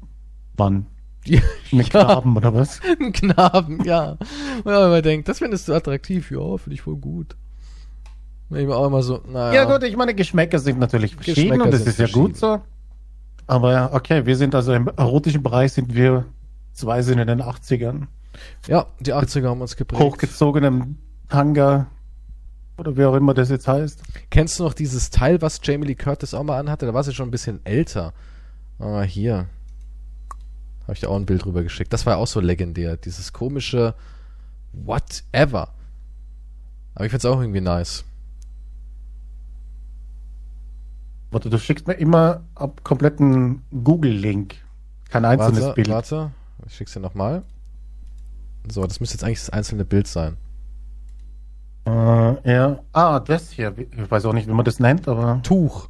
Mann. Ja, Einen Knaben oder was? Ein Knaben, ja. Und ja, man denkt, das findest du attraktiv. Ja, finde ich voll gut. Ich war auch immer so, naja. Ja, gut, ich meine, Geschmäcker sind natürlich verschieden Geschmäcker und das ist ja gut so. Aber ja, okay, wir sind also im erotischen Bereich sind wir zwei sind in den 80ern. Ja, die 80er haben uns geprägt. Hochgezogenem Tanga oder wie auch immer das jetzt heißt. Kennst du noch dieses Teil, was Jamie Lee Curtis auch mal anhatte? Da war sie schon ein bisschen älter. Aber hier. Habe ich dir auch ein Bild rüber geschickt. Das war ja auch so legendär. Dieses komische Whatever. Aber ich find's auch irgendwie nice. Warte, du schickst mir immer ab kompletten Google-Link. Kein einzelnes warte, Bild. warte. Ich schick's dir nochmal. So, das müsste jetzt eigentlich das einzelne Bild sein. Äh, ja. Ah, das hier. Ich weiß auch nicht, wie man das nennt, aber. Tuch.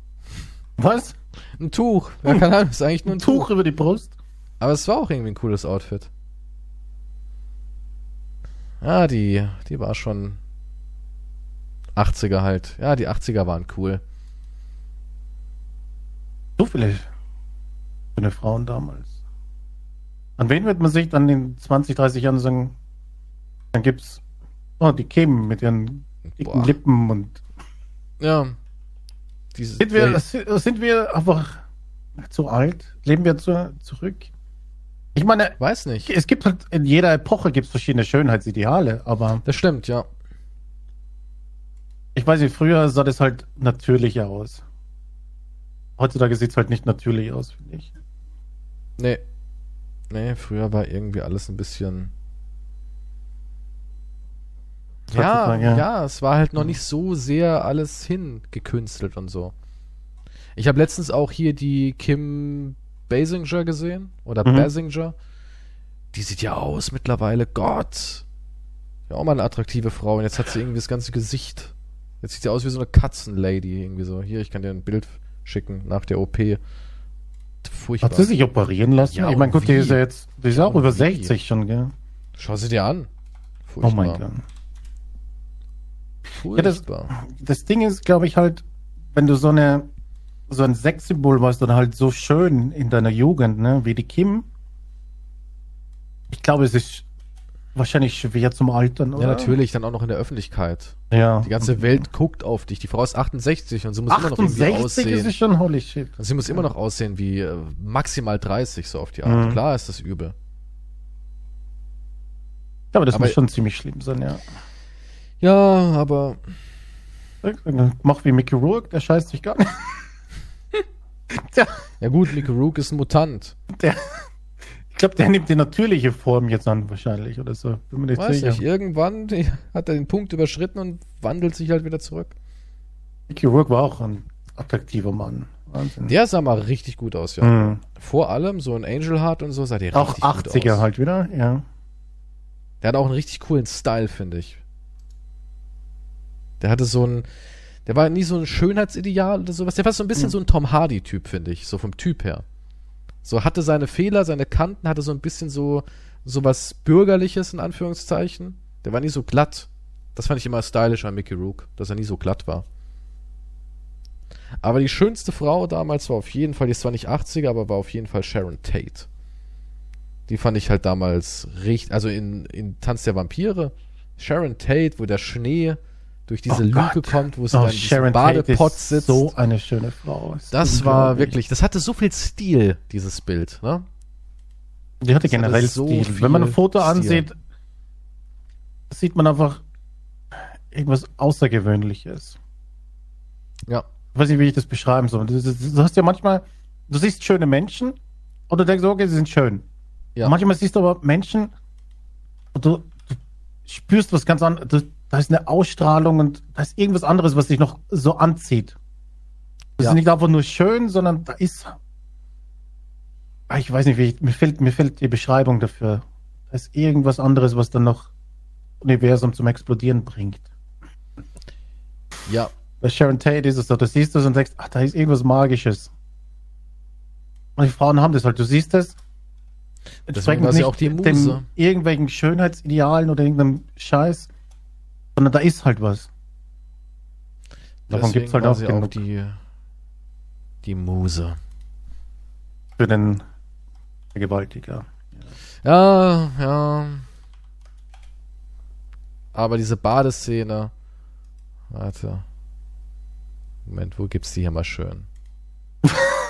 Was? Ein Tuch. Ja, keine Ahnung, ist eigentlich nur Ein ein Tuch Tuch. über die Brust? Aber es war auch irgendwie ein cooles Outfit. Ja, die, die war schon 80er halt. Ja, die 80er waren cool. So viele schöne Frauen damals. An wen wird man sich dann in 20, 30 Jahren sagen, dann gibt's oh, die Kim mit ihren dicken Boah. Lippen und Ja. Dieses, sind wir, sind wir einfach zu alt? Leben wir zu, zurück? Ich meine, weiß nicht. es gibt halt in jeder Epoche gibt's verschiedene Schönheitsideale, aber Das stimmt, ja. ich weiß nicht, früher sah das halt natürlicher aus. Heutzutage sieht's halt nicht natürlich aus, finde ich. Nee. Nee, früher war irgendwie alles ein bisschen. Ja, Heutzutage, ja, ja. es war halt noch nicht so sehr alles hingekünstelt und so. Ich habe letztens auch hier die Kim Basinger gesehen. Oder Mhm. Basinger. Die sieht ja aus mittlerweile. Gott. Ja, auch mal eine attraktive Frau. Und jetzt hat sie irgendwie das ganze Gesicht. Jetzt sieht sie aus wie so eine Katzenlady. Irgendwie so. Hier, ich kann dir ein Bild schicken nach der OP. Furchtbar. Hat sie sich operieren lassen? Ja, ich meine, gut, die ist ja jetzt, die ist Ja, ja auch über wie? 60 schon, gell? Schau sie dir an. Oh Furchtbar. mein Gott. Furchtbar. Das Ding ist, glaube ich, halt, wenn du so eine, so ein Sexsymbol warst und halt so schön in deiner Jugend, ne, wie die Kim. Ich glaube, es ist wahrscheinlich schwer zum Altern, oder? Ja, natürlich, dann auch noch in der Öffentlichkeit. Ja. Die ganze Welt guckt auf dich. Die Frau ist 68 und sie muss immer noch irgendwie 68 ist aussehen. schon, holy shit. Und sie muss immer noch aussehen wie äh, maximal 30, so auf die Art. Mhm. Klar ist das übel. Ja, aber das Aber- muss schon ziemlich schlimm sein, ja. Ja, aber Mach wie Mickey Rourke, der scheißt sich gar nicht. der, ja gut, Mickey Rook ist ein Mutant. der, ich glaube, der nimmt die natürliche Form jetzt an, wahrscheinlich, oder so. Bin mir nicht Weiß sicher. nicht, irgendwann hat er den Punkt überschritten und wandelt sich halt wieder zurück. Mickey Rourke war auch ein attraktiver Mann. Wahnsinn. Der sah mal richtig gut aus, ja. Mhm. Vor allem so ein Angel Heart und so sah der Auch richtig gut 80er aus. halt wieder, ja. Der hat auch einen richtig coolen Style, finde ich. Der hatte so ein, der war nie so ein Schönheitsideal oder sowas. Der war so ein bisschen Mhm. so ein Tom Hardy-Typ, finde ich, so vom Typ her. So hatte seine Fehler, seine Kanten, hatte so ein bisschen so, so was Bürgerliches, in Anführungszeichen. Der war nie so glatt. Das fand ich immer stylisch an Mickey Rook, dass er nie so glatt war. Aber die schönste Frau damals war auf jeden Fall, die ist zwar nicht 80er, aber war auf jeden Fall Sharon Tate. Die fand ich halt damals richtig, also in, in Tanz der Vampire, Sharon Tate, wo der Schnee durch diese Oh Lücke Gott. kommt, wo sie Oh, dann Badepott ist sitzt. so eine schöne Frau. Ist das war wirklich, das hatte so viel Stil, dieses Bild, ne? Die hatte das hatte generell so Stil. Wenn man ein Foto Stil. ansieht, sieht man einfach irgendwas Außergewöhnliches. Ja. Ich weiß nicht, wie ich das beschreiben soll. Du, du, du hast ja manchmal, du siehst schöne Menschen und du denkst, okay, sie sind schön. Ja. Manchmal siehst du aber Menschen und du, du spürst was ganz anderes. Da ist eine Ausstrahlung und da ist irgendwas anderes, was dich noch so anzieht. Das Ja. ist nicht einfach nur schön, sondern da ist. Ich weiß nicht, wie ich, mir fehlt, mir fehlt die Beschreibung dafür. Da ist irgendwas anderes, was dann noch Universum zum Explodieren bringt. Ja, Bei Sharon Tate ist es so, du siehst das und denkst, ach, da ist irgendwas Magisches. Und die Frauen haben das halt, du siehst es. Deswegen war sie auch die Muse. dem irgendwelchen Schönheitsidealen oder irgendeinem Scheiß, sondern da ist halt was. Davon deswegen gibt's halt auch genug. auch die, die Muse. Für den Vergewaltiger. Ja, ja. Aber diese Badeszene. Warte. Moment, wo gibt's die hier mal schön?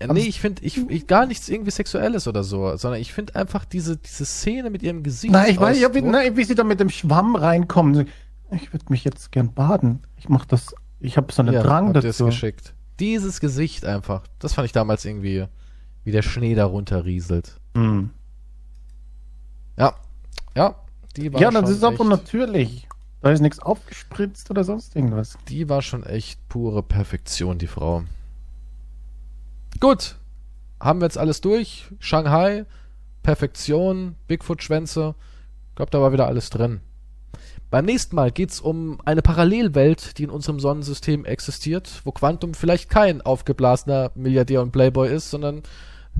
Ja, nee, ich finde ich, ich gar nichts irgendwie Sexuelles oder so, sondern ich finde einfach diese, diese Szene mit ihrem Gesicht. Nein, ich weiß nicht, wie, wie sie da mit dem Schwamm reinkommen. Ich würde mich jetzt gern baden. Ich mach das, ich habe so einen ja, Drang dazu. geschickt. Dieses Gesicht einfach, das fand ich damals irgendwie, wie der Schnee darunter rieselt. Hm. Ja, ja, die war Ja, das ist aber natürlich. Da ist nichts aufgespritzt oder sonst irgendwas. Die war schon echt pure Perfektion, die Frau. Gut, haben wir jetzt alles durch. Shanghai, Perfektion, Bigfoot-Schwänze. Ich glaube, da war wieder alles drin. Beim nächsten Mal geht's um eine Parallelwelt, die in unserem Sonnensystem existiert, wo Quantum vielleicht kein aufgeblasener Milliardär und Playboy ist, sondern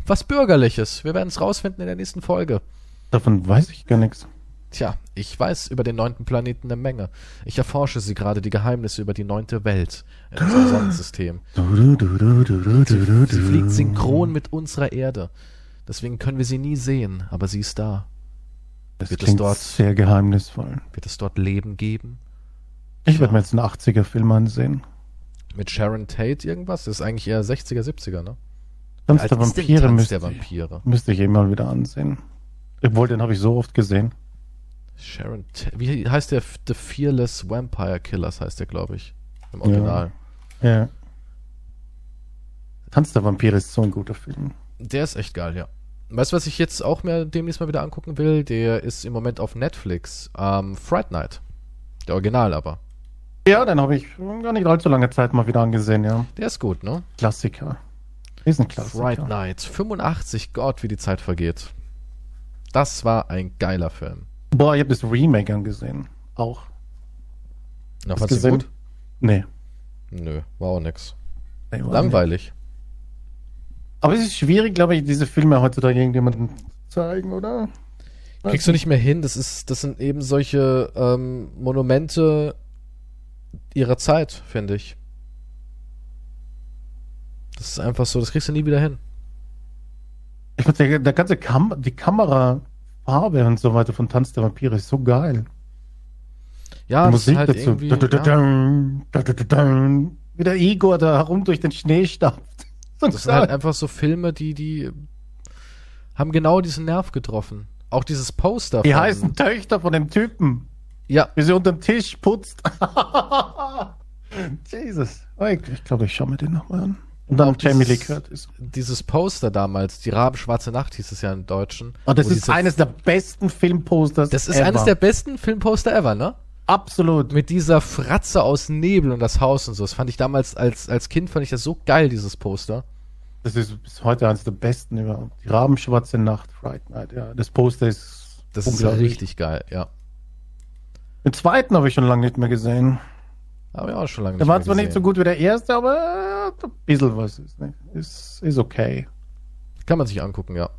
was Bürgerliches. Wir werden es rausfinden in der nächsten Folge. Davon weiß ich gar nichts. Tja, ich weiß über den neunten Planeten eine Menge. Ich erforsche sie gerade die Geheimnisse über die neunte Welt in unserem Sonnensystem. Sie fliegt synchron mit unserer Erde. Deswegen können wir sie nie sehen, aber sie ist da. Das Wird es klingt dort- sehr geheimnisvoll. Wird es dort Leben geben? Ich werde mir jetzt einen 80er-Film ansehen. Mit Sharon Tate irgendwas? Das ist eigentlich eher 60er, 70er, ne? Tanz der denn Vampire Tanz müsste, der Vampire. müsste ich eh mal wieder ansehen. Obwohl, den habe ich so oft gesehen. Sharon Tate. Wie heißt der? The Fearless Vampire Killers heißt der, glaube ich. Im Original. Ja. Tanz der Vampire ist so ein guter Film. Der ist echt geil, ja. Weißt du, was ich jetzt auch mehr demnächst mal wieder angucken will? Der ist im Moment auf Netflix. Ähm, Fright Night. Der Original aber. Ja, den habe ich gar nicht allzu lange Zeit mal wieder angesehen, ja. Der ist gut, ne? Klassiker. Ist ein Klassiker. Fright Night. 85, Gott, wie die Zeit vergeht. Das war ein geiler Film. Boah, ich habe das Remake angesehen. Auch. Na, Hast fandst du gesehen? gut? Nee. Nö, war auch nix. Nee, war nicht. Langweilig. Aber es ist schwierig, glaube ich, diese Filme heutzutage irgendjemandem zu zeigen, oder? Kriegst du nicht mehr hin. Das ist, das sind eben solche ähm, Monumente ihrer Zeit, finde ich. Das ist einfach so, das kriegst du nie wieder hin. Ich finde, der, der ganze Kam die Kamerafarbe und so weiter von Tanz der Vampire ist so geil. Ja, die Musik halt dazu. irgendwie. Da, da, da, ja, dun, da, da, da, dun. Wie der Igor da herum durch den Schnee stapft. So das sind halt einfach so Filme, die, die haben genau diesen Nerv getroffen. Auch dieses Poster. die heißen Töchter von dem Typen, Ja, wie sie unterm Tisch putzt. Jesus. Oh, ich glaube, ich schaue mir den nochmal an. Und dann Auch Jamie Lee dieses- Curtis. dieses Poster damals, die Rabenschwarze Nacht hieß es ja im Deutschen. Oh, das ist eines der besten Filmposters. Das ist ever. eines der besten Filmposter ever, ne? Absolut. Mit dieser Fratze aus Nebel und das Haus und so. Das fand ich damals als, als Kind fand ich das so geil, dieses Poster. Das ist bis heute eines der besten überhaupt. Die Rabenschwarze Nacht, Fright Night, ja. Das Poster ist Das ist richtig geil, ja. Den zweiten habe ich schon lange nicht mehr gesehen. Aber ja, auch schon lange Der nicht war zwar nicht so gut wie der erste, aber er hat ein bisschen was. Ist, ne? ist, ist okay. Kann man sich angucken, ja.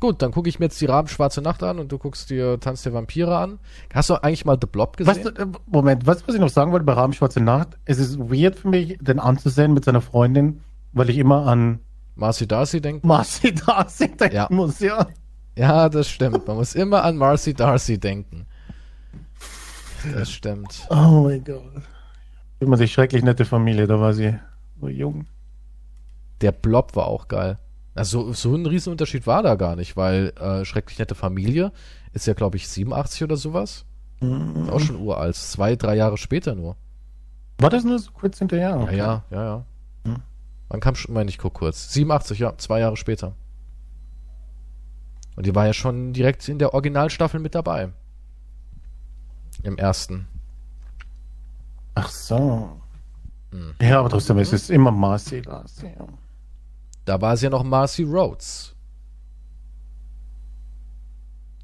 Gut, dann gucke ich mir jetzt die Rabenschwarze Nacht an und du guckst dir Tanz der Vampire an. Hast du eigentlich mal The Blob gesehen? Du, äh, Moment, weißt du, was ich noch sagen wollte bei Rabenschwarze Nacht? Es ist weird für mich, den anzusehen mit seiner Freundin, weil ich immer an Marcy Darcy denkt? Marcy Darcy denken Ja. muss, ja. Ja, das stimmt. Man muss immer an Marcy Darcy denken. Das stimmt. Oh mein Gott. Immer die schrecklich nette Familie, da war sie so jung. Der Blob war auch geil. Also so ein Riesenunterschied war da gar nicht, weil äh, Schrecklich nette Familie ist ja, glaube ich, 87 oder sowas. Ist auch schon uralt. Zwei, drei Jahre später nur. War das nur so kurz hinterher? Ja, Okay. ja, ja, ja. Hm. Wann kam schon, meine ich, guck kurz. 87, ja, zwei Jahre später. Und die war ja schon direkt in der Originalstaffel mit dabei. Im ersten. Ach so. Hm. Ja, aber trotzdem, es ist immer Marcy Darcy. Ja. Da war sie ja noch Marcy Rhodes.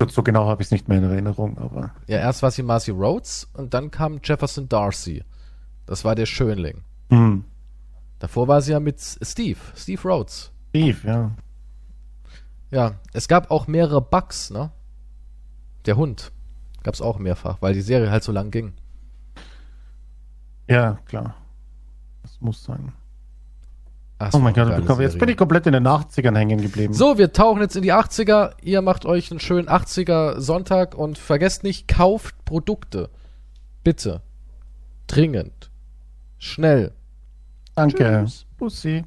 So- genau habe ich es nicht mehr in Erinnerung, aber. Ja, erst war sie Marcy Rhodes und dann kam Jefferson Darcy. Das war der Schönling. Hm. Davor war sie ja mit Steve, Steve Rhodes. Steve, ja. Ja, es gab auch mehrere Bugs, ne? Der Hund. Gab's auch mehrfach, weil die Serie halt so lang ging. Ja, klar. Das muss sein. Ach, Oh mein Gott, jetzt bin ich komplett in den 80ern hängen geblieben. So, wir tauchen jetzt in die 80er. Ihr macht euch einen schönen 80er Sonntag und vergesst nicht, kauft Produkte. Bitte. Dringend. schnell. Danke. Tschüss. Bussi.